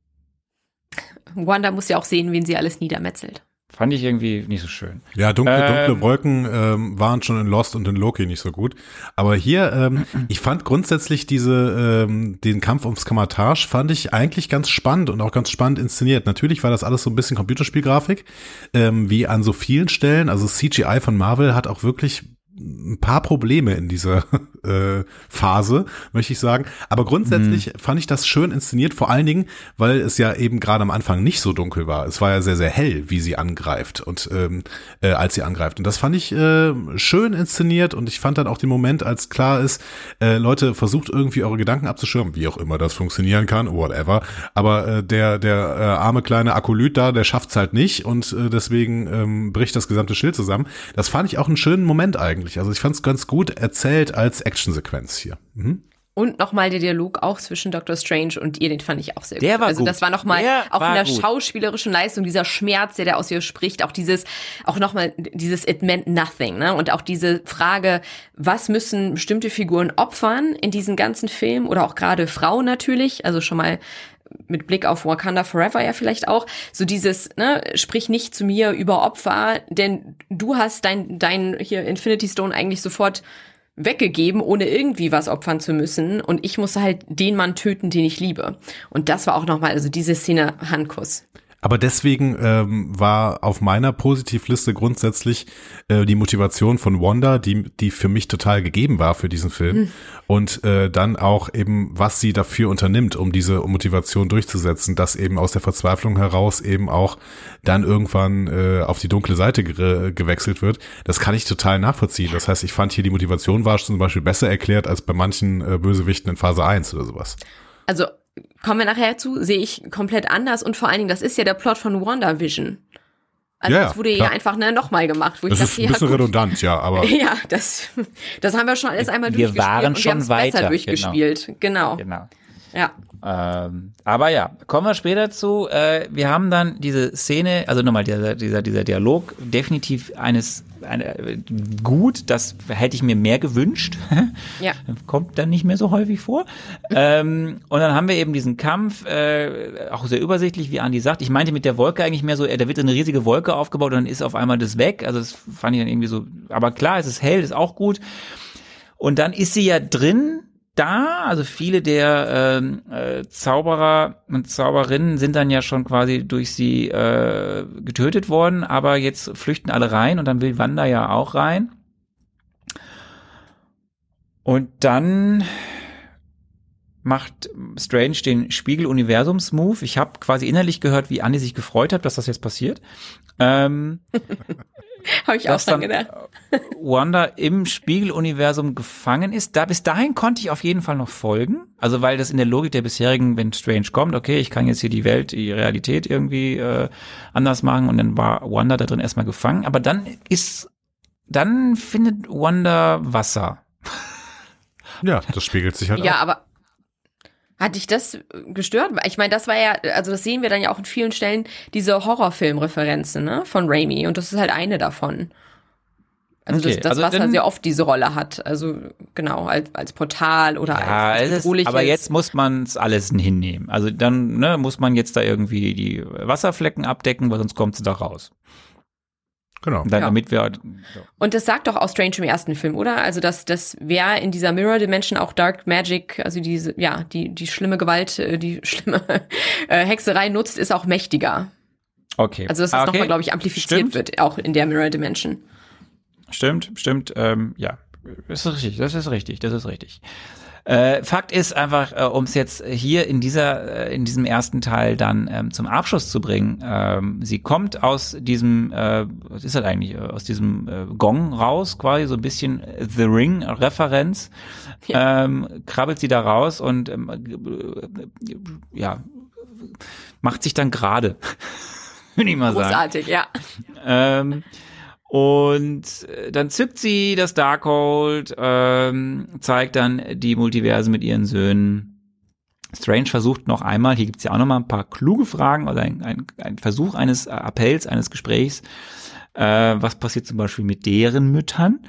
Wanda muss ja auch sehen, wen sie alles niedermetzelt. Fand ich irgendwie nicht so schön. Ja, dunkle, dunkle ähm, Wolken ähm, waren schon in Lost und in Loki nicht so gut. Aber hier, ähm, ich fand grundsätzlich diese, ähm, den Kampf ums Kamatage fand ich eigentlich ganz spannend und auch ganz spannend inszeniert. Natürlich war das alles so ein bisschen Computerspielgrafik, ähm, wie an so vielen Stellen. Also CGI von Marvel hat auch wirklich ein paar Probleme in dieser äh, Phase, möchte ich sagen. Aber grundsätzlich mhm. fand ich das schön inszeniert, vor allen Dingen, weil es ja eben gerade am Anfang nicht so dunkel war. Es war ja sehr, sehr hell, wie sie angreift und ähm, äh, als sie angreift. Und das fand ich äh, schön inszeniert und ich fand dann auch den Moment, als klar ist, äh, Leute, versucht irgendwie eure Gedanken abzuschirmen, wie auch immer das funktionieren kann, whatever. Aber äh, der, der äh, arme kleine Akolyt da, der schafft's halt nicht und äh, deswegen ähm, bricht das gesamte Schild zusammen. Das fand ich auch einen schönen Moment eigentlich. Also ich fand es ganz gut erzählt als Actionsequenz hier. Mhm. Und nochmal der Dialog auch zwischen Dr. Strange und ihr, den fand ich auch sehr der gut. War also gut. das war nochmal auch war in der gut. schauspielerischen Leistung, dieser Schmerz, der da aus ihr spricht, auch dieses, auch nochmal dieses It meant nothing, ne? Und auch diese Frage, was müssen bestimmte Figuren opfern in diesem ganzen Film oder auch gerade Frauen natürlich, also schon mal mit Blick auf Wakanda Forever ja vielleicht auch, so dieses, ne, sprich nicht zu mir über Opfer, denn du hast dein, dein hier Infinity Stone eigentlich sofort weggegeben, ohne irgendwie was opfern zu müssen. Und ich musste halt den Mann töten, den ich liebe. Und das war auch nochmal, also diese Szene Handkuss. Aber deswegen ähm, war auf meiner Positivliste grundsätzlich äh, die Motivation von Wanda, die, die für mich total gegeben war für diesen Film. Mhm. Und äh, dann auch eben, was sie dafür unternimmt, um diese Motivation durchzusetzen, dass eben aus der Verzweiflung heraus eben auch dann irgendwann äh, auf die dunkle Seite ge gewechselt wird. Das kann ich total nachvollziehen. Das heißt, ich fand hier die Motivation war zum Beispiel besser erklärt als bei manchen äh, Bösewichten in Phase 1 oder sowas. Also kommen wir nachher zu, sehe ich komplett anders und vor allen Dingen, das ist ja der Plot von WandaVision. Also Ja, das wurde klar. ja einfach ne, nochmal gemacht. Wo Das ich ist dachte, ein ja, bisschen gut. redundant, ja, aber Ja, das, das haben wir schon alles einmal Wir durchgespielt waren und schon wir weiter, besser durchgespielt. Genau. Genau. Ja. Ähm, aber ja, kommen wir später zu. Äh, wir haben dann diese Szene, also nochmal dieser, dieser, dieser Dialog, definitiv eines eine, gut, das hätte ich mir mehr gewünscht. Ja. Kommt dann nicht mehr so häufig vor. ähm, und dann haben wir eben diesen Kampf, äh, auch sehr übersichtlich, wie Andi sagt. Ich meinte mit der Wolke eigentlich mehr so, äh, da wird eine riesige Wolke aufgebaut und dann ist auf einmal das weg. Also das fand ich dann irgendwie so, aber klar, es ist hell, ist auch gut. Und dann ist sie ja drin da, also viele der ähm, äh, Zauberer und Zauberinnen sind dann ja schon quasi durch sie äh, getötet worden, aber jetzt flüchten alle rein und dann will Wanda ja auch rein. Und dann macht Strange den Spiegel-Universums-Move. Ich habe quasi innerlich gehört, wie Andi sich gefreut hat, dass das jetzt passiert. Ähm, Habe ich auch dass dran dann gedacht. Wanda im Spiegeluniversum gefangen ist. Da bis dahin konnte ich auf jeden Fall noch folgen. Also weil das in der Logik der bisherigen, wenn Strange kommt, okay, ich kann jetzt hier die Welt, die Realität irgendwie äh, anders machen und dann war Wanda da drin erstmal gefangen. Aber dann ist, dann findet Wanda Wasser. ja, das spiegelt sich halt Ja, auch. aber Hat dich das gestört? Ich meine, das war ja, also das sehen wir dann ja auch in vielen Stellen, diese Horrorfilm-Referenzen ne, von Raimi und das ist halt eine davon. Also Okay, das, das also Wasser dann- sehr oft diese Rolle hat. Also genau, als, als Portal oder Ja, als, als bedrohliches. aber jetzt muss man es alles hinnehmen. Also dann ne, muss man jetzt da irgendwie die Wasserflecken abdecken, weil sonst kommt sie da raus. Genau. Und dann, Ja. damit wir Und das sagt doch auch Strange im ersten Film, oder? Also, dass, dass wer in dieser Mirror Dimension auch Dark Magic, also diese, ja, die, die schlimme Gewalt, äh, die schlimme äh, Hexerei nutzt, ist auch mächtiger. okay. Also, dass das Ah, okay. nochmal, glaube ich, amplifiziert Stimmt. wird, auch in der Mirror Dimension. Stimmt, stimmt, ähm, ja. Das ist richtig, das ist richtig, das ist richtig. Äh, Fakt ist einfach, äh, um es jetzt hier in dieser, äh, in diesem ersten Teil dann ähm, zum Abschluss zu bringen, ähm, sie kommt aus diesem, äh, was ist das eigentlich, äh, aus diesem äh, Gong raus, quasi so ein bisschen The Ring-Referenz, ähm, krabbelt sie da raus und ähm, äh, ja, macht sich dann gerade, würde ich mal sagen. Großartig, ja. Ähm, und äh, dann zückt sie das Darkhold, ähm, zeigt dann die Multiverse mit ihren Söhnen. Strange versucht noch einmal, hier gibt's ja auch noch mal ein paar kluge Fragen oder ein, ein, ein Versuch eines äh, Appells, eines Gesprächs. Äh, was passiert zum Beispiel mit deren Müttern?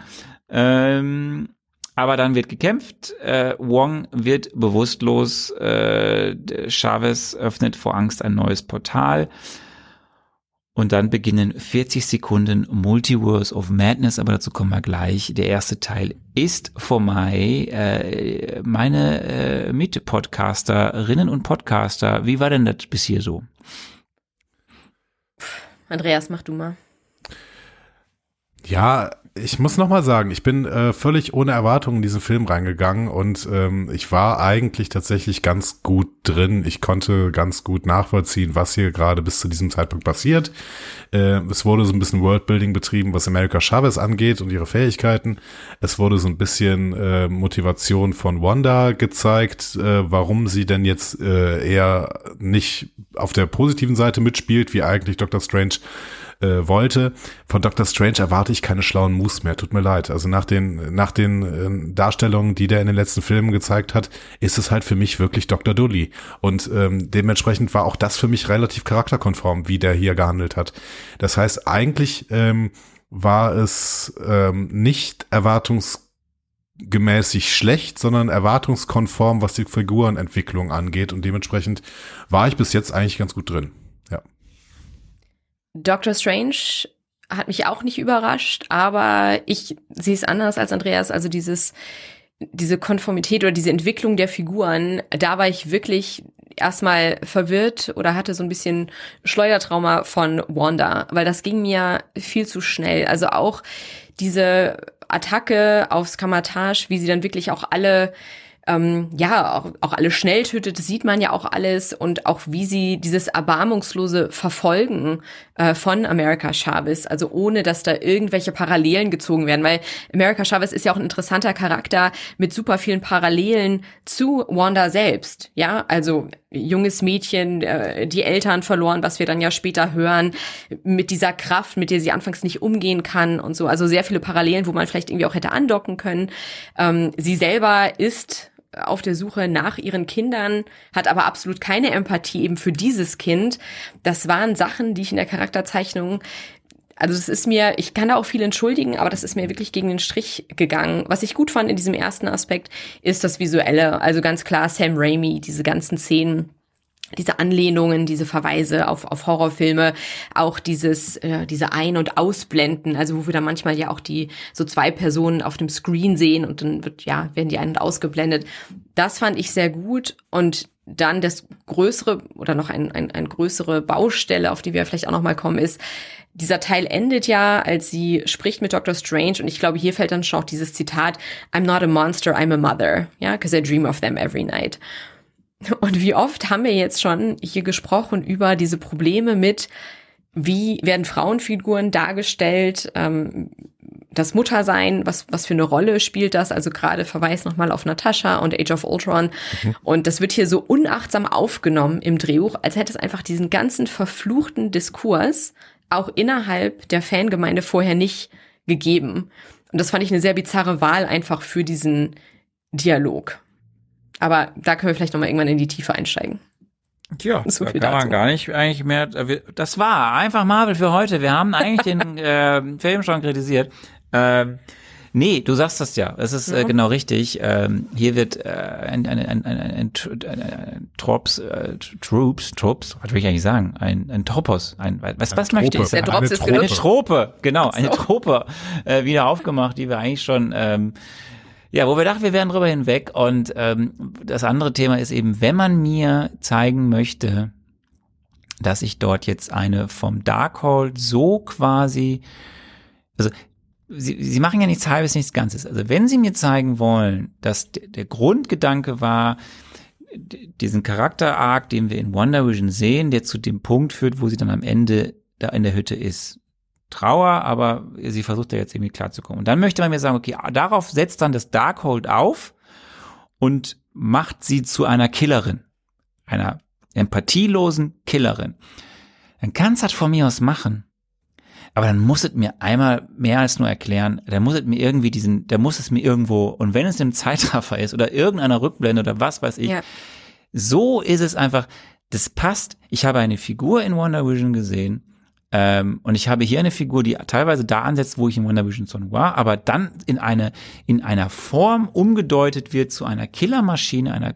Ähm, aber dann wird gekämpft. Äh, Wong wird bewusstlos. Äh, Chavez öffnet vor Angst ein neues Portal. Und dann beginnen 40 Sekunden Multiverse of Madness, aber dazu kommen wir gleich. Der erste Teil ist vorbei. Äh, meine äh, Mitpodcasterinnen und Podcaster, wie war denn das bis hier so? Andreas, mach du mal. Ja, ich muss noch mal sagen, ich bin äh, völlig ohne Erwartungen in diesen Film reingegangen und ähm, ich war eigentlich tatsächlich ganz gut drin. Ich konnte ganz gut nachvollziehen, was hier gerade bis zu diesem Zeitpunkt passiert. Äh, es wurde so ein bisschen Worldbuilding betrieben, was America Chavez angeht und ihre Fähigkeiten. Es wurde so ein bisschen äh, Motivation von Wanda gezeigt, äh, warum sie denn jetzt äh, eher nicht auf der positiven Seite mitspielt, wie eigentlich Dr. Strange äh, wollte. Von Dr. Strange erwarte ich keine schlauen Moves mehr. Tut mir leid. Also nach den nach den äh, Darstellungen, die der in den letzten Filmen gezeigt hat, ist es halt für mich wirklich Dr. Dully. Und ähm, dementsprechend war auch das für mich relativ charakterkonform, wie der hier gehandelt hat. Das heißt, eigentlich ähm, war es ähm, nicht erwartungsgemäßig schlecht, sondern erwartungskonform, was die Figurenentwicklung angeht. Und dementsprechend war ich bis jetzt eigentlich ganz gut drin. Doctor Strange hat mich auch nicht überrascht, aber ich sehe es anders als Andreas. Also dieses, diese Konformität oder diese Entwicklung der Figuren, da war ich wirklich erstmal verwirrt oder hatte so ein bisschen Schleudertrauma von Wanda, weil das ging mir viel zu schnell. Also auch diese Attacke aufs Kamatage, wie sie dann wirklich auch alle ähm, ja, auch, auch alle schnell tötet, das sieht man ja auch alles und auch wie sie dieses erbarmungslose Verfolgen äh, von America Chavez, also ohne, dass da irgendwelche Parallelen gezogen werden, weil America Chavez ist ja auch ein interessanter Charakter mit super vielen Parallelen zu Wanda selbst, ja, also junges Mädchen, äh, die Eltern verloren, was wir dann ja später hören, mit dieser Kraft, mit der sie anfangs nicht umgehen kann und so, also sehr viele Parallelen, wo man vielleicht irgendwie auch hätte andocken können. Ähm, sie selber ist auf der Suche nach ihren Kindern, hat aber absolut keine Empathie eben für dieses Kind. Das waren Sachen, die ich in der Charakterzeichnung also das ist mir, ich kann da auch viel entschuldigen, aber das ist mir wirklich gegen den Strich gegangen. Was ich gut fand in diesem ersten Aspekt ist das Visuelle. Also ganz klar Sam Raimi, diese ganzen Szenen, diese Anlehnungen, diese Verweise auf, auf Horrorfilme, auch dieses, äh, diese Ein- und Ausblenden, also wo wir dann manchmal ja auch die so zwei Personen auf dem Screen sehen und dann wird, ja, werden die ein- und ausgeblendet. Das fand ich sehr gut und dann das größere oder noch ein, ein, ein größere Baustelle, auf die wir vielleicht auch noch mal kommen, ist, dieser Teil endet ja, als sie spricht mit Dr. Strange und ich glaube, hier fällt dann schon auch dieses Zitat, I'm not a monster, I'm a mother, ja, because I dream of them every night. Und wie oft haben wir jetzt schon hier gesprochen über diese Probleme mit, wie werden Frauenfiguren dargestellt, ähm, das Muttersein, was, was für eine Rolle spielt das? Also gerade Verweis nochmal auf Natascha und Age of Ultron. Und das wird hier so unachtsam aufgenommen im Drehbuch, als hätte es einfach diesen ganzen verfluchten Diskurs auch innerhalb der Fangemeinde vorher nicht gegeben. Und das fand ich eine sehr bizarre Wahl einfach für diesen Dialog. Aber da können wir vielleicht nochmal irgendwann in die Tiefe einsteigen. Tja, So da kann man dazu. gar nicht eigentlich mehr. äh, Das war einfach Marvel für heute. Wir haben eigentlich den äh, Film schon kritisiert. Ähm, nee, du sagst das ja. Es ist äh, genau richtig. Ähm, hier wird äh, ein, ein, ein, ein, ein, ein, ein, ein Trops, äh, Troops, Troops, was will ich eigentlich sagen? Ein, ein Tropos. Ein, was, was möchte ich Trope. Der sagen? Drops Eine ist Trope. Eine. Trope, genau, eine Trope äh, wieder aufgemacht, die wir eigentlich schon, ähm, ja, wo wir dachten, wir wären drüber hinweg. Und ähm, das andere Thema ist eben, wenn man mir zeigen möchte, dass ich dort jetzt eine vom Darkhold so quasi, also Sie, Sie machen ja nichts Halbes, nichts Ganzes. Also wenn Sie mir zeigen wollen, dass der Grundgedanke war, diesen Charakter-Arc, den wir in Wonder Vision sehen, der zu dem Punkt führt, wo sie dann am Ende da in der Hütte ist. Trauer, aber sie versucht da jetzt irgendwie klarzukommen. Und dann möchte man mir sagen, okay, darauf setzt dann das Darkhold auf und macht sie zu einer Killerin. Einer empathielosen Killerin. Dann kann's das von mir aus machen. Aber dann muss es mir einmal mehr als nur erklären, dann muss es mir irgendwie diesen, da muss es mir irgendwo, und wenn es im Zeitraffer ist oder irgendeiner Rückblende oder was weiß ich, Ja. so ist es einfach, das passt. Ich habe eine Figur in Wonder Vision gesehen ähm, und ich habe hier eine Figur, die teilweise da ansetzt, wo ich in Wonder schon war, aber dann in eine in einer Form umgedeutet wird zu einer Killermaschine, einer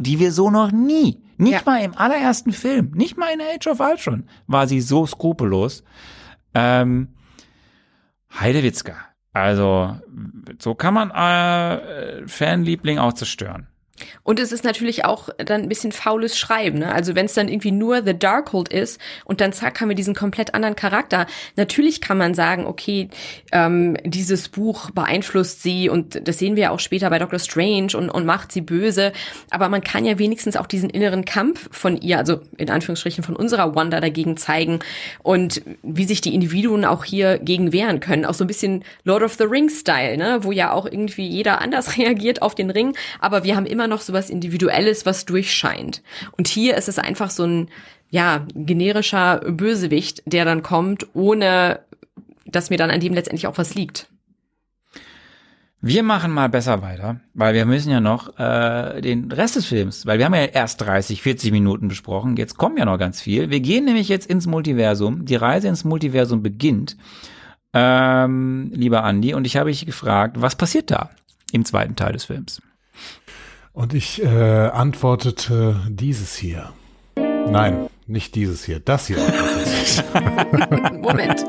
die wir so noch nie, nicht Ja. mal im allerersten Film, nicht mal in Age of Ultron war sie so skrupellos. Ähm, Heidewitzka. Also so kann man äh, Fanliebling auch zerstören. Und es ist natürlich auch dann ein bisschen faules Schreiben. Ne? Also wenn es dann irgendwie nur The Darkhold ist und dann zack haben wir diesen komplett anderen Charakter. Natürlich kann man sagen, okay, ähm, dieses Buch beeinflusst sie und das sehen wir ja auch später bei Doctor Strange und, und macht sie böse. Aber man kann ja wenigstens auch diesen inneren Kampf von ihr, also in Anführungsstrichen von unserer Wanda dagegen zeigen und wie sich die Individuen auch hier gegen wehren können. Auch so ein bisschen Lord of the Rings Style, ne? wo ja auch irgendwie jeder anders reagiert auf den Ring, aber wir haben immer noch so was Individuelles, was durchscheint. Und hier ist es einfach so ein, ja, generischer Bösewicht, der dann kommt, ohne dass mir dann an dem letztendlich auch was liegt. Wir machen mal besser weiter, weil wir müssen ja noch äh, den Rest des Films, weil wir haben ja erst 30, 40 Minuten besprochen, jetzt kommen ja noch ganz viel. Wir gehen nämlich jetzt ins Multiversum. Die Reise ins Multiversum beginnt, ähm, lieber Andi, und ich habe dich gefragt, was passiert da im zweiten Teil des Films? Und ich äh, antwortete dieses hier. Nein, nicht dieses hier, das hier. Moment.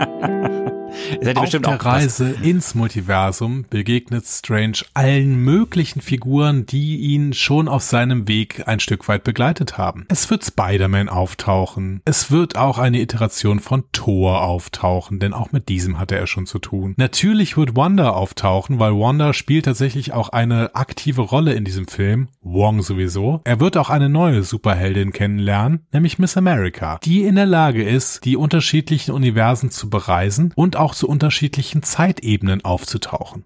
Das hätte Auf bestimmt der auch. Reise ins Multiversum begegnet Strange allen möglichen Figuren, die ihn schon auf seinem Weg ein Stück weit begleitet haben. Es wird Spider-Man auftauchen. Es wird auch eine Iteration von Thor auftauchen, denn auch mit diesem hatte er schon zu tun. Natürlich wird Wanda auftauchen, weil Wanda spielt tatsächlich auch eine aktive Rolle in diesem Film. Wong sowieso. Er wird auch eine neue Superheldin kennenlernen, nämlich Miss America, die in der Lage ist, die unterschiedlichen Universen zu bereisen und auch zu unterschiedlichen Zeitebenen aufzutauchen.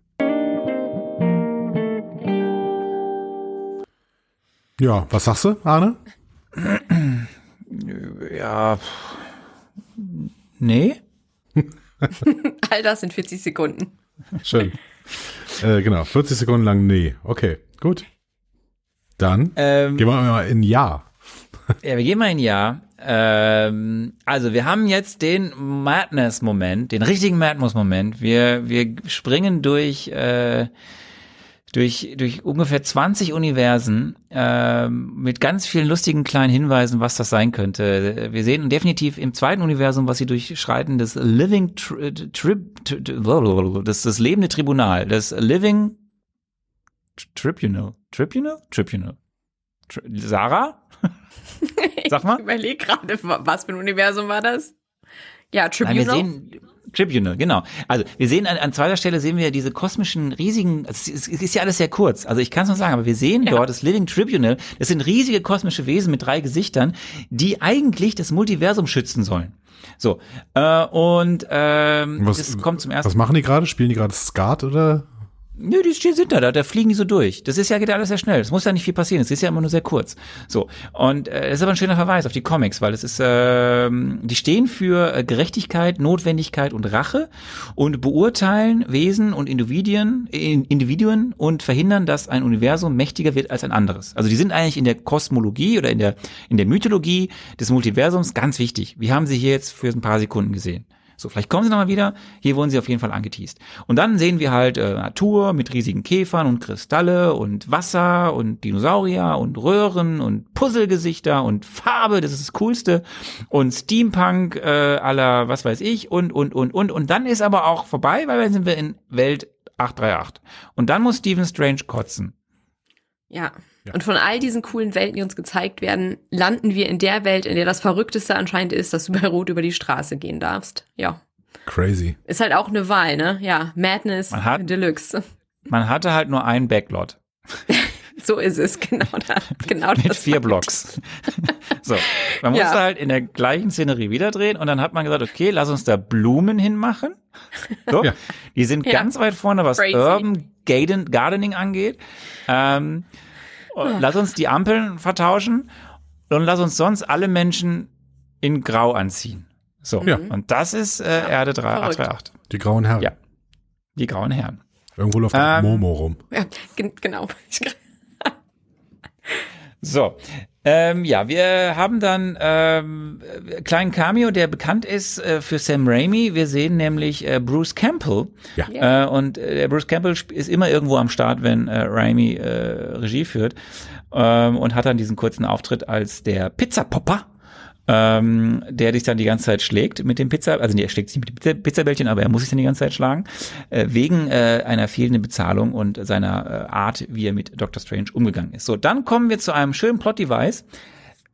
Ja, was sagst du, Arne? Ja. Nee? All das in 40 Sekunden. Schön. äh, genau, 40 Sekunden lang nee. Okay, gut. Dann Ähm, gehen wir mal in Ja. Ja, wir gehen mal ein Jahr. Ähm, also wir haben jetzt den Madness-Moment, den richtigen Madness-Moment. Wir, wir springen durch, äh, durch, durch ungefähr 20 Universen ähm, mit ganz vielen lustigen kleinen Hinweisen, was das sein könnte. Wir sehen definitiv im zweiten Universum, was sie durchschreiten, das Living Tri Trib das, das lebende Tribunal, das Living Tribunal. Tribunal? Tribunal. Tri Sarah? Sag mal. Ich überlege gerade, was für ein Universum war das? Ja, Nein, Tribunal. wir sehen Tribunal, genau. Also wir sehen an, an zweiter Stelle sehen wir diese kosmischen riesigen, es ist, es ist ja alles sehr kurz, also ich kann es nur sagen, aber wir sehen Ja. dort das Living Tribunal, das sind riesige kosmische Wesen mit drei Gesichtern, die eigentlich das Multiversum schützen sollen. So, äh, und ähm, Was- das kommt zum ersten Was machen die gerade? Spielen die gerade Skat oder? Nö, die sind da, da, da fliegen die so durch. Das ist ja, geht alles sehr schnell. Es muss ja nicht viel passieren. Es ist ja immer nur sehr kurz. So. Und äh, das ist aber ein schöner Verweis auf die Comics, weil es ist, ähm, die stehen für äh, Gerechtigkeit, Notwendigkeit und Rache und beurteilen Wesen und Individuen, in, Individuen und verhindern, dass ein Universum mächtiger wird als ein anderes. Also die sind eigentlich in der Kosmologie oder in der, in der Mythologie des Multiversums ganz wichtig. Wir haben sie hier jetzt für ein paar Sekunden gesehen. So, vielleicht kommen sie nochmal wieder. Hier wurden sie auf jeden Fall angeteased. Und dann sehen wir halt äh, Natur mit riesigen Käfern und Kristalle und Wasser und Dinosaurier und Röhren und Puzzlegesichter und Farbe, das ist das Coolste. Und Steampunk äh, aller was weiß ich und, und, und, und. Und dann ist aber auch vorbei, weil dann sind wir in Welt 838. Und dann muss Stephen Strange kotzen. Ja. Und von all diesen coolen Welten, die uns gezeigt werden, landen wir in der Welt, in der das Verrückteste anscheinend ist, dass du bei Rot über die Straße gehen darfst. Ja. Crazy. Ist halt auch eine Wahl, ne? Ja. Madness Man hat- Deluxe. Man hatte halt nur einen Backlot So ist es, genau. Da, genau mit das vier war- Blocks. so, man Ja. musste halt in der gleichen Szenerie wieder drehen und dann hat man gesagt, okay, lass uns da Blumen hinmachen. So, Ja. die sind Ja. ganz weit vorne, was Crazy. Urban Garden, Gardening angeht. Ähm. Lass uns die Ampeln vertauschen und lass uns sonst alle Menschen in Grau anziehen. So, Ja. und das ist äh, Erde 3, verrückt. 828. Die grauen Herren. Ja. Die grauen Herren. Irgendwo läuft Ähm, Momo rum. Ja, gen- genau. So, ähm, ja, wir haben dann ähm, einen kleinen Cameo, der bekannt ist äh, für Sam Raimi. Wir sehen nämlich äh, Bruce Campbell. Ja. Äh, und äh, der Bruce Campbell ist immer irgendwo am Start, wenn äh, Raimi äh, Regie führt. Ähm, und hat dann diesen kurzen Auftritt als der Pizzapopper. Ähm, der dich dann die ganze Zeit schlägt mit dem Pizza, also nee, er schlägt sich mit dem Pizza- Pizzabällchen, aber er muss sich dann die ganze Zeit schlagen, äh, wegen äh, einer fehlenden Bezahlung und seiner äh, Art, wie er mit Dr. Strange umgegangen ist. So, dann kommen wir zu einem schönen Plot-Device.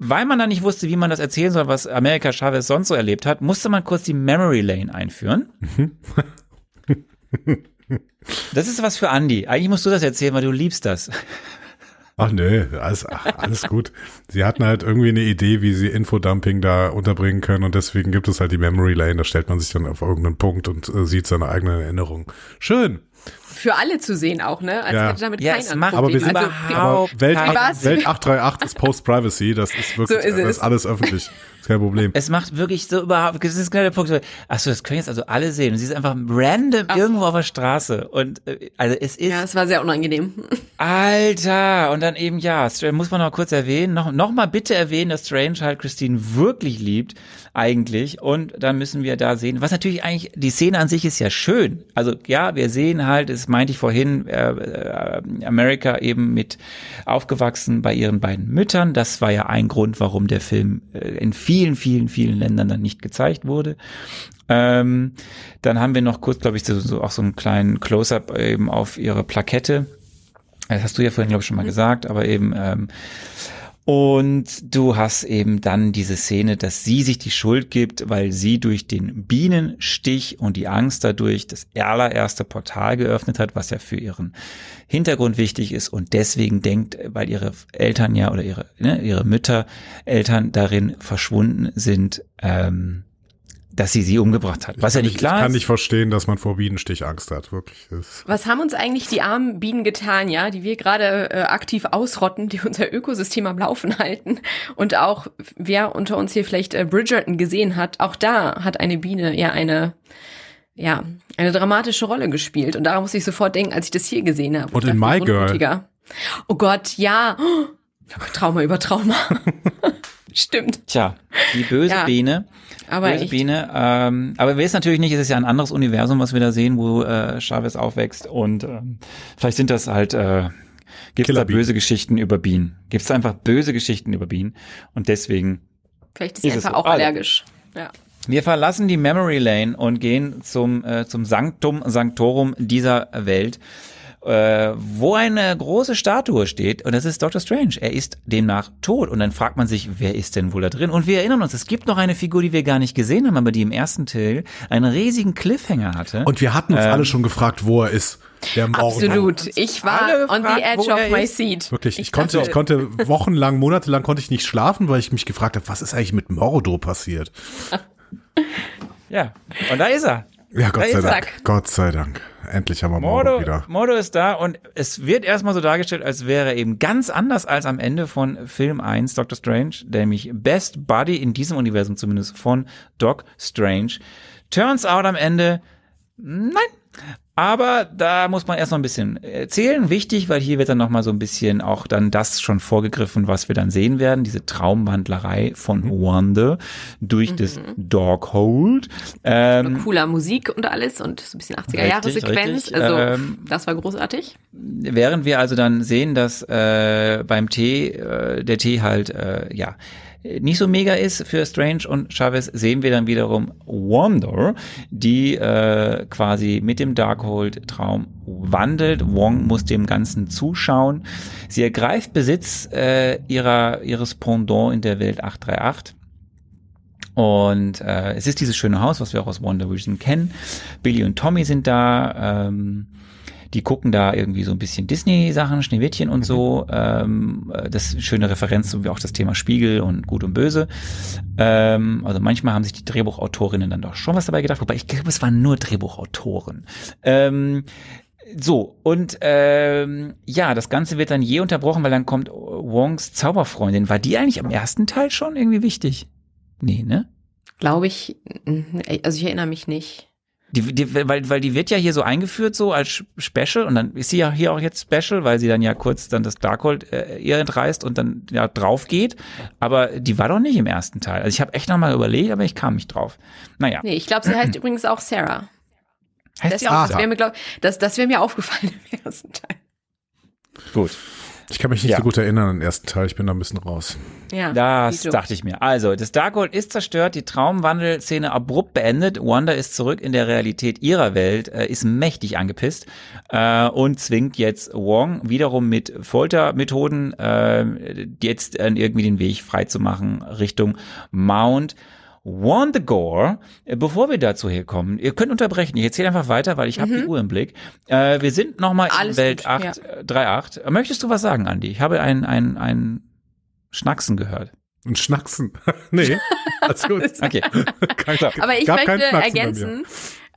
Weil man dann nicht wusste, wie man das erzählen soll, was America Chavez sonst so erlebt hat, musste man kurz die Memory Lane einführen. Das ist was für Andy. Eigentlich musst du das erzählen, weil du liebst das. Ach nee, alles, ach, alles gut. Sie hatten halt irgendwie eine Idee, wie sie Infodumping da unterbringen können und deswegen gibt es halt die Memory Lane, da stellt man sich dann auf irgendeinen Punkt und äh, sieht seine eigenen Erinnerungen. Schön. Für alle zu sehen auch, ne? Als Ja. hätte damit Ja, keiner es ein macht- Problem. Aber wir sind also, überhaupt- aber Welt, kein- Was? Welt 838 ist Post-Privacy, das ist wirklich So ist das ist alles öffentlich. Ist kein Problem. Es macht wirklich so überhaupt, das ist genau der Punkt. so, Ach so, das können jetzt also alle sehen. Und sie ist einfach random irgendwo auf der Straße. Und äh, also es ist ja, es war sehr unangenehm. Alter, und dann eben ja, muss man noch kurz erwähnen, noch, noch mal bitte erwähnen, dass Strange halt Christine wirklich liebt, eigentlich. Und dann müssen wir da sehen, was natürlich eigentlich, die Szene an sich ist ja schön. Also ja, wir sehen halt, das meinte ich vorhin, äh, äh, America eben mit aufgewachsen bei ihren beiden Müttern. Das war ja ein Grund, warum der Film äh, in vielen, vielen, vielen Ländern dann nicht gezeigt wurde. Ähm, dann haben wir noch kurz, glaube ich, so, so auch so einen kleinen Close-up eben auf ihre Plakette. Das hast du ja vorhin, glaube ich, schon mal gesagt, aber eben, ähm, und du hast eben dann diese Szene, dass sie sich die Schuld gibt, weil sie durch den Bienenstich und die Angst dadurch das allererste Portal geöffnet hat, was ja für ihren Hintergrund wichtig ist. Und deswegen denkt, weil ihre Eltern ja oder ihre, ne, ihre Mütter, Eltern darin verschwunden sind, ähm, dass sie sie umgebracht hat. Was ja nicht ich klar kann nicht verstehen, dass man vor Bienenstich Angst hat, wirklich. Was haben uns eigentlich die armen Bienen getan, ja, die wir gerade äh, aktiv ausrotten, die unser Ökosystem am Laufen halten? Und auch, wer unter uns hier vielleicht äh, Bridgerton gesehen hat, auch da hat eine Biene ja eine, ja, eine dramatische Rolle gespielt. Und daran muss ich sofort denken, als ich das hier gesehen habe. Und Ich in My Girl. Oh Gott, ja. Oh, Trauma über Trauma. Stimmt. Tja, die böse Ja. Biene. Aber böse echt. Biene. Ähm, aber wir wissen natürlich nicht, es ist ja ein anderes Universum, was wir da sehen, wo äh, Chavez aufwächst. Und ähm, vielleicht sind das halt, äh, gibt es da böse Geschichten über Bienen. Gibt es einfach böse Geschichten über Bienen. Und deswegen, Vielleicht ist sie Ist es einfach so. auch Alle. allergisch. Ja. wir verlassen die Memory Lane und gehen zum, äh, zum Sanctum Sanctorum dieser Welt. Äh, wo eine große Statue steht und das ist Dr. Strange. Er ist demnach tot und dann fragt man sich, wer ist denn wohl da drin? Und wir erinnern uns, es gibt noch eine Figur, die wir gar nicht gesehen haben, aber die im ersten Teil einen riesigen Cliffhanger hatte. Und wir hatten uns alle schon gefragt, wo er ist. Der. Absolut. Ich war on the edge of my ist. seat. Wirklich, ich, konnte, ich konnte wochenlang, monatelang konnte ich nicht schlafen, weil ich mich gefragt habe, was ist eigentlich mit Mordor passiert? ja, und da ist er. Ja, Gott Da sei. Dank. Gott sei Dank. Endlich haben wir Mordo, Mordo, wieder. Mordo ist da und es wird erstmal so dargestellt, als wäre er eben ganz anders als am Ende von Film 1 Doctor Strange, nämlich Best Buddy in diesem Universum zumindest von Doc Strange. Turns out am Ende, nein. Aber da muss man erst noch ein bisschen erzählen. Wichtig, weil hier wird dann noch mal so ein bisschen auch dann das schon vorgegriffen, was wir dann sehen werden. Diese Traumwandlerei von Wanda durch das Doghold. Ähm, Cooler Musik und alles und so ein bisschen 80er-Jahre-Sequenz. richtig, Also, ähm, das war großartig. während wir also dann sehen, dass äh, beim Tee äh, der Tee halt äh, ja nicht so mega ist für Strange und Chavez, sehen wir dann wiederum Wanda, die äh, quasi mit dem Darkhold-Traum wandelt. Wong muss dem Ganzen zuschauen. Sie ergreift Besitz äh, ihrer ihres Pendant in der Welt 838. Und äh, es ist dieses schöne Haus, was wir auch aus Wonder Vision kennen. Billy und Tommy sind da. Ähm, die gucken da irgendwie so ein bisschen Disney-Sachen, Schneewittchen und so. Ähm, äh, das ist eine schöne Referenz, so wie auch das Thema Spiegel und Gut und Böse. Ähm, also manchmal haben sich die Drehbuchautorinnen dann doch schon was dabei gedacht, wobei ich glaube, es waren nur Drehbuchautoren. Ähm, so, und ähm, ja, das Ganze wird dann je unterbrochen, weil dann kommt Wongs Zauberfreundin. War die eigentlich am ersten Teil schon irgendwie wichtig? Nee, ne? Glaube ich, also ich erinnere mich nicht. Die, die, weil, weil die wird ja hier so eingeführt, so als Special, und dann ist sie ja hier auch jetzt Special, weil sie dann ja kurz dann das Darkhold äh, ihr entreißt und dann ja drauf geht. Aber die war doch nicht im ersten Teil. Also ich habe echt nochmal überlegt, aber ich kam nicht drauf. Naja. Nee, ich glaube, sie heißt übrigens auch Sarah. Heißt Das, sie das auch wäre mir, glaub, das, das wär mir aufgefallen im ersten Teil. gut. Ich kann mich nicht Ja. so gut erinnern an den ersten Teil, ich bin da ein bisschen raus. Ja, Das dachte ich mir. Also, das Darkhold ist zerstört, die Traumwandelszene abrupt beendet. Wanda ist zurück in der Realität ihrer Welt, äh, ist mächtig angepisst äh, und zwingt jetzt Wong wiederum mit Foltermethoden äh, jetzt äh, irgendwie den Weg freizumachen Richtung Mount Wandagore. Äh, Bevor wir dazu hier kommen, ihr könnt unterbrechen. Ich erzähle einfach weiter, weil ich habe die Uhr im Blick. Äh, wir sind nochmal in Mhm. Welt gut, 8, ja. äh, 3.8. Möchtest du was sagen, Andi? Ich habe ein, ein, ein Schnacksen gehört. Und Schnacksen. nee, alles gut. Okay. Kein, Aber ich gab kein möchte Schnacksen bei mir. ergänzen,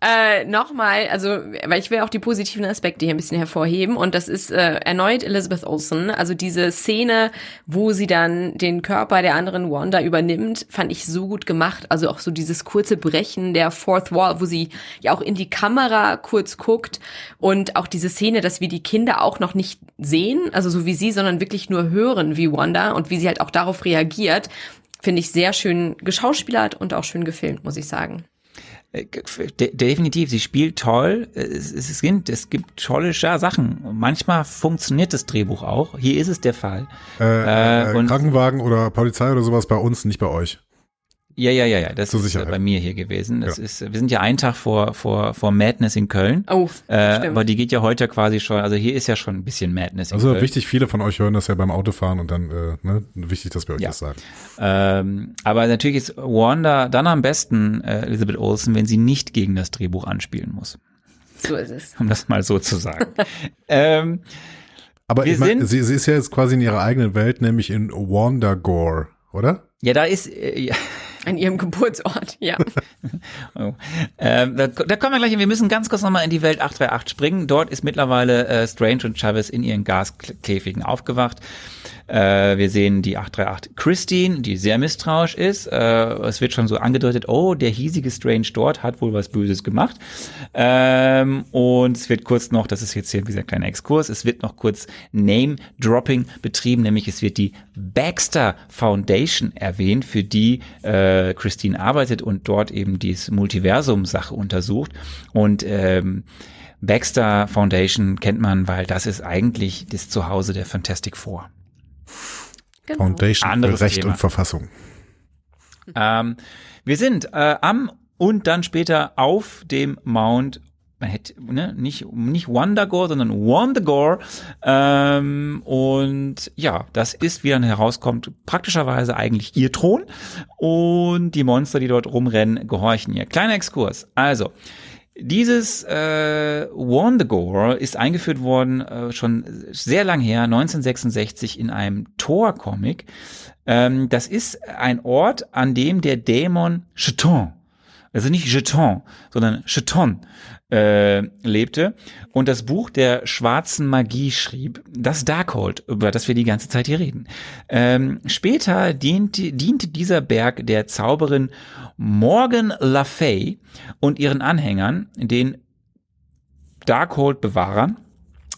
äh, nochmal, also, weil ich will auch die positiven Aspekte hier ein bisschen hervorheben und das ist äh, erneut Elizabeth Olsen. Also diese Szene, wo sie dann den Körper der anderen Wanda übernimmt, fand ich so gut gemacht. Also auch so dieses kurze Brechen der Fourth Wall, wo sie ja auch in die Kamera kurz guckt und auch diese Szene, dass wir die Kinder auch noch nicht sehen, also so wie sie, sondern wirklich nur hören wie Wanda und wie sie halt auch darauf reagiert, finde ich sehr schön geschauspielert und auch schön gefilmt, muss ich sagen. Äh, de definitiv, sie spielt toll. Es, es, gibt, es gibt tolle Sachen. Manchmal funktioniert das Drehbuch auch. Hier ist es der Fall. Äh, äh, und- Krankenwagen oder Polizei oder sowas bei uns, nicht bei euch. Ja, ja, ja, ja. Das Zur ist äh, Sicherheit. bei mir hier gewesen. Das Ja. ist, wir sind ja einen Tag vor, vor, vor Madness in Köln. Oh, Äh, stimmt. aber die geht ja heute quasi schon, also hier ist ja schon ein bisschen Madness in Also Köln. wichtig, viele von euch hören das ja beim Autofahren und dann, äh, ne, wichtig, dass wir euch Ja. das sagen. Ähm, aber natürlich ist Wanda dann am besten äh, Elizabeth Olsen, wenn sie nicht gegen das Drehbuch anspielen muss. so ist es. Um das mal so zu sagen. ähm, Aber ich meine, sie, sie ist ja jetzt quasi in ihrer eigenen Welt, nämlich in Wandagore, oder? ja, da ist, äh, ja, An ihrem Geburtsort, ja. Oh. Ähm, da, da kommen wir gleich hin. Wir müssen ganz kurz nochmal in die Welt 838 springen. Dort ist mittlerweile äh, Strange und Chavez in ihren Gaskäfigen aufgewacht. Äh, wir sehen die 838 Christine, die sehr misstrauisch ist. Äh, es wird schon so angedeutet, oh, der hiesige Strange dort hat wohl was Böses gemacht. Ähm, und es wird kurz noch, das ist jetzt hier dieser kleine Exkurs, es wird noch kurz Name-Dropping betrieben, nämlich es wird die Baxter Foundation erwähnt, für die äh, Christine arbeitet und dort eben diese Multiversum-Sache untersucht. Und ähm, Baxter Foundation kennt man, weil das ist eigentlich das Zuhause der Fantastic Four. Genau. Foundation Anderes für Recht Thema. und Verfassung. Ähm, wir sind äh, am und dann später auf dem Mount, man hätte, ne, nicht, nicht Wandagore, sondern Wandagore. Ähm, und ja, das ist, wie dann herauskommt, praktischerweise eigentlich ihr Thron. Und die Monster, die dort rumrennen, gehorchen ihr. Kleiner Exkurs. Also, dieses äh, Wandagore ist eingeführt worden äh, schon sehr lang her, 1966 in einem Thor-Comic. Ähm, das ist ein Ort, an dem der Dämon Cheton also nicht Jeton, sondern Cheton, äh, lebte und das Buch der schwarzen Magie schrieb, das Darkhold, über das wir die ganze Zeit hier reden. Ähm, später diente, diente dieser Berg der Zauberin Morgan Le Fay und ihren Anhängern, den Darkhold-Bewahrern,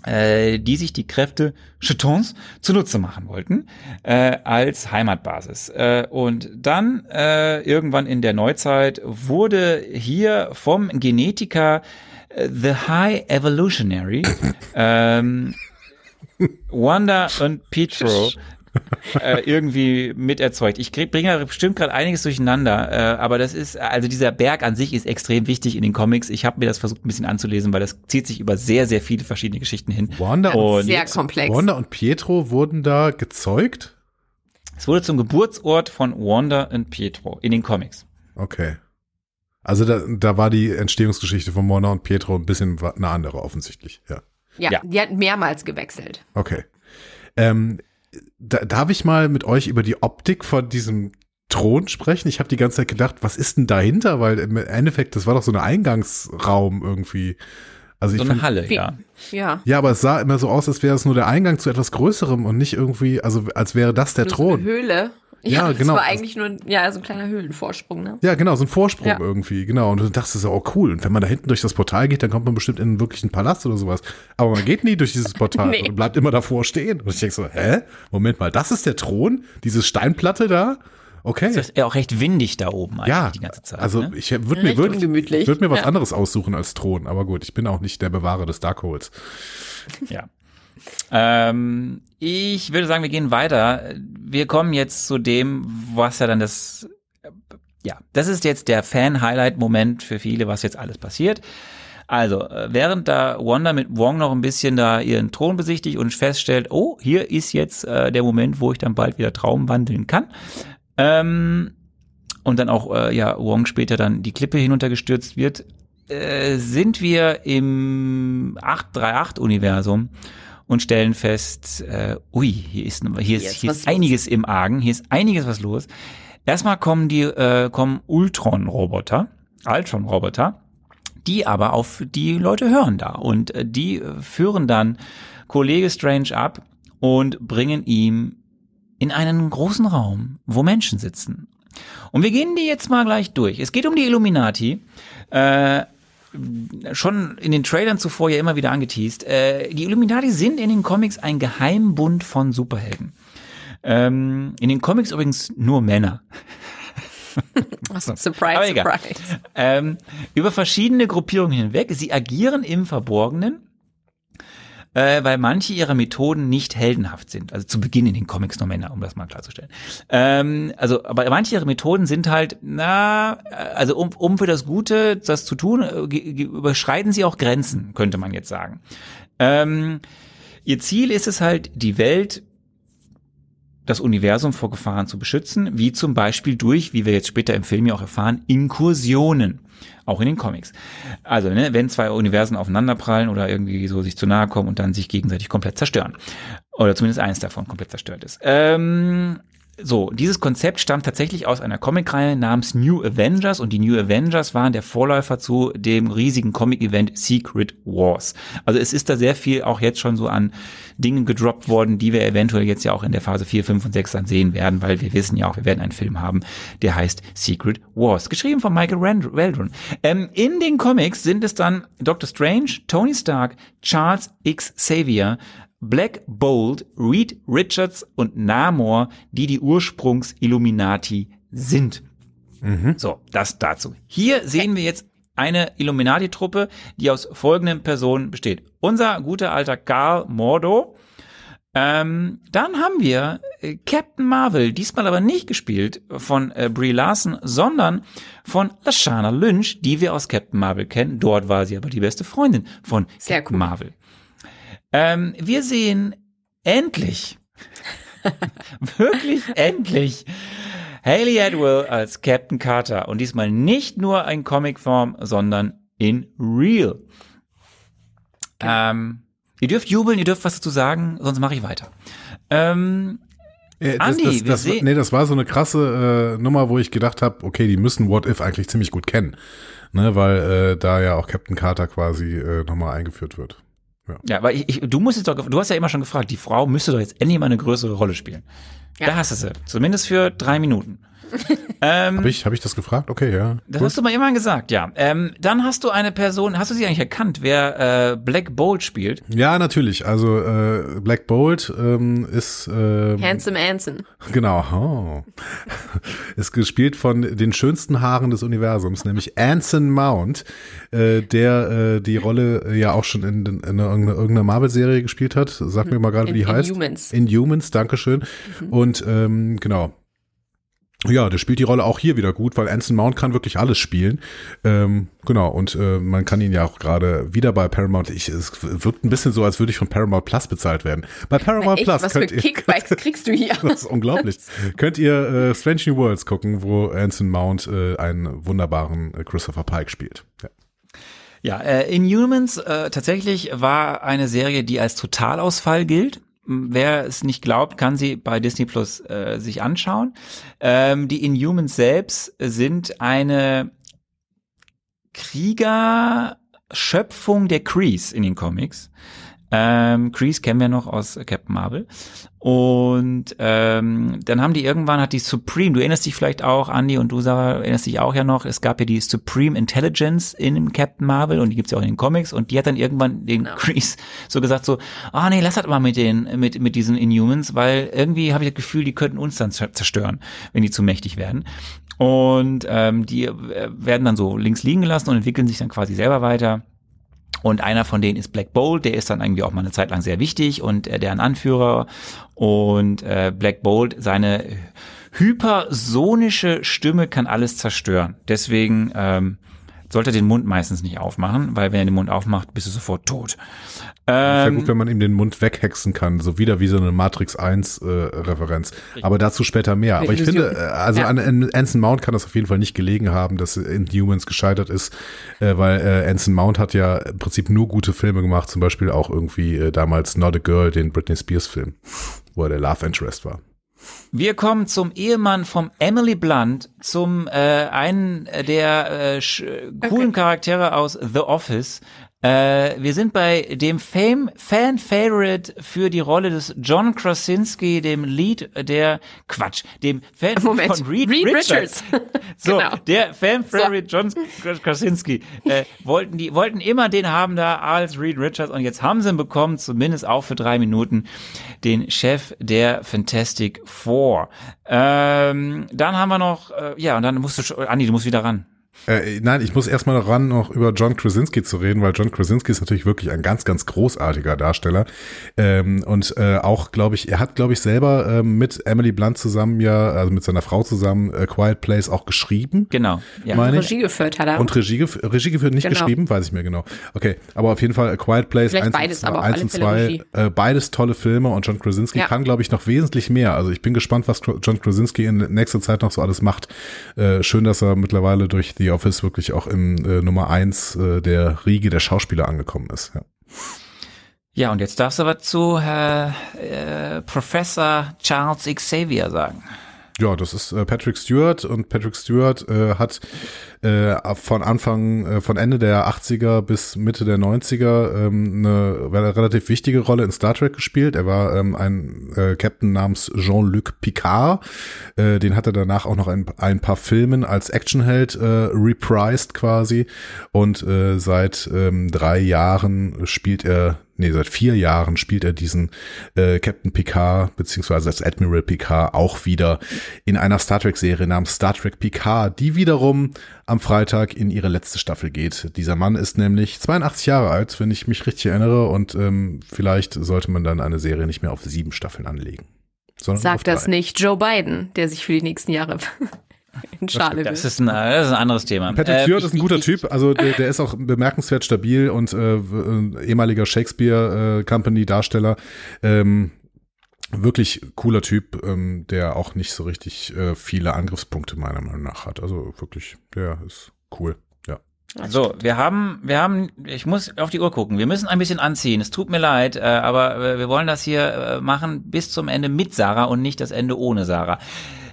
die sich die Kräfte Chetons zunutze machen wollten, äh, als Heimatbasis. Äh, und dann äh, irgendwann in der Neuzeit wurde hier vom Genetiker äh, The High Evolutionary ähm, Wanda und Petro äh, irgendwie miterzeugt. Ich bringe bestimmt gerade einiges durcheinander, äh, aber das ist, also dieser Berg an sich ist extrem wichtig in den Comics. Ich habe mir das versucht ein bisschen anzulesen, weil das zieht sich über sehr, sehr viele verschiedene Geschichten hin. Wanda Und Sehr komplex. Wanda und Pietro wurden da gezeugt? es wurde zum Geburtsort von Wanda und Pietro in den Comics. Okay. Also da, da war die Entstehungsgeschichte von Wanda und Pietro ein bisschen eine andere offensichtlich. Ja. Ja, Ja. die hat mehrmals gewechselt. Okay. Ähm, da, darf ich mal mit euch über die Optik von diesem Thron sprechen? Ich habe die ganze Zeit gedacht, was ist denn dahinter? Weil im Endeffekt, das war doch so ein Eingangsraum irgendwie. Also ich So eine find- Halle, Wie- ja. Ja. Ja, aber es sah immer so aus, als wäre es nur der Eingang zu etwas Größerem und nicht irgendwie, also als wäre das der Nur so eine Thron. Höhle. Ja, das genau. war eigentlich nur ja, so ein kleiner Höhlenvorsprung, ne? Ja, genau, so ein Vorsprung Ja. irgendwie, genau. Und du dachtest so, oh cool. Und wenn man da hinten durch das Portal geht, dann kommt man bestimmt in einen wirklichen Palast oder sowas. Aber man geht nie durch dieses Portal Nee. und bleibt immer davor stehen. Und ich denke so, hä? Moment mal, das ist der Thron? Diese Steinplatte da? Okay. Es ist ja auch recht windig da oben eigentlich Ja, die ganze Zeit. also ne? ich würde mir, würd, würd mir was Ja. anderes aussuchen als Thron. Aber gut, ich bin auch nicht der Bewahrer des Darkholds. Ja. Ähm, ich würde sagen, wir gehen weiter. Wir kommen jetzt zu dem, was ja dann das, ja, das ist jetzt der Fan-Highlight-Moment für viele, was jetzt alles passiert. Also, äh, während da Wanda mit Wong noch ein bisschen da ihren Thron besichtigt und feststellt, oh, hier ist jetzt äh, der Moment, wo ich dann bald wieder Traum wandeln kann. Ähm, und dann auch, äh, ja, Wong später dann die Klippe hinuntergestürzt wird, äh, sind wir im 838-Universum und stellen fest, äh, ui, hier ist, hier ist, hier ist los. einiges im Argen, hier ist einiges was los. Erstmal kommen die, äh, kommen Ultron-Roboter, Ultron-Roboter, die aber auf die Leute hören da und äh, die äh, führen dann Kollege Strange ab und bringen ihm in einen großen Raum, wo Menschen sitzen. Und wir gehen die jetzt mal gleich durch. Es geht um die Illuminati. Äh, schon in den Trailern zuvor ja immer wieder angeteased. Äh, die Illuminati sind in den Comics ein Geheimbund von Superhelden. Ähm, in den Comics übrigens nur Männer. Surprise, Aber egal. surprise. Ähm, über verschiedene Gruppierungen hinweg. Sie agieren im Verborgenen, äh, weil manche ihrer Methoden nicht heldenhaft sind. Also zu Beginn in den Comics nur Männer, um das mal klarzustellen. Ähm, also, aber manche ihrer Methoden sind halt, na, also um, um für das Gute das zu tun, äh, überschreiten sie auch Grenzen, könnte man jetzt sagen. Ähm, ihr Ziel ist es halt, die Welt das Universum vor Gefahren zu beschützen, wie zum Beispiel durch, wie wir jetzt später im Film ja auch erfahren, Inkursionen. Auch in den Comics. Also, ne, wenn zwei Universen aufeinanderprallen oder irgendwie so sich zu nahe kommen und dann sich gegenseitig komplett zerstören. Oder zumindest eins davon komplett zerstört ist. Ähm, so, dieses Konzept stammt tatsächlich aus einer Comicreihe namens New Avengers und die New Avengers waren der Vorläufer zu dem riesigen Comic-Event Secret Wars. Also es ist da sehr viel auch jetzt schon so an Dingen gedroppt worden, die wir eventuell jetzt ja auch in der Phase 4, 5 und 6 dann sehen werden, weil wir wissen ja auch, wir werden einen Film haben, der heißt Secret Wars, geschrieben von Michael Waldron. Ähm, in den Comics sind es dann Doctor Strange, Tony Stark, Charles X. Xavier, Black Bolt, Reed Richards und Namor, die die Ursprungs-Illuminati sind. So, das dazu. Hier sehen wir jetzt eine Illuminati-Truppe, die aus folgenden Personen besteht. Unser guter alter Karl Mordo. Ähm, dann haben wir äh, Captain Marvel, diesmal aber nicht gespielt von äh, Brie Larson, sondern von Lashana Lynch, die wir aus Captain Marvel kennen. Dort war sie aber die beste Freundin von Sehr Captain cool. Marvel. Ähm, wir sehen endlich, wirklich endlich, Haley Atwell als Captain Carter und diesmal nicht nur in Comicform, sondern in Real. Ähm, ihr dürft jubeln, ihr dürft was dazu sagen, sonst mache ich weiter. Ähm, Äh, das, Andi, das, wir das, sehen- nee, das war so eine krasse äh, Nummer, wo ich gedacht habe, okay, die müssen What If eigentlich ziemlich gut kennen. Ne, weil äh, da ja auch Captain Carter quasi äh, nochmal eingeführt wird. Ja, aber ich, ich, du musst jetzt doch, du hast ja immer schon gefragt, die Frau müsste doch jetzt endlich mal eine größere Rolle spielen. Ja. Da hast du sie. Zumindest für drei Minuten. Ähm, Habe ich, hab ich das gefragt? Okay, ja. das hast du mal immer gesagt, ja. Ähm, dann hast du eine Person, hast du sie eigentlich erkannt, wer äh, Black Bolt spielt? Ja, natürlich. Also äh, Black Bolt ähm, ist äh, Handsome Anson. genau oh. ist gespielt von den schönsten Haaren des Universums, nämlich Anson Mount, äh, der äh, die Rolle äh, ja auch schon in, in, in irgendeiner, Marvel-Serie gespielt hat. Sag mir mal gerade, wie In- die heißt. Inhumans. Inhumans, Dankeschön. Und ähm, genau. Ja, der spielt die Rolle auch hier wieder gut, weil Anson Mount kann wirklich alles spielen. Ähm, genau, und äh, man kann ihn ja auch gerade wieder bei Paramount, ich, es wirkt ein bisschen so, als würde ich von Paramount Plus bezahlt werden. Bei Paramount Echt, Plus was für könnt ihr, Kickbacks kriegst du hier? das ist unglaublich. Könnt ihr äh, Strange New Worlds gucken, wo Anson Mount äh, einen wunderbaren äh, Christopher Pike spielt. Ja. Ja, äh, Inhumans äh, tatsächlich war eine Serie, die als Totalausfall gilt. Wer es nicht glaubt, kann sie bei Disney Plus äh, sich anschauen. Ähm, die Inhumans selbst sind eine Kriegerschöpfung der Krees in den Comics. Ähm, Krees kennen wir noch aus Captain Marvel. Und ähm, dann haben die irgendwann, hat die Supreme, du erinnerst dich vielleicht auch, Andy und du, Sarah, erinnerst dich auch ja noch, es gab ja die Supreme Intelligence in Captain Marvel und die gibt's ja auch in den Comics und die hat dann irgendwann den Genau. Krees so gesagt so, ah nee, lass das mal mit den, mit, mit diesen Inhumans, weil irgendwie habe ich das Gefühl, die könnten uns dann zer- zerstören, wenn die zu mächtig werden. Und ähm, die äh, werden dann so links liegen gelassen und entwickeln sich dann quasi selber weiter. Und einer von denen ist Black Bolt, der ist dann irgendwie auch mal eine Zeit lang sehr wichtig und äh, deren Anführer. Und äh, Black Bolt, seine hypersonische Stimme kann alles zerstören. Deswegen ähm, sollte er den Mund meistens nicht aufmachen, weil wenn er den Mund aufmacht, bist du sofort tot. Wäre Ähm, gut, wenn man ihm den Mund weghexen kann, so wieder wie so eine Matrix 1 äh, Referenz. Aber dazu später mehr. Aber ich finde, äh, also Ja. an, an Anson Mount kann das auf jeden Fall nicht gelegen haben, dass Inhumans gescheitert ist, äh, weil äh, Anson Mount hat ja im Prinzip nur gute Filme gemacht, zum Beispiel auch irgendwie äh, damals Not a Girl, den Britney Spears Film, wo er der Love Interest war. Wir kommen zum Ehemann vom Emily Blunt, zum äh, einen der äh, sch- coolen Charaktere aus The Office. Äh, wir sind bei dem Fame Fan Favorite für die Rolle des John Krasinski, dem Lead der Quatsch, dem Fan Moment, von Reed, Reed Richards. Richards. So, Genau. der Fan Favorite John Krasinski äh, wollten die wollten immer den haben da als Reed Richards und jetzt haben sie ihn bekommen, zumindest auch für drei Minuten, den Chef der Fantastic Four. Ähm, dann haben wir noch, äh, ja, und dann musst du, schon- Andi, du musst wieder ran. Äh, nein, ich muss erstmal ran, noch über John Krasinski zu reden, weil John Krasinski ist natürlich wirklich ein ganz, ganz großartiger Darsteller. Ähm, und äh, auch, glaube ich, er hat, glaube ich, selber ähm, mit Emily Blunt zusammen ja, also mit seiner Frau zusammen, äh, Quiet Place auch geschrieben. Genau. Ja. Meine. Regie geführt hat er. Und Regie, gef Regie geführt, nicht Genau. geschrieben, weiß ich mir genau. Okay, aber auf jeden Fall A Quiet Place Vielleicht 1 beides, und 2, aber auf 1 alle und Fälle 2 Regie. äh, beides tolle Filme und John Krasinski Ja. kann, glaube ich, noch wesentlich mehr. Also ich bin gespannt, was John Krasinski in nächster Zeit noch so alles macht. Äh, schön, dass er mittlerweile durch The Office wirklich auch im äh, Nummer 1 äh, der Riege der Schauspieler angekommen ist. Ja. ja, und jetzt darfst du was zu äh, äh, Professor Charles Xavier sagen. Ja, das ist äh, Patrick Stewart und Patrick Stewart äh, hat äh, von Anfang, äh, von Ende der 80er bis Mitte der 90er ähm, eine re- relativ wichtige Rolle in Star Trek gespielt. Er war ähm, ein äh, Captain namens Jean-Luc Picard. Äh, den hat er danach auch noch ein, ein paar Filmen als Actionheld reprised quasi und seit ähm, drei Jahren spielt er nee, seit vier Jahren spielt er diesen äh, Captain Picard, beziehungsweise als Admiral Picard auch wieder in einer Star Trek-Serie namens Star Trek Picard, die wiederum am Freitag in ihre letzte Staffel geht. Dieser Mann ist nämlich 82 Jahre alt, wenn ich mich richtig erinnere, und ähm, vielleicht sollte man dann eine Serie nicht mehr auf sieben Staffeln anlegen. Sagt das nicht Joe Biden, der sich für die nächsten Jahre in Schale. Das ist ein, das ist ein anderes Thema. Patrick Äh, Stewart ich- ist ein guter ich- Typ, also der, der ist auch bemerkenswert stabil und äh, äh, ehemaliger Shakespeare äh, Company Darsteller. Ähm, wirklich cooler Typ, ähm, der auch nicht so richtig äh, viele Angriffspunkte meiner Meinung nach hat. Also wirklich, der ist cool. Ja. So, wir haben, wir haben, ich muss auf die Uhr gucken. Wir müssen ein bisschen anziehen. Es tut mir leid, äh, aber äh, wir wollen das hier äh, machen bis zum Ende mit Sarah und nicht das Ende ohne Sarah.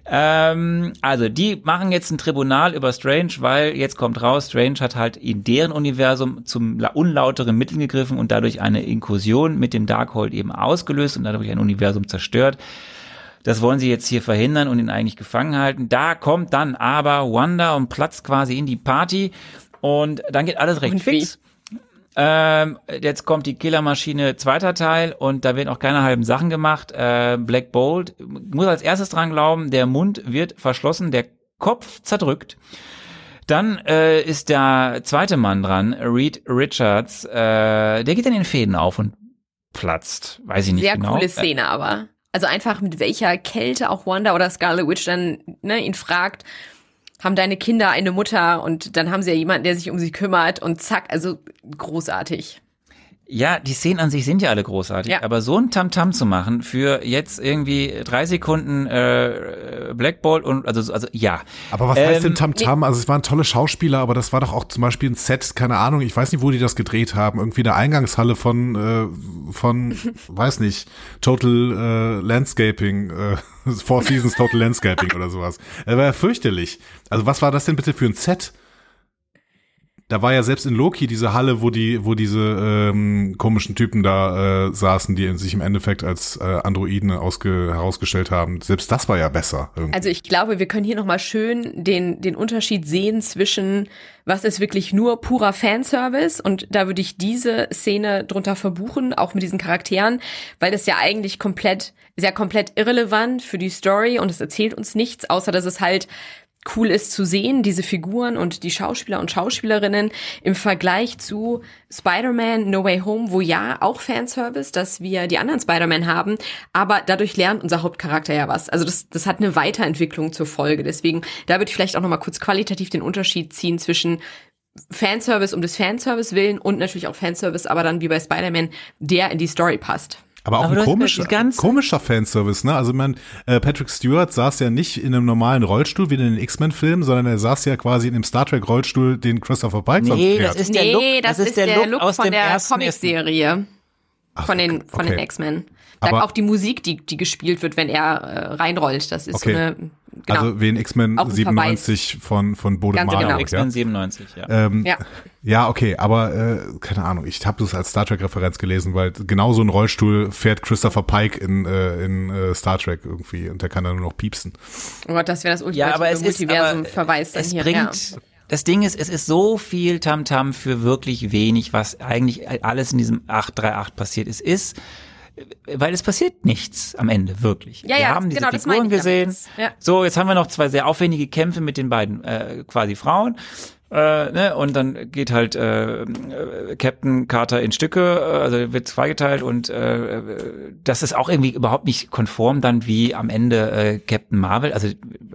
Ähm, also, die machen jetzt ein Tribunal über Strange, weil jetzt kommt raus, Strange hat halt in deren Universum zum la- unlauteren Mitteln gegriffen und dadurch eine Inkursion mit dem Darkhold eben ausgelöst und dadurch ein Universum zerstört. Das wollen sie jetzt hier verhindern und ihn eigentlich gefangen halten. Da kommt dann aber Wanda und platzt quasi in die Party und dann geht alles recht Und wie? Ähm, jetzt kommt die Killermaschine, zweiter Teil, und da werden auch keine halben Sachen gemacht. Äh, Black Bolt muss als erstes dran glauben, der Mund wird verschlossen, der Kopf zerdrückt. Dann äh, ist der zweite Mann dran, Reed Richards. Äh, der geht dann in den Fäden auf und platzt. Weiß ich nicht Sehr genau. coole Szene aber. Also einfach mit welcher Kälte auch Wanda oder Scarlet Witch dann ne, ihn fragt, haben deine Kinder eine Mutter und dann haben sie ja jemanden, der sich um sie kümmert und zack, also großartig. Ja, die Szenen an sich sind ja alle großartig, Ja. aber so ein Tamtam zu machen für jetzt irgendwie drei Sekunden äh, Black Bolt und also also ja. Aber was heißt denn Ähm, Tamtam? Also es waren tolle Schauspieler, aber das war doch auch zum Beispiel ein Set, keine Ahnung, ich weiß nicht, wo die das gedreht haben. Irgendwie eine Eingangshalle von, äh, von, weiß nicht, Total äh, Landscaping, äh, Four Seasons Total Landscaping oder sowas. Das war ja fürchterlich. Also was war das denn bitte für ein Set? Da war ja selbst in Loki diese Halle, wo die, wo diese ähm, komischen Typen da äh, saßen, die sich im Endeffekt als äh, Androiden ausge herausgestellt haben. Selbst das war ja besser. Irgendwie. Also ich glaube, wir können hier nochmal schön den, den Unterschied sehen zwischen, was ist wirklich nur purer Fanservice und da würde ich diese Szene drunter verbuchen, auch mit diesen Charakteren, weil das ja eigentlich komplett, ja komplett irrelevant für die Story und es erzählt uns nichts, außer dass es halt cool ist zu sehen, diese Figuren und die Schauspieler und Schauspielerinnen im Vergleich zu Spider-Man No Way Home, wo ja auch Fanservice, dass wir die anderen Spider-Man haben, aber dadurch lernt unser Hauptcharakter ja was. Also das, das hat eine Weiterentwicklung zur Folge. Deswegen, da würde ich vielleicht auch nochmal kurz qualitativ den Unterschied ziehen zwischen Fanservice um des Fanservice willen und natürlich auch Fanservice, aber dann wie bei Spider-Man, der in die Story passt. Aber auch Aber ein komischer, komischer Fanservice, ne? Also man, äh, Patrick Stewart saß ja nicht in einem normalen Rollstuhl wie in den X-Men-Filmen, sondern er saß ja quasi in dem Star Trek-Rollstuhl, den Christopher Pike Nee, fährt. das ist der Look, das, ist der, Look, aus von der ersten Comicserie. Von den, von den okay. X-Men. Aber- auch die Musik, die, die gespielt wird, wenn er äh, reinrollt. Das ist Okay. so eine, genau. Also wie in X-Men Auch ein 97 von, von Bode Ganz Mara, genau. ja? X-Men 97, ja. Ähm, ja. ja, okay, aber äh, keine Ahnung, ich habe das als Star Trek-Referenz gelesen, weil genau so ein Rollstuhl fährt Christopher Pike in, äh, in äh, Star Trek irgendwie und der kann dann nur noch piepsen. Oh Gott, das wäre das Ja, ultimative aber es ist Multiversum aber verweist dann es hier. bringt das Ding ist, es ist so viel Tamtam für wirklich wenig, was eigentlich alles in diesem 838 passiert ist, ist weil es passiert nichts am Ende wirklich. Ja, wir ja, haben diese genau, Figuren gesehen. Ja. So, jetzt haben wir noch zwei sehr aufwendige Kämpfe mit den beiden äh, quasi Frauen. Äh, ne? Und dann geht halt äh, äh, Captain Carter in Stücke, äh, also wird zweigeteilt und äh, äh, das ist auch irgendwie überhaupt nicht konform dann wie am Ende äh, Captain Marvel. Also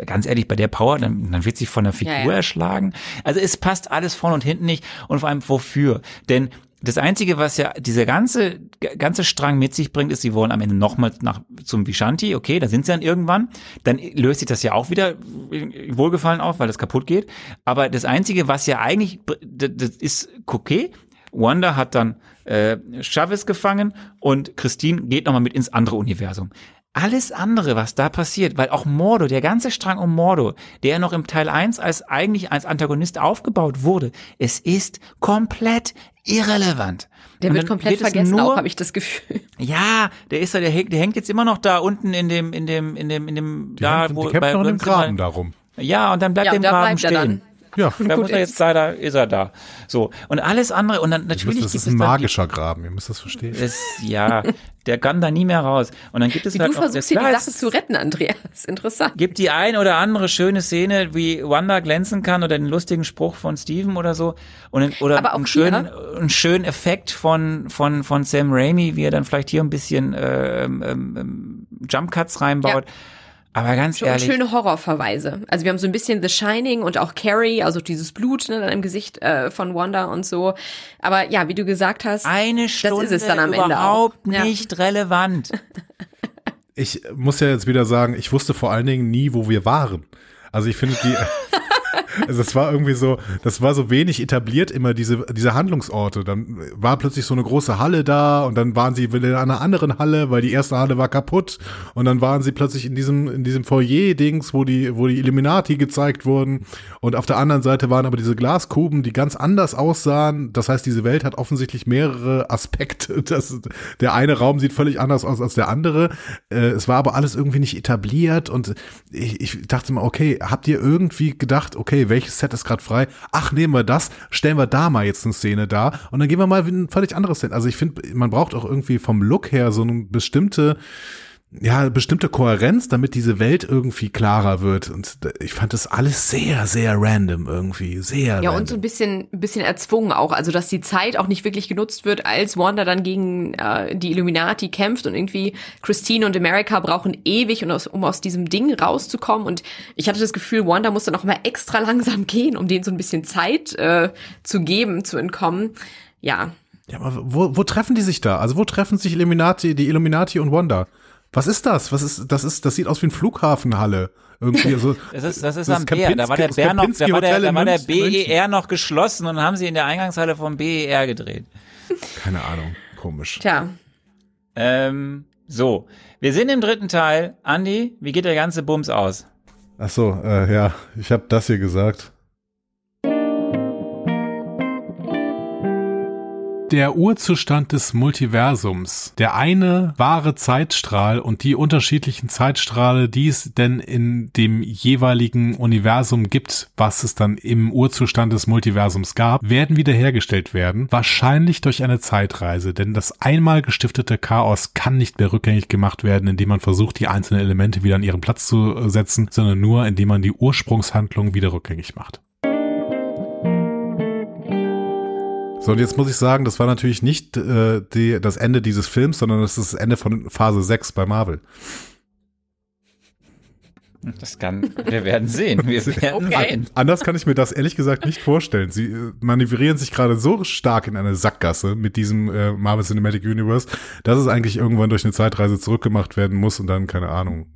ganz ehrlich, bei der Power, dann, dann wird sie von der Figur Ja, ja. erschlagen. Also es passt alles vorne und hinten nicht und vor allem wofür? Denn das Einzige, was ja dieser ganze, ganze Strang mit sich bringt, ist, sie wollen am Ende nochmal nach, zum Vishanti, okay, da sind sie dann irgendwann, dann löst sich das ja auch wieder in Wohlgefallen auf, weil das kaputt geht. Aber das Einzige, was ja eigentlich, das das ist okay, Wanda hat dann äh, Chavez gefangen und Christine geht nochmal mit ins andere Universum. Alles andere, was da passiert, weil auch Mordo, der ganze Strang um Mordo, der noch im Teil 1 als eigentlich als Antagonist aufgebaut wurde, es ist komplett irrelevant. Der wird komplett es vergessen, nur, auch habe ich das Gefühl. Ja, der ist da, der hängt, der hängt jetzt immer noch da unten in dem, in dem, in dem, in dem, Die, da, haben, wo die kämpfen noch in dem Graben darum. Ja, und dann bleibt Ja, der im Graben stehen. Ja, Da Gut muss er ist. jetzt leider, ist er da. So. Und alles andere, und dann das, natürlich das gibt ist es ein magischer Graben, ihr müsst das verstehen. es, ja, der kann da nie mehr raus. Und dann gibt es Wie halt du versuchst hier die Sache zu retten, Andreas. Interessant. Gibt die ein oder andere schöne Szene, wie Wanda glänzen kann oder den lustigen Spruch von Steven oder so. Und, oder Aber auch einen schönen, einen schönen Effekt von, von, von Sam Raimi, wie er dann vielleicht hier ein bisschen ähm, ähm, ähm, Jump Cuts reinbaut. Aber ganz Und ehrlich. schöne Horrorverweise. Also wir haben so ein bisschen The Shining und auch Carrie, also dieses Blut ne, dann im Gesicht äh, von Wanda und so. Aber ja, wie du gesagt hast, eine Stunde ist es dann am Ende überhaupt auch. Ja. nicht relevant. Ich muss ja jetzt wieder sagen, ich wusste vor allen Dingen nie, wo wir waren. Also ich finde die, Also es war irgendwie so, das war so wenig etabliert immer diese diese Handlungsorte. Dann war plötzlich so eine große Halle da und dann waren sie wieder in einer anderen Halle, weil die erste Halle war kaputt und dann waren sie plötzlich in diesem in diesem Foyer Dings, wo die wo die Illuminati gezeigt wurden und auf der anderen Seite waren aber diese Glaskuben, die ganz anders aussahen. Das heißt, diese Welt hat offensichtlich mehrere Aspekte. Das, der eine Raum sieht völlig anders aus als der andere. Äh, es war aber alles irgendwie nicht etabliert und ich, ich dachte mal, okay, habt ihr irgendwie gedacht, okay, welches Set ist gerade frei? Ach, nehmen wir das, stellen wir da mal jetzt eine Szene da und dann gehen wir mal in ein völlig anderes Set. Also ich finde, man braucht auch irgendwie vom Look her so eine bestimmte ja, bestimmte Kohärenz, damit diese Welt irgendwie klarer wird. Und ich fand das alles sehr, sehr random irgendwie. Sehr Ja, random. und so ein bisschen, ein bisschen erzwungen auch. Also, dass die Zeit auch nicht wirklich genutzt wird, als Wanda dann gegen äh, die Illuminati kämpft und irgendwie Christine und America brauchen ewig, um aus, um aus diesem Ding rauszukommen. Und ich hatte das Gefühl, Wanda musste noch mal extra langsam gehen, um denen so ein bisschen Zeit äh, zu geben, zu entkommen. Ja, Ja, aber wo, wo treffen die sich da? Also wo treffen sich Illuminati, die Illuminati und Wanda? Was ist das? Was ist das? Ist das sieht aus wie ein Flughafenhalle irgendwie. Also, Das ist, das ist Das am Bär. Da war der Bär noch, da war der, da in war der. BER noch geschlossen und haben sie in der Eingangshalle vom BER gedreht. Keine Ahnung, komisch. tja. Ähm, so, wir sind im dritten Teil. Andi, wie geht der ganze Bums aus? Ach so, äh, ja, ich habe das hier gesagt. Der Urzustand des Multiversums, der eine wahre Zeitstrahl und die unterschiedlichen Zeitstrahle, die es denn in dem jeweiligen Universum gibt, was es dann im Urzustand des Multiversums gab, werden wiederhergestellt werden, wahrscheinlich durch eine Zeitreise, denn das einmal gestiftete Chaos kann nicht mehr rückgängig gemacht werden, indem man versucht, die einzelnen Elemente wieder an ihren Platz zu setzen, sondern nur, indem man die Ursprungshandlung wieder rückgängig macht. So, und jetzt muss ich sagen, das war natürlich nicht äh, die, das Ende dieses Films, sondern das ist das Ende von Phase 6 bei Marvel. Das kann, wir werden sehen. Wir werden Okay. sehen. Anders kann ich mir das ehrlich gesagt nicht vorstellen. Sie äh, manövrieren sich gerade so stark in eine Sackgasse mit diesem äh, Marvel Cinematic Universe, dass es eigentlich irgendwann durch eine Zeitreise zurückgemacht werden muss und dann, keine Ahnung,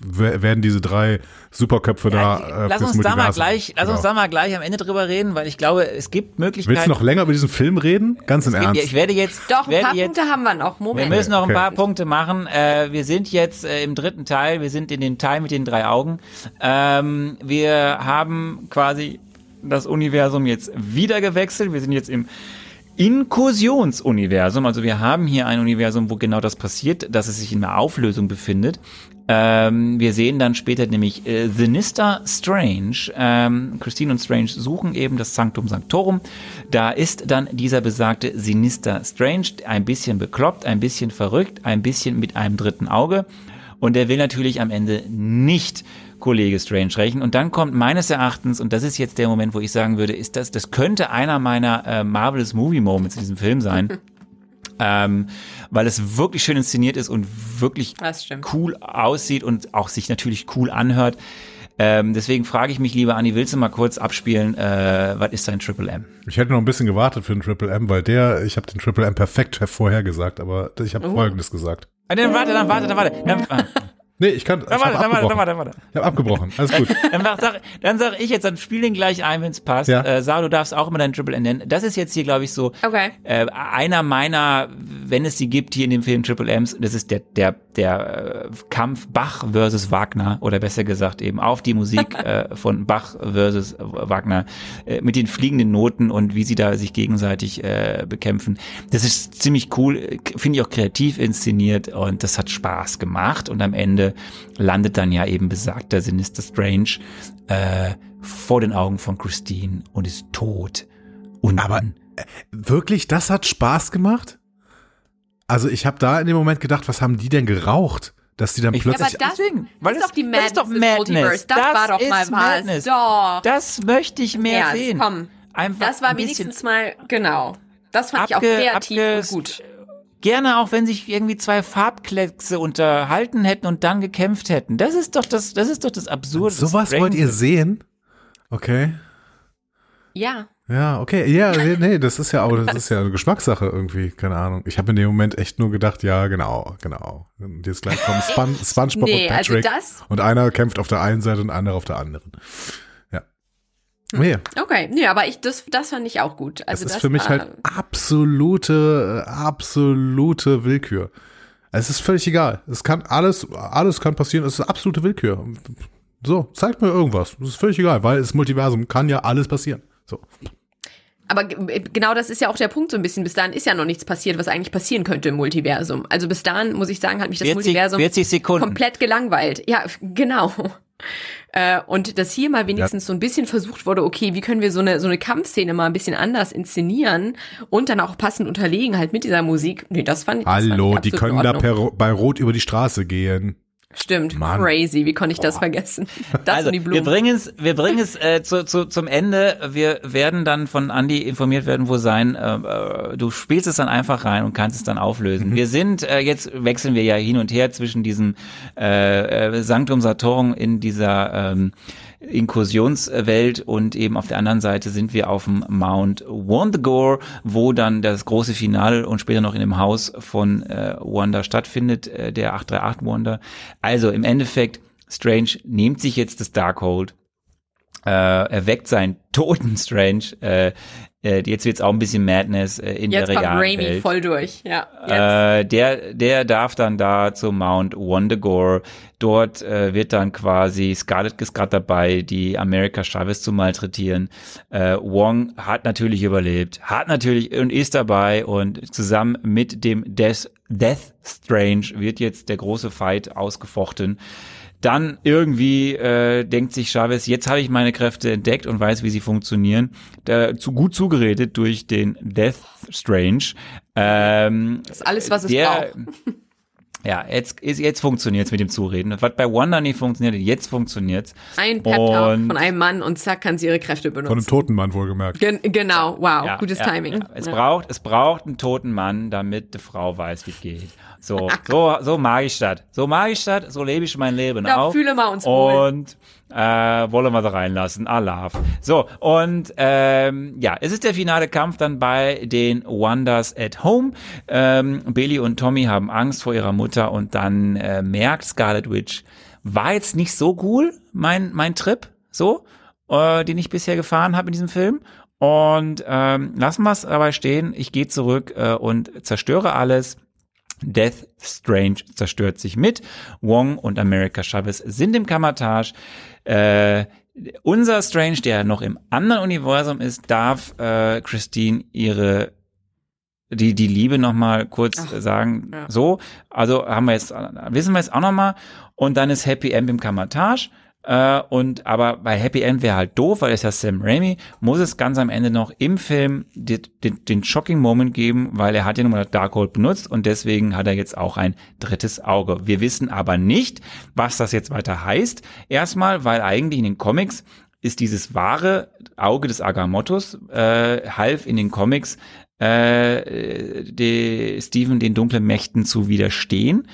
werden diese drei Superköpfe da äh, lass uns da mal gleich, lass uns Genau. da mal gleich am Ende drüber reden, weil ich glaube, es gibt Möglichkeiten. Willst du noch länger über diesen Film reden? Ganz im gibt- Ernst. Ich werde jetzt, Doch, ein paar jetzt, Punkte haben wir noch. wir Moment. müssen noch ein Okay. paar Punkte machen. Äh, wir sind jetzt äh, im dritten Teil. Wir sind in dem Teil mit den drei Augen. Ähm, wir haben quasi das Universum jetzt wieder gewechselt. Wir sind jetzt im Inkursionsuniversum. Also wir haben hier ein Universum, wo genau das passiert, dass es sich in einer Auflösung befindet. Ähm, wir sehen dann später nämlich äh, Sinister Strange. Ähm, Christine und Strange suchen eben das Sanctum Sanctorum. Da ist dann dieser besagte Sinister Strange, ein bisschen bekloppt, ein bisschen verrückt, ein bisschen mit einem dritten Auge. Und er will natürlich am Ende nicht Kollege Strange rächen. Und dann kommt meines Erachtens, und das ist jetzt der Moment, wo ich sagen würde, ist das, das könnte einer meiner äh, Marvelous Movie Moments in diesem Film sein. ähm, weil es wirklich schön inszeniert ist und wirklich cool aussieht und auch sich natürlich cool anhört. Ähm, deswegen frage ich mich lieber, Anni, willst du mal kurz abspielen, äh, was ist dein Triple M? Ich hätte noch ein bisschen gewartet für den Triple M, weil der, ich habe den Triple M perfekt vorhergesagt, aber ich habe Folgendes gesagt. Dann warte, dann warte, dann warte. Dann, ah, Nee, ich kann, ich dann habe warte, dann warte, dann warte, warte. Ich habe abgebrochen. Alles gut. Dann, mach, sag, dann sag ich jetzt, dann spiel den gleich ein, wenn es passt. Ja. Äh, Sarah, du darfst auch immer deinen Triple N nennen. Das ist jetzt hier, glaube ich, so Okay. äh, einer meiner, wenn es sie gibt hier in dem Film Triple M's, das ist der, der, der äh, Kampf Bach versus Wagner oder besser gesagt eben auf die Musik äh, von Bach versus Wagner äh, mit den fliegenden Noten und wie sie da sich gegenseitig äh, bekämpfen. Das ist ziemlich cool, äh, finde ich auch kreativ inszeniert und das hat Spaß gemacht und am Ende landet dann ja eben besagter Sinister Strange äh, vor den Augen von Christine und ist tot. Und Aber wirklich, das hat Spaß gemacht? Also ich habe da in dem Moment gedacht, was haben die denn geraucht, dass die dann Ich- plötzlich aber das, Deswegen, weil das das- ist doch die das Madness ist doch Madness. Multiverse. Das, Das war doch mal ist was. Madness. Doch. Das möchte ich mehr Ja, sehen. komm. Einfach Das war ein bisschen wenigstens mal, genau. Das fand ich auch abge- kreativ abge- und gut. Gerne auch, wenn sich irgendwie zwei Farbkleckse unterhalten hätten und dann gekämpft hätten. Das ist doch das, das ist doch das Absurde. Sowas wollt ihr sehen? Okay. Ja. Ja, okay. Ja, nee, nee, das ist ja auch, das ist ja eine Geschmackssache irgendwie, keine Ahnung. Ich habe in dem Moment echt nur gedacht, ja, genau, genau. Und jetzt gleich kommen Spon SpongeBob Nee, und also Patrick das- und einer kämpft auf der einen Seite und einer auf der anderen. Ja. Nee, Okay, nee, aber ich, das, das fand ich auch gut. Also es ist das für mich halt absolute, äh, absolute Willkür. Es ist völlig egal. Es kann alles, alles kann passieren. Es ist absolute Willkür. So, zeigt mir irgendwas. Es ist völlig egal, weil es Multiversum kann ja alles passieren. So. Aber g- genau das ist ja auch der Punkt so ein bisschen. Bis dahin ist ja noch nichts passiert, was eigentlich passieren könnte im Multiversum. Also bis dahin, muss ich sagen, hat mich das 40, Multiversum 40 Sekunden. komplett gelangweilt. Ja, genau. Äh, und dass hier mal wenigstens so ein bisschen versucht wurde, okay, wie können wir so eine, so eine Kampfszene mal ein bisschen anders inszenieren und dann auch passend unterlegen halt mit dieser Musik. Nee, das fand ich das fand Hallo, ich die können da per, bei Rot über die Straße gehen. Stimmt, Mann. crazy, wie konnte ich das vergessen? Das also, und die wir Blumen. bringen es, wir bringen es äh, zu, zu, zum Ende. Wir werden dann von Andy informiert werden, wo sein. Äh, äh, du spielst es dann einfach rein und kannst es dann auflösen. Wir sind äh, jetzt wechseln wir ja hin und her zwischen diesem äh, äh, Sanctum Saturn in dieser ähm, Inkursionswelt und eben auf der anderen Seite sind wir auf dem Mount Wondagore, wo dann das große Finale und später noch in dem Haus von äh, Wanda stattfindet, äh, der 838 Wanda. Also im Endeffekt, Strange nimmt sich jetzt das Darkhold, äh, erweckt seinen toten Strange. Äh, äh, jetzt wird's auch ein bisschen Madness äh, in Jetzt der kommt realen Raimi Welt. voll durch. Ja, jetzt. Äh, der, der darf dann da zum Mount Wondagore. Dort äh, wird dann quasi Scarlett ist gerade dabei, die America Chavez zu malträtieren. Äh, Wong hat natürlich überlebt, hat natürlich und ist dabei und zusammen mit dem Death, Death Strange wird jetzt der große Fight ausgefochten. Dann irgendwie äh, denkt sich Chavez, jetzt habe ich meine Kräfte entdeckt und weiß, wie sie funktionieren. Da, zu gut zugeredet durch den Death Strange. Ähm, das ist alles, was es der, braucht. Ja, jetzt, ist- jetzt funktioniert's mit dem Zureden. Was bei Wanda nicht funktioniert, jetzt funktioniert's. Ein Pep-Talk und- von einem Mann und zack kann sie ihre Kräfte benutzen. Von einem toten Mann wohlgemerkt. Gen genau, wow, Ja, gutes ja, Timing. Ja. Es Ja. braucht, es braucht einen toten Mann, damit die Frau weiß, wie es geht. So, so, so mag ich das. So mag ich das, so lebe ich mein Leben Da auch. fühle wir uns wohl. Und äh, wollen wir da reinlassen. Allah. So, und ähm, ja, es ist der finale Kampf dann bei den Wonders at Home. Ähm, Billy und Tommy haben Angst vor ihrer Mutter und dann äh, merkt Scarlet Witch, war jetzt nicht so cool, mein, mein Trip, so, äh, den ich bisher gefahren habe in diesem Film. Und ähm, lassen wir es dabei stehen. Ich gehe zurück äh, und zerstöre alles. Death Strange zerstört sich mit. Wong und America Chavez sind im Kammertage. Äh, unser Strange, der noch im anderen Universum ist, darf äh, Christine ihre die die Liebe noch mal kurz Ach, sagen. ja. So, also haben wir jetzt wissen wir jetzt auch noch mal und dann ist Happy End im Kammertage. Äh, und aber bei Happy End wäre halt doof, weil es ja Sam Raimi, muss es ganz am Ende noch im Film den, den, den shocking Moment geben, weil er hat ja nun mal Darkhold benutzt und deswegen hat er jetzt auch ein drittes Auge. Wir wissen aber nicht, was das jetzt weiter heißt. Erstmal, weil eigentlich in den Comics ist dieses wahre Auge des Agamottos äh, half in den Comics äh, die Steven den dunklen Mächten zu widerstehen.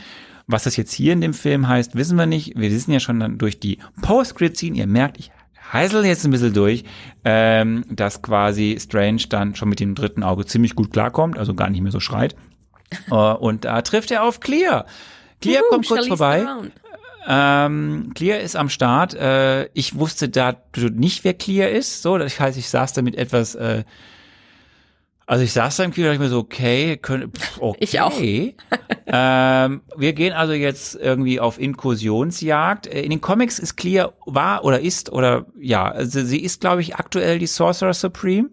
Was das jetzt hier in dem Film heißt, wissen wir nicht. Wir wissen ja schon dann durch die Post-Credit-Scene, ihr merkt, ich heißel jetzt ein bisschen durch, ähm, dass quasi Strange dann schon mit dem dritten Auge ziemlich gut klarkommt, also gar nicht mehr so schreit. äh, und da trifft er auf Clear. Clear Wuhu, kommt kurz vorbei. Ähm, Clear ist am Start. Äh, ich wusste da nicht, wer Clear ist. So, das heißt, ich saß da mit etwas. Äh, also ich saß da im Kino und dachte mir so, okay, können, okay. Ich auch. ähm, wir gehen also jetzt irgendwie auf Inkursionsjagd. Äh, In den Comics ist Clear war oder ist oder ja, also sie ist, glaube ich, aktuell die Sorcerer Supreme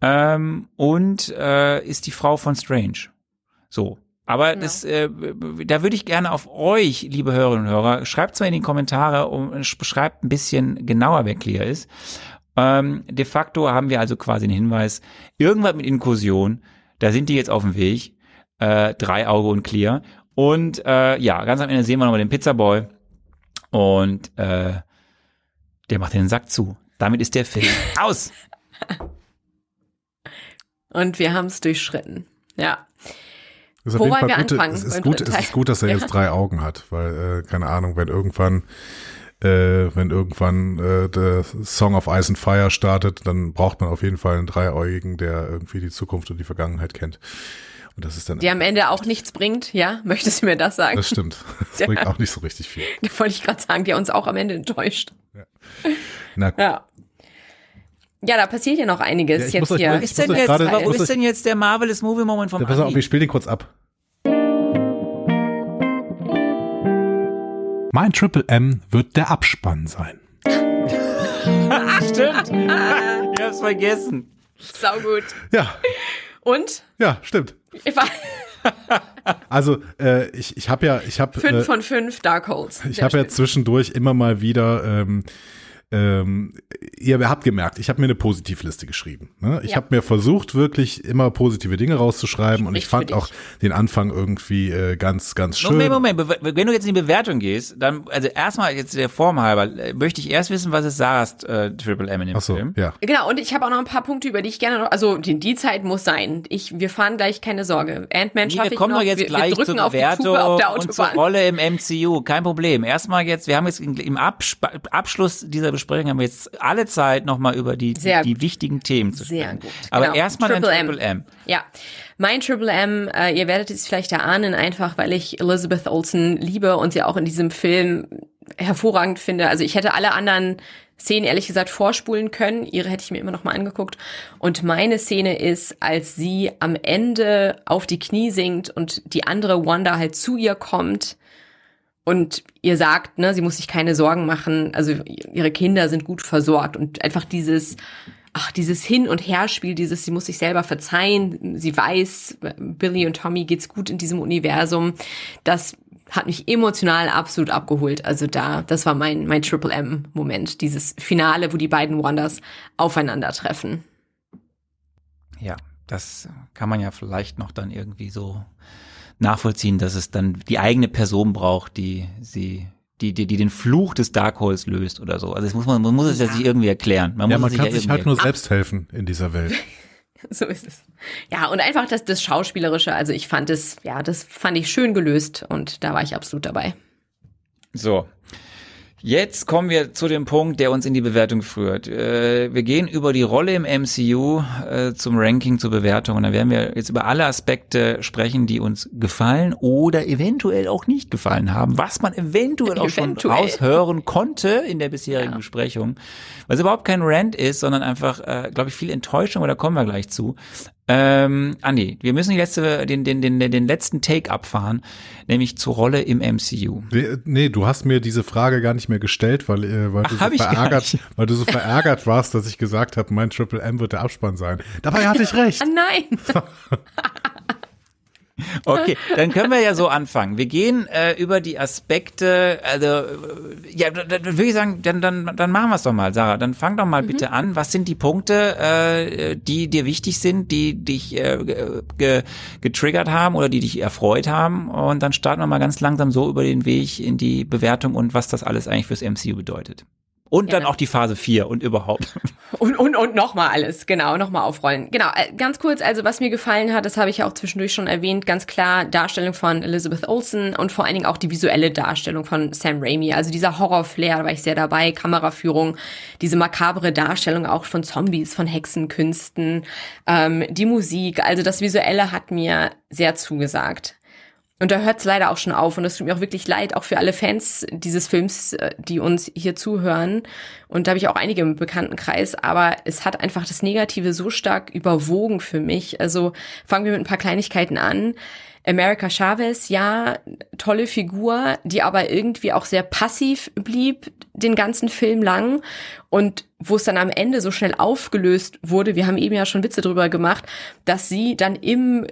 ähm, und äh, ist die Frau von Strange. So. Aber das, äh, da würde ich gerne auf euch, liebe Hörerinnen und Hörer, schreibt mal in die Kommentare und beschreibt ein bisschen genauer, wer Clear ist. Ähm, de facto haben wir also quasi einen Hinweis, irgendwas mit Inkursion, da sind die jetzt auf dem Weg, äh, drei Auge und Clear. Und äh, ja, ganz am Ende sehen wir nochmal den Pizzaboy und äh, der macht den Sack zu. Damit ist der Film aus. Und wir haben es durchschritten. Ja. Das Wo wollen wir gut, anfangen Es ist gut, es ist gut, dass er Ja. jetzt drei Augen hat, weil, äh, keine Ahnung, wenn irgendwann, äh, wenn irgendwann äh, der Song of Ice and Fire startet, dann braucht man auf jeden Fall einen Dreieugigen, der irgendwie die Zukunft und die Vergangenheit kennt. Und das ist dann, Die am Ende auch nichts bringt, ja? Möchtest du mir das sagen? das stimmt. Das Ja. bringt auch nicht so richtig viel. Wollte ich gerade sagen, der uns auch am Ende enttäuscht. Na gut. Ja. Ja, da passiert ja noch einiges Ja, jetzt euch hier. ist denn jetzt, ist euch- denn jetzt der Marvelous Movie Moment vom Ja, pass auf, ich spiele den kurz ab. Mein Triple M wird der Abspann sein. Stimmt. ich hab's vergessen. Sau gut. Ja, Und? ja, stimmt. Ich war Also äh, ich, ich habe ja, ich habe fünf äh, von fünf Darkholds. ich habe ja zwischendurch immer mal wieder ähm, ähm, ihr habt gemerkt, ich habe mir eine Positivliste geschrieben. Ne? Ich Ja. habe mir versucht, wirklich immer positive Dinge rauszuschreiben und ich Spricht fand auch den Anfang irgendwie äh, ganz, ganz schön. Moment, Moment, Be- wenn du jetzt in die Bewertung gehst, dann, also erstmal jetzt der Form halber, äh, möchte ich erst wissen, was ist Sarahs äh, Triple M in dem Ach so, Film? ja. Genau, und ich habe auch noch ein paar Punkte, über die ich gerne noch, also die, die Zeit muss sein. Ich, wir fahren gleich, keine Sorge. Ant-Man Nee, schaffe wir ich kommen noch. doch jetzt wir, gleich wir drücken zur auf die Bewertung Tube auf der und zur Autobahn. Rolle im MCU. Kein Problem. Erstmal jetzt, wir haben jetzt im Absp Abschluss dieser Besprechung haben wir jetzt alle Zeit nochmal über die, Sehr die gut. wichtigen Themen zu Sehr sprechen. gut. Aber Genau. erstmal ein Triple M. M. Ja, mein Triple M, äh, ihr werdet es vielleicht erahnen, einfach weil ich Elizabeth Olsen liebe und sie auch in diesem Film hervorragend finde. Also ich hätte alle anderen Szenen ehrlich gesagt vorspulen können. Ihre hätte ich mir immer noch mal angeguckt. Und meine Szene ist, als sie am Ende auf die Knie sinkt und die andere Wanda halt zu ihr kommt und ihr sagt, ne, sie muss sich keine Sorgen machen, also ihre Kinder sind gut versorgt. Und einfach dieses ach, dieses Hin- und Herspiel, dieses, sie muss sich selber verzeihen, sie weiß, Billy und Tommy geht's gut in diesem Universum, das hat mich emotional absolut abgeholt. Also da, das war mein, mein Triple M-Moment, dieses Finale, wo die beiden Wonders aufeinandertreffen. Ja, das kann man ja vielleicht noch dann irgendwie so nachvollziehen, dass es dann die eigene Person braucht, die sie, die, die, die den Fluch des Darkholes löst oder so. Also das muss man, man muss es ja sich irgendwie erklären. Man Ja, muss man kann ja sich halt nur selbst helfen in dieser Welt. So ist es. Ja, und einfach das, das Schauspielerische, also ich fand es, ja, das fand ich schön gelöst und da war ich absolut dabei. So. Jetzt kommen wir zu dem Punkt, der uns in die Bewertung führt. Äh, wir gehen über die Rolle im MCU äh, zum Ranking, zur Bewertung und dann werden wir jetzt über alle Aspekte sprechen, die uns gefallen oder eventuell auch nicht gefallen haben, was man eventuell auch schon Eventuell. raushören konnte in der bisherigen Ja. Besprechung. Was überhaupt kein Rant ist, sondern einfach, äh, glaube ich, viel Enttäuschung, aber da kommen wir gleich zu. Ähm, Andi, wir müssen die letzte, den, den, den, den letzten Take abfahren, nämlich zur Rolle im MCU. Nee, Nee, du hast mir diese Frage gar nicht mehr gestellt, weil, äh, weil, Ach, du, so ich gar verärgert, weil du so verärgert warst, dass ich gesagt habe, mein Triple M wird der Abspann sein. Dabei hatte ich recht. Ah nein! Okay, dann können wir ja so anfangen. Wir gehen äh, über die Aspekte, also äh, ja, dann, dann würde ich sagen, dann, dann, dann machen wir es doch mal, Sarah. Dann fang doch mal bitte an. Was sind die Punkte, äh, die dir wichtig sind, die dich äh, ge getriggert haben oder die dich erfreut haben? Und dann starten wir mal ganz langsam so über den Weg in die Bewertung und was das alles eigentlich fürs MCU bedeutet. Und dann Gerne. auch die Phase 4 und überhaupt. Und, und, und nochmal alles, genau, nochmal aufrollen. Genau, äh, ganz kurz, also was mir gefallen hat, das habe ich ja auch zwischendurch schon erwähnt, ganz klar Darstellung von Elizabeth Olsen und vor allen Dingen auch die visuelle Darstellung von Sam Raimi. Also dieser Horror-Flair, da war ich sehr dabei, Kameraführung, diese makabre Darstellung auch von Zombies, von Hexenkünsten, ähm, die Musik, also das Visuelle hat mir sehr zugesagt. Und da hört es leider auch schon auf. Und es tut mir auch wirklich leid, auch für alle Fans dieses Films, äh, die uns hier zuhören. Und da habe ich auch einige im Bekanntenkreis. Aber es hat einfach das Negative so stark überwogen für mich. Also fangen wir mit ein paar Kleinigkeiten an. America Chavez, ja, tolle Figur, die aber irgendwie auch sehr passiv blieb den ganzen Film lang und wo es dann am Ende so schnell aufgelöst wurde, wir haben eben ja schon Witze drüber gemacht, dass sie dann im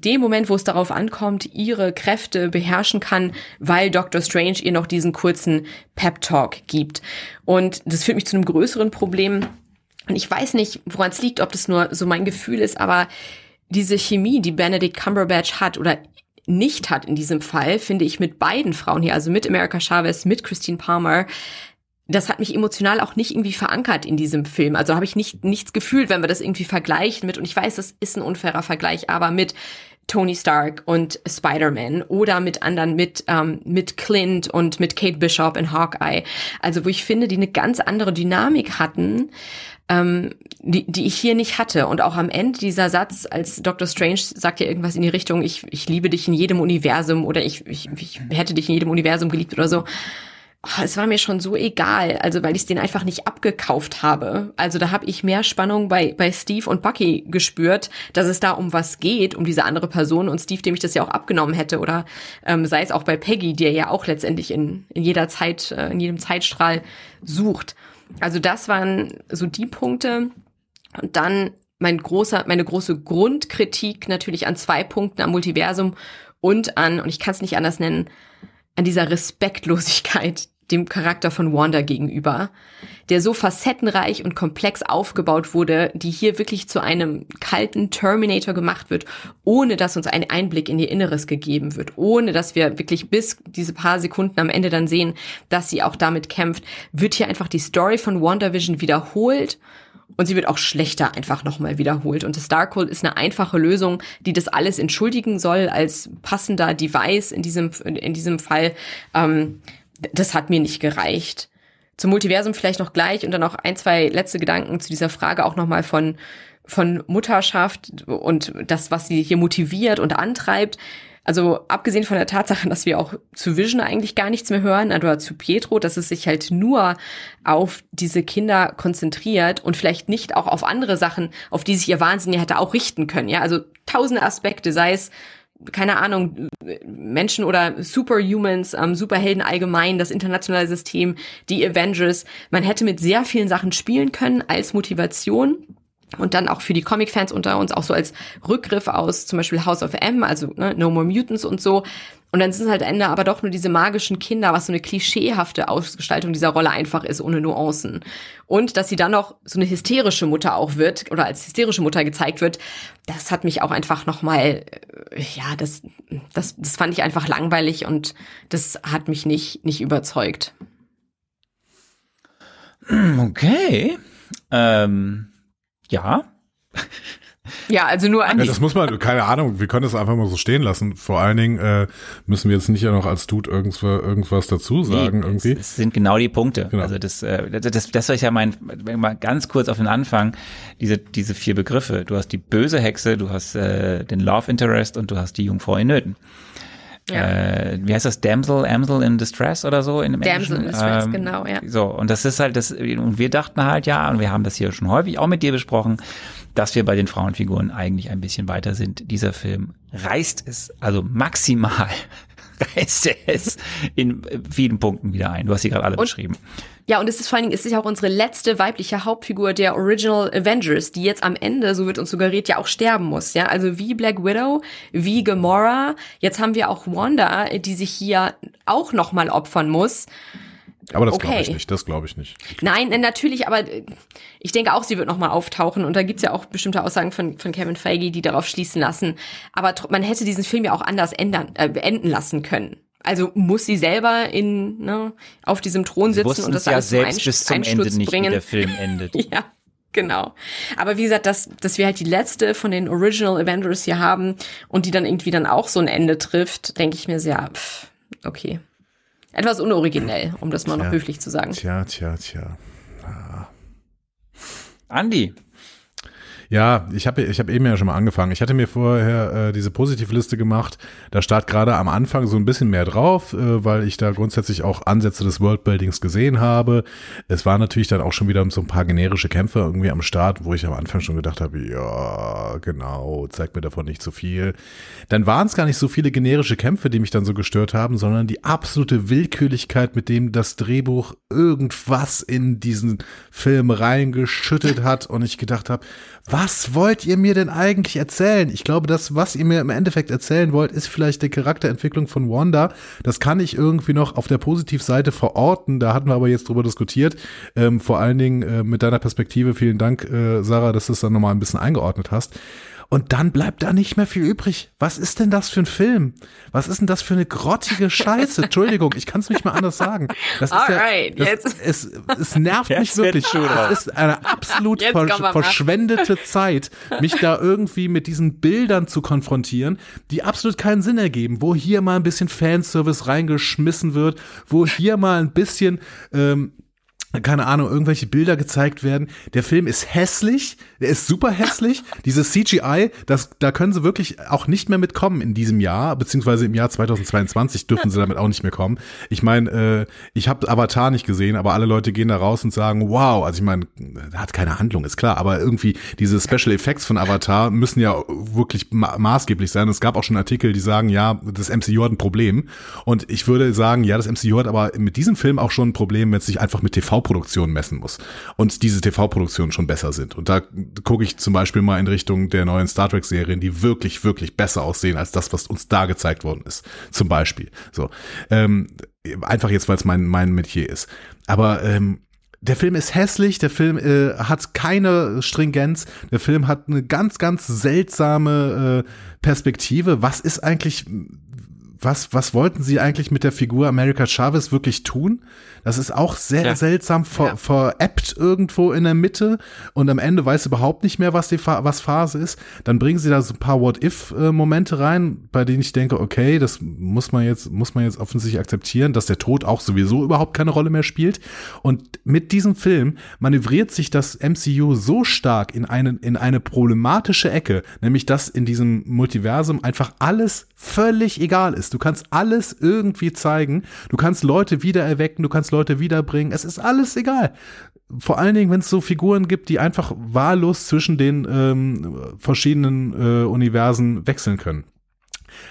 dem Moment, wo es darauf ankommt, ihre Kräfte beherrschen kann, weil Doctor Strange ihr noch diesen kurzen Pep-Talk gibt. Und das führt mich zu einem größeren Problem. Und ich weiß nicht, woran es liegt, ob das nur so mein Gefühl ist, aber diese Chemie, die Benedict Cumberbatch hat oder nicht hat in diesem Fall, finde ich mit beiden Frauen hier, also mit America Chavez, mit Christine Palmer, das hat mich emotional auch nicht irgendwie verankert in diesem Film. Also habe ich nicht nichts gefühlt, wenn wir das irgendwie vergleichen mit, und ich weiß, das ist ein unfairer Vergleich, aber mit Tony Stark und Spider-Man oder mit anderen, mit, ähm, mit Clint und mit Kate Bishop in Hawkeye. Also wo ich finde, die eine ganz andere Dynamik hatten, ähm, die, die ich hier nicht hatte. Und auch am Ende dieser Satz, als Dr. Strange sagt ja irgendwas in die Richtung, ich, ich liebe dich in jedem Universum oder ich, ich, ich hätte dich in jedem Universum geliebt oder so es war mir schon so egal, also weil ich den einfach nicht abgekauft habe. Also da habe ich mehr Spannung bei, bei Steve und Bucky gespürt, dass es da um was geht, um diese andere Person und Steve, dem ich das ja auch abgenommen hätte. Oder ähm, sei es auch bei Peggy, die er ja auch letztendlich in, in jeder Zeit, äh, in jedem Zeitstrahl sucht. Also das waren so die Punkte. Und dann mein großer, meine große Grundkritik natürlich an zwei Punkten am Multiversum und an, und ich kann es nicht anders nennen, an dieser Respektlosigkeit dem Charakter von Wanda gegenüber, der so facettenreich und komplex aufgebaut wurde, die hier wirklich zu einem kalten Terminator gemacht wird, ohne dass uns ein Einblick in ihr Inneres gegeben wird, ohne dass wir wirklich bis diese paar Sekunden am Ende dann sehen, dass sie auch damit kämpft, wird hier einfach die Story von WandaVision wiederholt und sie wird auch schlechter einfach nochmal wiederholt. Und das Darkhold ist eine einfache Lösung, die das alles entschuldigen soll als passender Device in diesem, in diesem Fall. Ähm, das hat mir nicht gereicht. Zum Multiversum vielleicht noch gleich und dann noch ein, zwei letzte Gedanken zu dieser Frage auch nochmal von, von Mutterschaft und das, was sie hier motiviert und antreibt. Also abgesehen von der Tatsache, dass wir auch zu Vision eigentlich gar nichts mehr hören, oder zu Pietro, dass es sich halt nur auf diese Kinder konzentriert und vielleicht nicht auch auf andere Sachen, auf die sich ihr Wahnsinn ja hätte auch richten können. Ja, also tausende Aspekte, sei es keine Ahnung, Menschen oder Superhumans, ähm, Superhelden allgemein, das internationale System, die Avengers. Man hätte mit sehr vielen Sachen spielen können als Motivation und dann auch für die Comic-Fans unter uns auch so als Rückgriff aus zum Beispiel House of M, also ne, No More Mutants und so. Und dann sind es halt Ende aber doch nur diese magischen Kinder, was so eine klischeehafte Ausgestaltung dieser Rolle einfach ist, ohne Nuancen. Und dass sie dann noch so eine hysterische Mutter auch wird oder als hysterische Mutter gezeigt wird, das hat mich auch einfach nochmal, äh, ja, das, das, das fand ich einfach langweilig und das hat mich nicht, nicht überzeugt. Okay. Ähm ja. Ja, also nur an ja, Das muss man, keine Ahnung, wir können das einfach mal so stehen lassen. Vor allen Dingen äh, müssen wir jetzt nicht ja noch als Dude irgendwas, irgendwas dazu sagen nee, irgendwie. Das sind genau die Punkte. Genau. Also das, äh, das, das soll ich ja mein, mal ganz kurz auf den Anfang, diese, diese vier Begriffe. Du hast die böse Hexe, du hast äh, den Love Interest und du hast die Jungfrau in Nöten. Ja. Äh, wie heißt das? Damsel, Amsel in Distress oder so in dem Damsel in Distress, ähm, genau, ja. So, und das ist halt das, und wir dachten halt ja, und wir haben das hier schon häufig auch mit dir besprochen, dass wir bei den Frauenfiguren eigentlich ein bisschen weiter sind. Dieser Film reißt es, also maximal reißt er es in vielen Punkten wieder ein. Du hast sie gerade alle und, beschrieben. Ja, und es ist vor allen Dingen, es ist ja auch unsere letzte weibliche Hauptfigur der Original Avengers, die jetzt am Ende, so wird uns suggeriert, ja auch sterben muss. Ja, also wie Black Widow, wie Gamora. Jetzt haben wir auch Wanda, die sich hier auch nochmal opfern muss. Aber das okay. glaube ich nicht, das glaube ich nicht. Nein, natürlich, aber äh, ich denke auch, sie wird nochmal auftauchen. Und da gibt's ja auch bestimmte Aussagen von, von Kevin Feige, die darauf schließen lassen. Aber man hätte diesen Film ja auch anders ändern, äh, beenden lassen können. Also muss sie selber in ne, auf diesem Thron sitzen und das ja alles selbst zum bis zum Einsturz Ende nicht, bringen. Wie der Film endet. ja. Genau. Aber wie gesagt, dass, dass wir halt die letzte von den Original Avengers hier haben und die dann irgendwie dann auch so ein Ende trifft, denke ich mir sehr, pff, okay. Etwas unoriginell, um das mal tja, noch höflich zu sagen. Tja, tja, tja. Ah. Andi, ja, ich habe ich hab eben ja schon mal angefangen. Ich hatte mir vorher äh, diese Positivliste gemacht. Da steht gerade am Anfang so ein bisschen mehr drauf, äh, weil ich da grundsätzlich auch Ansätze des Worldbuildings gesehen habe. Es war natürlich dann auch schon wieder so ein paar generische Kämpfe irgendwie am Start, wo ich am Anfang schon gedacht habe, ja, genau, zeig mir davon nicht zu so viel. Dann waren es gar nicht so viele generische Kämpfe, die mich dann so gestört haben, sondern die absolute Willkürlichkeit, mit dem das Drehbuch irgendwas in diesen Film reingeschüttet hat und ich gedacht habe, was wollt ihr mir denn eigentlich erzählen? Ich glaube, das, was ihr mir im Endeffekt erzählen wollt, ist vielleicht die Charakterentwicklung von Wanda. Das kann ich irgendwie noch auf der Positivseite verorten. Da hatten wir aber jetzt drüber diskutiert. Ähm, vor allen Dingen äh, mit deiner Perspektive. Vielen Dank, äh, Sarah, dass du es dann nochmal ein bisschen eingeordnet hast. Und dann bleibt da nicht mehr viel übrig. Was ist denn das für ein Film? Was ist denn das für eine grottige Scheiße? Entschuldigung, ich kann es nicht mal anders sagen. Das ist Alright, ja, das, es, es nervt mich wirklich. Es ist eine absolut ver verschwendete Zeit, mich da irgendwie mit diesen Bildern zu konfrontieren, die absolut keinen Sinn ergeben, wo hier mal ein bisschen Fanservice reingeschmissen wird, wo hier mal ein bisschen ähm, keine Ahnung, irgendwelche Bilder gezeigt werden. Der Film ist hässlich, der ist super hässlich. Dieses CGI, das, da können sie wirklich auch nicht mehr mitkommen in diesem Jahr, beziehungsweise im Jahr 2022 dürfen sie damit auch nicht mehr kommen. Ich meine, äh, ich habe Avatar nicht gesehen, aber alle Leute gehen da raus und sagen, wow, also ich meine, hat keine Handlung, ist klar, aber irgendwie diese Special Effects von Avatar müssen ja wirklich ma maßgeblich sein. Es gab auch schon Artikel, die sagen, ja, das MCU hat ein Problem. Und ich würde sagen, ja, das MCU hat aber mit diesem Film auch schon ein Problem, wenn es sich einfach mit TV TV-Produktionen messen muss und diese TV-Produktionen schon besser sind. Und da gucke ich zum Beispiel mal in Richtung der neuen Star Trek-Serien, die wirklich, wirklich besser aussehen als das, was uns da gezeigt worden ist. Zum Beispiel. So. Ähm, einfach jetzt, weil es mein, mein Metier ist. Aber ähm, der Film ist hässlich, der Film äh, hat keine Stringenz, der Film hat eine ganz, ganz seltsame äh, Perspektive. Was ist eigentlich, was, was wollten sie eigentlich mit der Figur America Chavez wirklich tun? Das ist auch sehr ja. seltsam ver, ja. veräppt irgendwo in der Mitte und am Ende weiß überhaupt nicht mehr, was die was Phase ist. Dann bringen sie da so ein paar What-If-Momente rein, bei denen ich denke, okay, das muss man jetzt, muss man jetzt offensichtlich akzeptieren, dass der Tod auch sowieso überhaupt keine Rolle mehr spielt. Und mit diesem Film manövriert sich das MCU so stark in eine, in eine problematische Ecke, nämlich dass in diesem Multiversum einfach alles völlig egal ist. Du kannst alles irgendwie zeigen, du kannst Leute wiedererwecken, du kannst Leute wiederbringen. Es ist alles egal. Vor allen Dingen, wenn es so Figuren gibt, die einfach wahllos zwischen den ähm, verschiedenen äh, Universen wechseln können.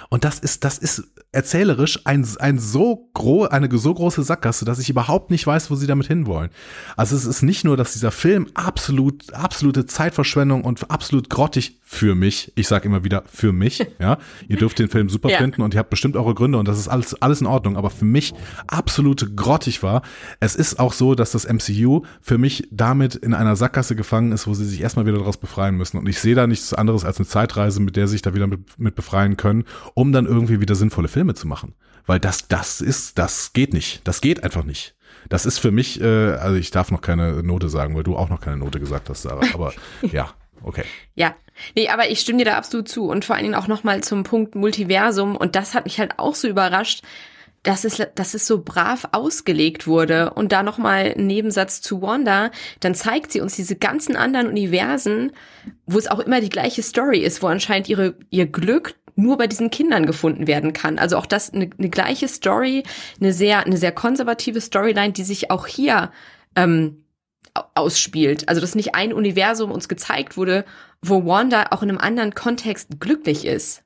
Und das ist, das ist erzählerisch ein, ein so gro eine so große Sackgasse, dass ich überhaupt nicht weiß, wo sie damit hinwollen. Also es ist nicht nur, dass dieser Film absolut, absolute Zeitverschwendung und absolut grottig für mich, ich sage immer wieder für mich, ja, ihr dürft den Film super ja. finden und ihr habt bestimmt eure Gründe und das ist alles, alles in Ordnung, aber für mich absolut grottig war. Es ist auch so, dass das MCU für mich damit in einer Sackgasse gefangen ist, wo sie sich erstmal wieder daraus befreien müssen und ich sehe da nichts anderes als eine Zeitreise, mit der sie sich da wieder mit, mit befreien können, um dann irgendwie wieder sinnvolle Filme zu machen. Weil das, das ist, das geht nicht. Das geht einfach nicht. Das ist für mich, äh, also ich darf noch keine Note sagen, weil du auch noch keine Note gesagt hast, Sarah. Aber ja, okay. Ja, nee, aber ich stimme dir da absolut zu. Und vor allen Dingen auch nochmal zum Punkt Multiversum. Und das hat mich halt auch so überrascht, dass es, dass es so brav ausgelegt wurde. Und da nochmal ein Nebensatz zu Wanda, dann zeigt sie uns diese ganzen anderen Universen, wo es auch immer die gleiche Story ist, wo anscheinend ihre, ihr Glück nur bei diesen Kindern gefunden werden kann. Also auch das eine, eine gleiche Story, eine sehr, eine sehr konservative Storyline, die sich auch hier ähm, ausspielt. Also dass nicht ein Universum uns gezeigt wurde, wo Wanda auch in einem anderen Kontext glücklich ist.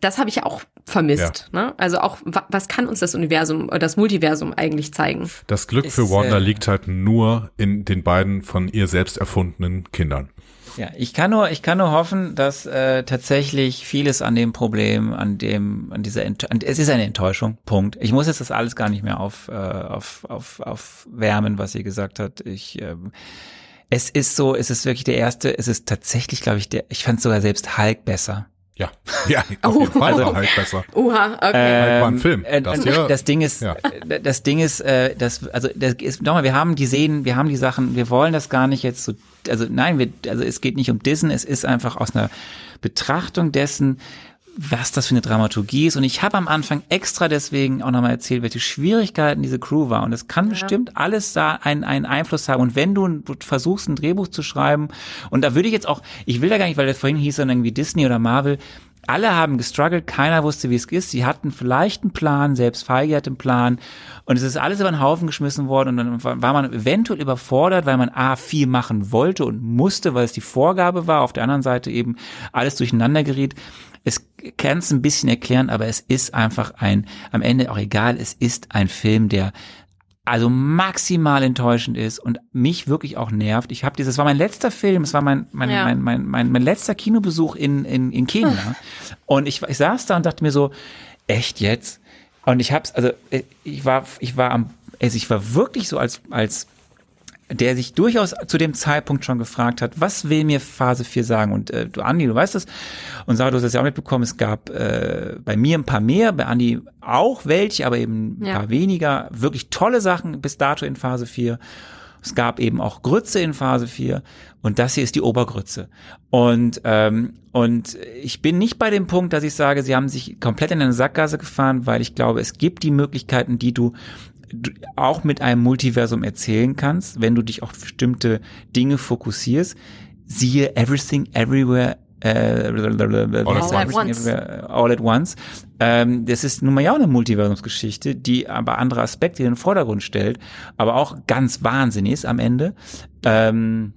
Das habe ich ja auch vermisst. Ja. Ne? Also auch, was kann uns das Universum, das Multiversum eigentlich zeigen? Das Glück für Wanda äh, liegt halt nur in den beiden von ihr selbst erfundenen Kindern. Ja, ich kann nur, ich kann nur hoffen, dass äh, tatsächlich vieles an dem Problem, an dem, an dieser, Ent an, es ist eine Enttäuschung. Punkt. Ich muss jetzt das alles gar nicht mehr auf, äh, auf, auf, auf wärmen, was sie gesagt hat. Ich, ähm, es ist so, es ist wirklich der erste, es ist tatsächlich, glaube ich, der, ich fand sogar selbst Hulk besser. Ja, ja, auf jeden Fall also, halt besser. Uha, okay. Ähm, war ein Film. Äh, das, ja, das Ding ist, ja. das Ding ist, äh, das, also das ist, nochmal, wir haben die Szenen, wir haben die Sachen, wir wollen das gar nicht jetzt so, also nein, wir, also es geht nicht um Dissen, es ist einfach aus einer Betrachtung dessen, was das für eine Dramaturgie ist. Und ich habe am Anfang extra deswegen auch nochmal erzählt, welche Schwierigkeiten diese Crew war. Und es kann ja. bestimmt alles da einen, einen Einfluss haben. Und wenn du versuchst, ein Drehbuch zu schreiben, und da würde ich jetzt auch, ich will da gar nicht, weil das vorhin hieß dann irgendwie Disney oder Marvel, alle haben gestruggelt, keiner wusste, wie es ist. Sie hatten vielleicht einen Plan, selbst Feige hat einen Plan. Und es ist alles über den Haufen geschmissen worden und dann war man eventuell überfordert, weil man A, viel machen wollte und musste, weil es die Vorgabe war. Auf der anderen Seite eben alles durcheinander geriet es kann es ein bisschen erklären, aber es ist einfach ein, am Ende auch egal, es ist ein Film, der also maximal enttäuschend ist und mich wirklich auch nervt. Ich habe dieses, war mein letzter Film, es war mein mein, ja. mein, mein, mein, mein letzter Kinobesuch in in, in Kenia und ich, ich saß da und dachte mir so, echt jetzt? Und ich hab's, also ich war ich war am, also ich war wirklich so als als der sich durchaus zu dem Zeitpunkt schon gefragt hat, was will mir Phase 4 sagen? Und äh, du, Andi, du weißt es, und Sarah, du hast das ja auch mitbekommen, es gab äh, bei mir ein paar mehr, bei Andi auch welche, aber eben ein ja. paar weniger, wirklich tolle Sachen bis dato in Phase 4. Es gab eben auch Grütze in Phase 4 und das hier ist die Obergrütze. Und, ähm, und ich bin nicht bei dem Punkt, dass ich sage, sie haben sich komplett in eine Sackgasse gefahren, weil ich glaube, es gibt die Möglichkeiten, die du auch mit einem Multiversum erzählen kannst, wenn du dich auf bestimmte Dinge fokussierst. Siehe Everything Everywhere äh, All at Everything once. All at Once. Ähm, das ist nun mal ja auch eine Multiversumsgeschichte, die aber andere Aspekte in den Vordergrund stellt, aber auch ganz wahnsinnig ist am Ende. Ähm,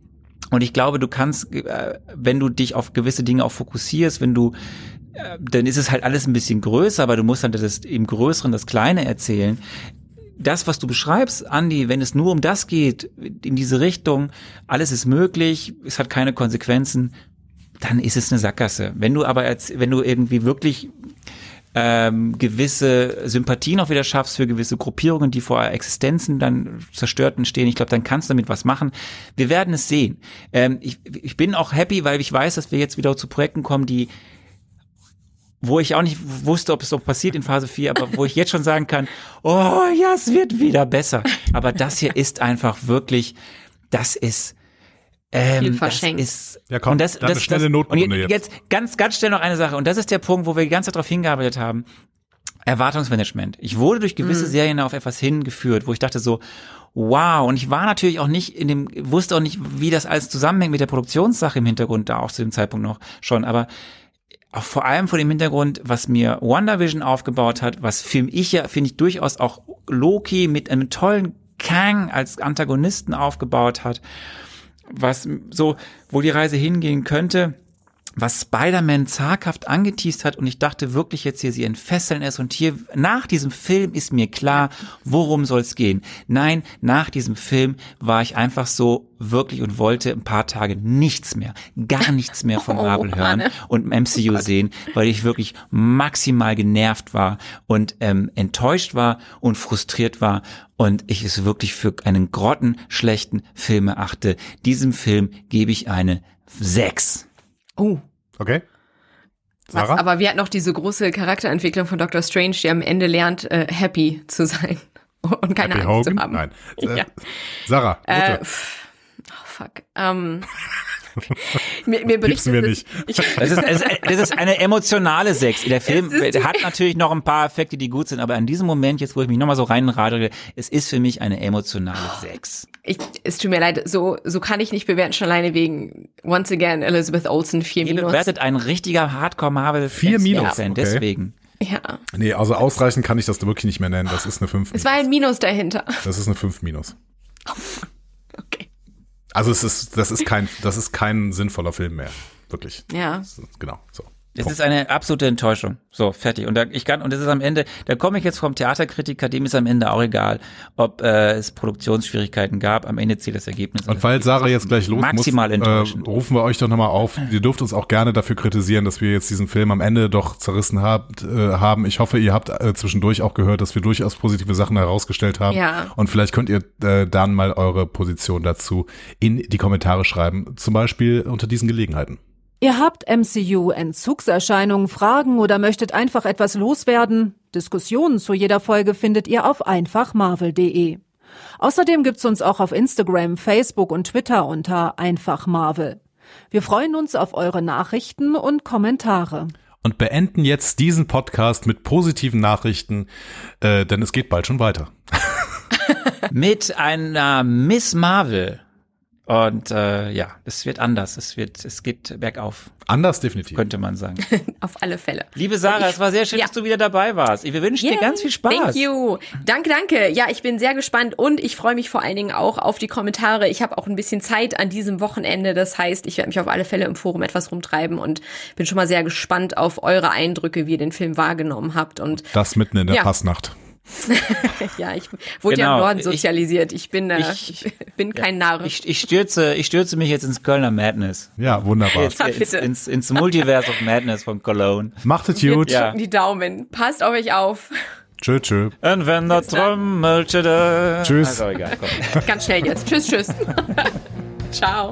und ich glaube, du kannst, äh, wenn du dich auf gewisse Dinge auch fokussierst, wenn du äh, dann ist es halt alles ein bisschen größer, aber du musst dann das im Größeren das Kleine erzählen. Das, was du beschreibst, Andi, wenn es nur um das geht, in diese Richtung, alles ist möglich, es hat keine Konsequenzen, dann ist es eine Sackgasse. Wenn du aber, als, wenn du irgendwie wirklich ähm, gewisse Sympathien auch wieder schaffst für gewisse Gruppierungen, die vor Existenzen dann zerstörten stehen. Ich glaube, dann kannst du damit was machen. Wir werden es sehen. Ähm, ich, ich bin auch happy, weil ich weiß, dass wir jetzt wieder zu Projekten kommen, die wo ich auch nicht wusste, ob es noch passiert in Phase 4, aber wo ich jetzt schon sagen kann, oh ja, es wird wieder besser. Aber das hier ist einfach wirklich, das ist ähm, Viel das verschenkt. ist Ja, komm, und das, dann eine das, schnelle das, Notrunde und jetzt. jetzt ganz ganz schnell noch eine Sache und das ist der Punkt, wo wir die ganze Zeit darauf hingearbeitet haben. Erwartungsmanagement. Ich wurde durch gewisse Serien auf etwas hingeführt, wo ich dachte so, wow. Und ich war natürlich auch nicht in dem, wusste auch nicht, wie das alles zusammenhängt mit der Produktionssache im Hintergrund da auch zu dem Zeitpunkt noch schon. Aber auch vor allem vor dem Hintergrund, was mir WandaVision aufgebaut hat, was film ich ja, finde ich durchaus auch Loki mit einem tollen Kang als Antagonisten aufgebaut hat, was so, wo die Reise hingehen könnte, was Spider-Man zaghaft angeteased hat und ich dachte wirklich jetzt hier, sie entfesseln es und hier nach diesem Film ist mir klar, worum soll es gehen. Nein, nach diesem Film war ich einfach so wirklich und wollte ein paar Tage nichts mehr, gar nichts mehr von Oh, Marvel hören Arne. und MCU sehen, weil ich wirklich maximal genervt war und ähm, enttäuscht war und frustriert war und ich es wirklich für einen grottenschlechten Film erachte. Diesem Film gebe ich eine 6. Oh. Okay. Was, Sarah? aber wir hatten noch diese große Charakterentwicklung von Doctor Strange, die am Ende lernt, äh, happy zu sein und keine Happy Angst Hogan? zu haben. Nein. Äh, Ja. Sarah, Äh, bitte. pff, oh, fuck. Ähm, mir, mir mir es- nicht. Ich, Das ist, das, ist, das ist eine emotionale Sechs. Der Film hat natürlich noch ein paar Effekte, die gut sind, aber in diesem Moment, jetzt wo ich mich nochmal so reinradere, es ist für mich eine emotionale Sechs. Ich, es tut mir leid, so, so kann ich nicht bewerten, schon alleine wegen Once Again Elizabeth Olsen, vier Ihr Minus. bewertet ein richtiger Hardcore-Marvel Vier Minus, Fan, okay. deswegen. Ja, Nee, also ausreichend kann ich das wirklich nicht mehr nennen. Das ist eine 5. es war ein Minus dahinter. Das ist eine 5 minus. Okay. Also es ist, das ist kein, das ist kein sinnvoller Film mehr. Wirklich. Ja. Genau, so. Es ist eine absolute Enttäuschung. So, fertig. Und da, ich kann, und das ist am Ende, da komme ich jetzt vom Theaterkritiker, dem ist am Ende auch egal, ob äh, es Produktionsschwierigkeiten gab. Am Ende zählt das Ergebnis. Und weil Sarah jetzt gleich los Maximal muss, äh, rufen wir euch doch nochmal auf. Ihr dürft uns auch gerne dafür kritisieren, dass wir jetzt diesen Film am Ende doch zerrissen habt, äh, haben. Ich hoffe, ihr habt äh, zwischendurch auch gehört, dass wir durchaus positive Sachen herausgestellt haben. Ja. Und vielleicht könnt ihr äh, dann mal eure Position dazu in die Kommentare schreiben. Zum Beispiel unter diesen Gelegenheiten. Ihr habt MCU-Entzugserscheinungen, Fragen oder möchtet einfach etwas loswerden? Diskussionen zu jeder Folge findet ihr auf einfachmarvel.de. Außerdem gibt's uns auch auf Instagram, Facebook und Twitter unter einfachmarvel. Wir freuen uns auf eure Nachrichten und Kommentare. Und beenden jetzt diesen Podcast mit positiven Nachrichten, äh, denn es geht bald schon weiter. mit einer Miss Marvel. Und äh, ja, es wird anders. Es wird, es geht bergauf, Anders definitiv. könnte man sagen. Auf alle Fälle. Liebe Sarah, es war sehr schön, Ja. dass du wieder dabei warst. Wir wünschen dir Yay, ganz viel Spaß. Thank you. Danke, danke. Ja, ich bin sehr gespannt und ich freue mich vor allen Dingen auch auf die Kommentare. Ich habe auch ein bisschen Zeit an diesem Wochenende. Das heißt, ich werde mich auf alle Fälle im Forum etwas rumtreiben und bin schon mal sehr gespannt auf eure Eindrücke, wie ihr den Film wahrgenommen habt. Und Das mitten in der Ja. Passnacht. ja, ich wurde ja Genau. im Norden Ich- sozialisiert. Ich bin, äh, ich- bin kein Narr. Ich, ich stürze, ich stürze mich jetzt ins Kölner Madness. Ja, wunderbar. Jetzt, Ja, ins, bitte. ins, ins Multiverse of Madness von Cologne. Macht es gut. Ja. die Daumen. Passt auf euch auf. Tschö, tschö. Und wenn der Trommelche da... Tschüss. Also egal. Ganz schnell jetzt. Tschüss, tschüss. Ciao.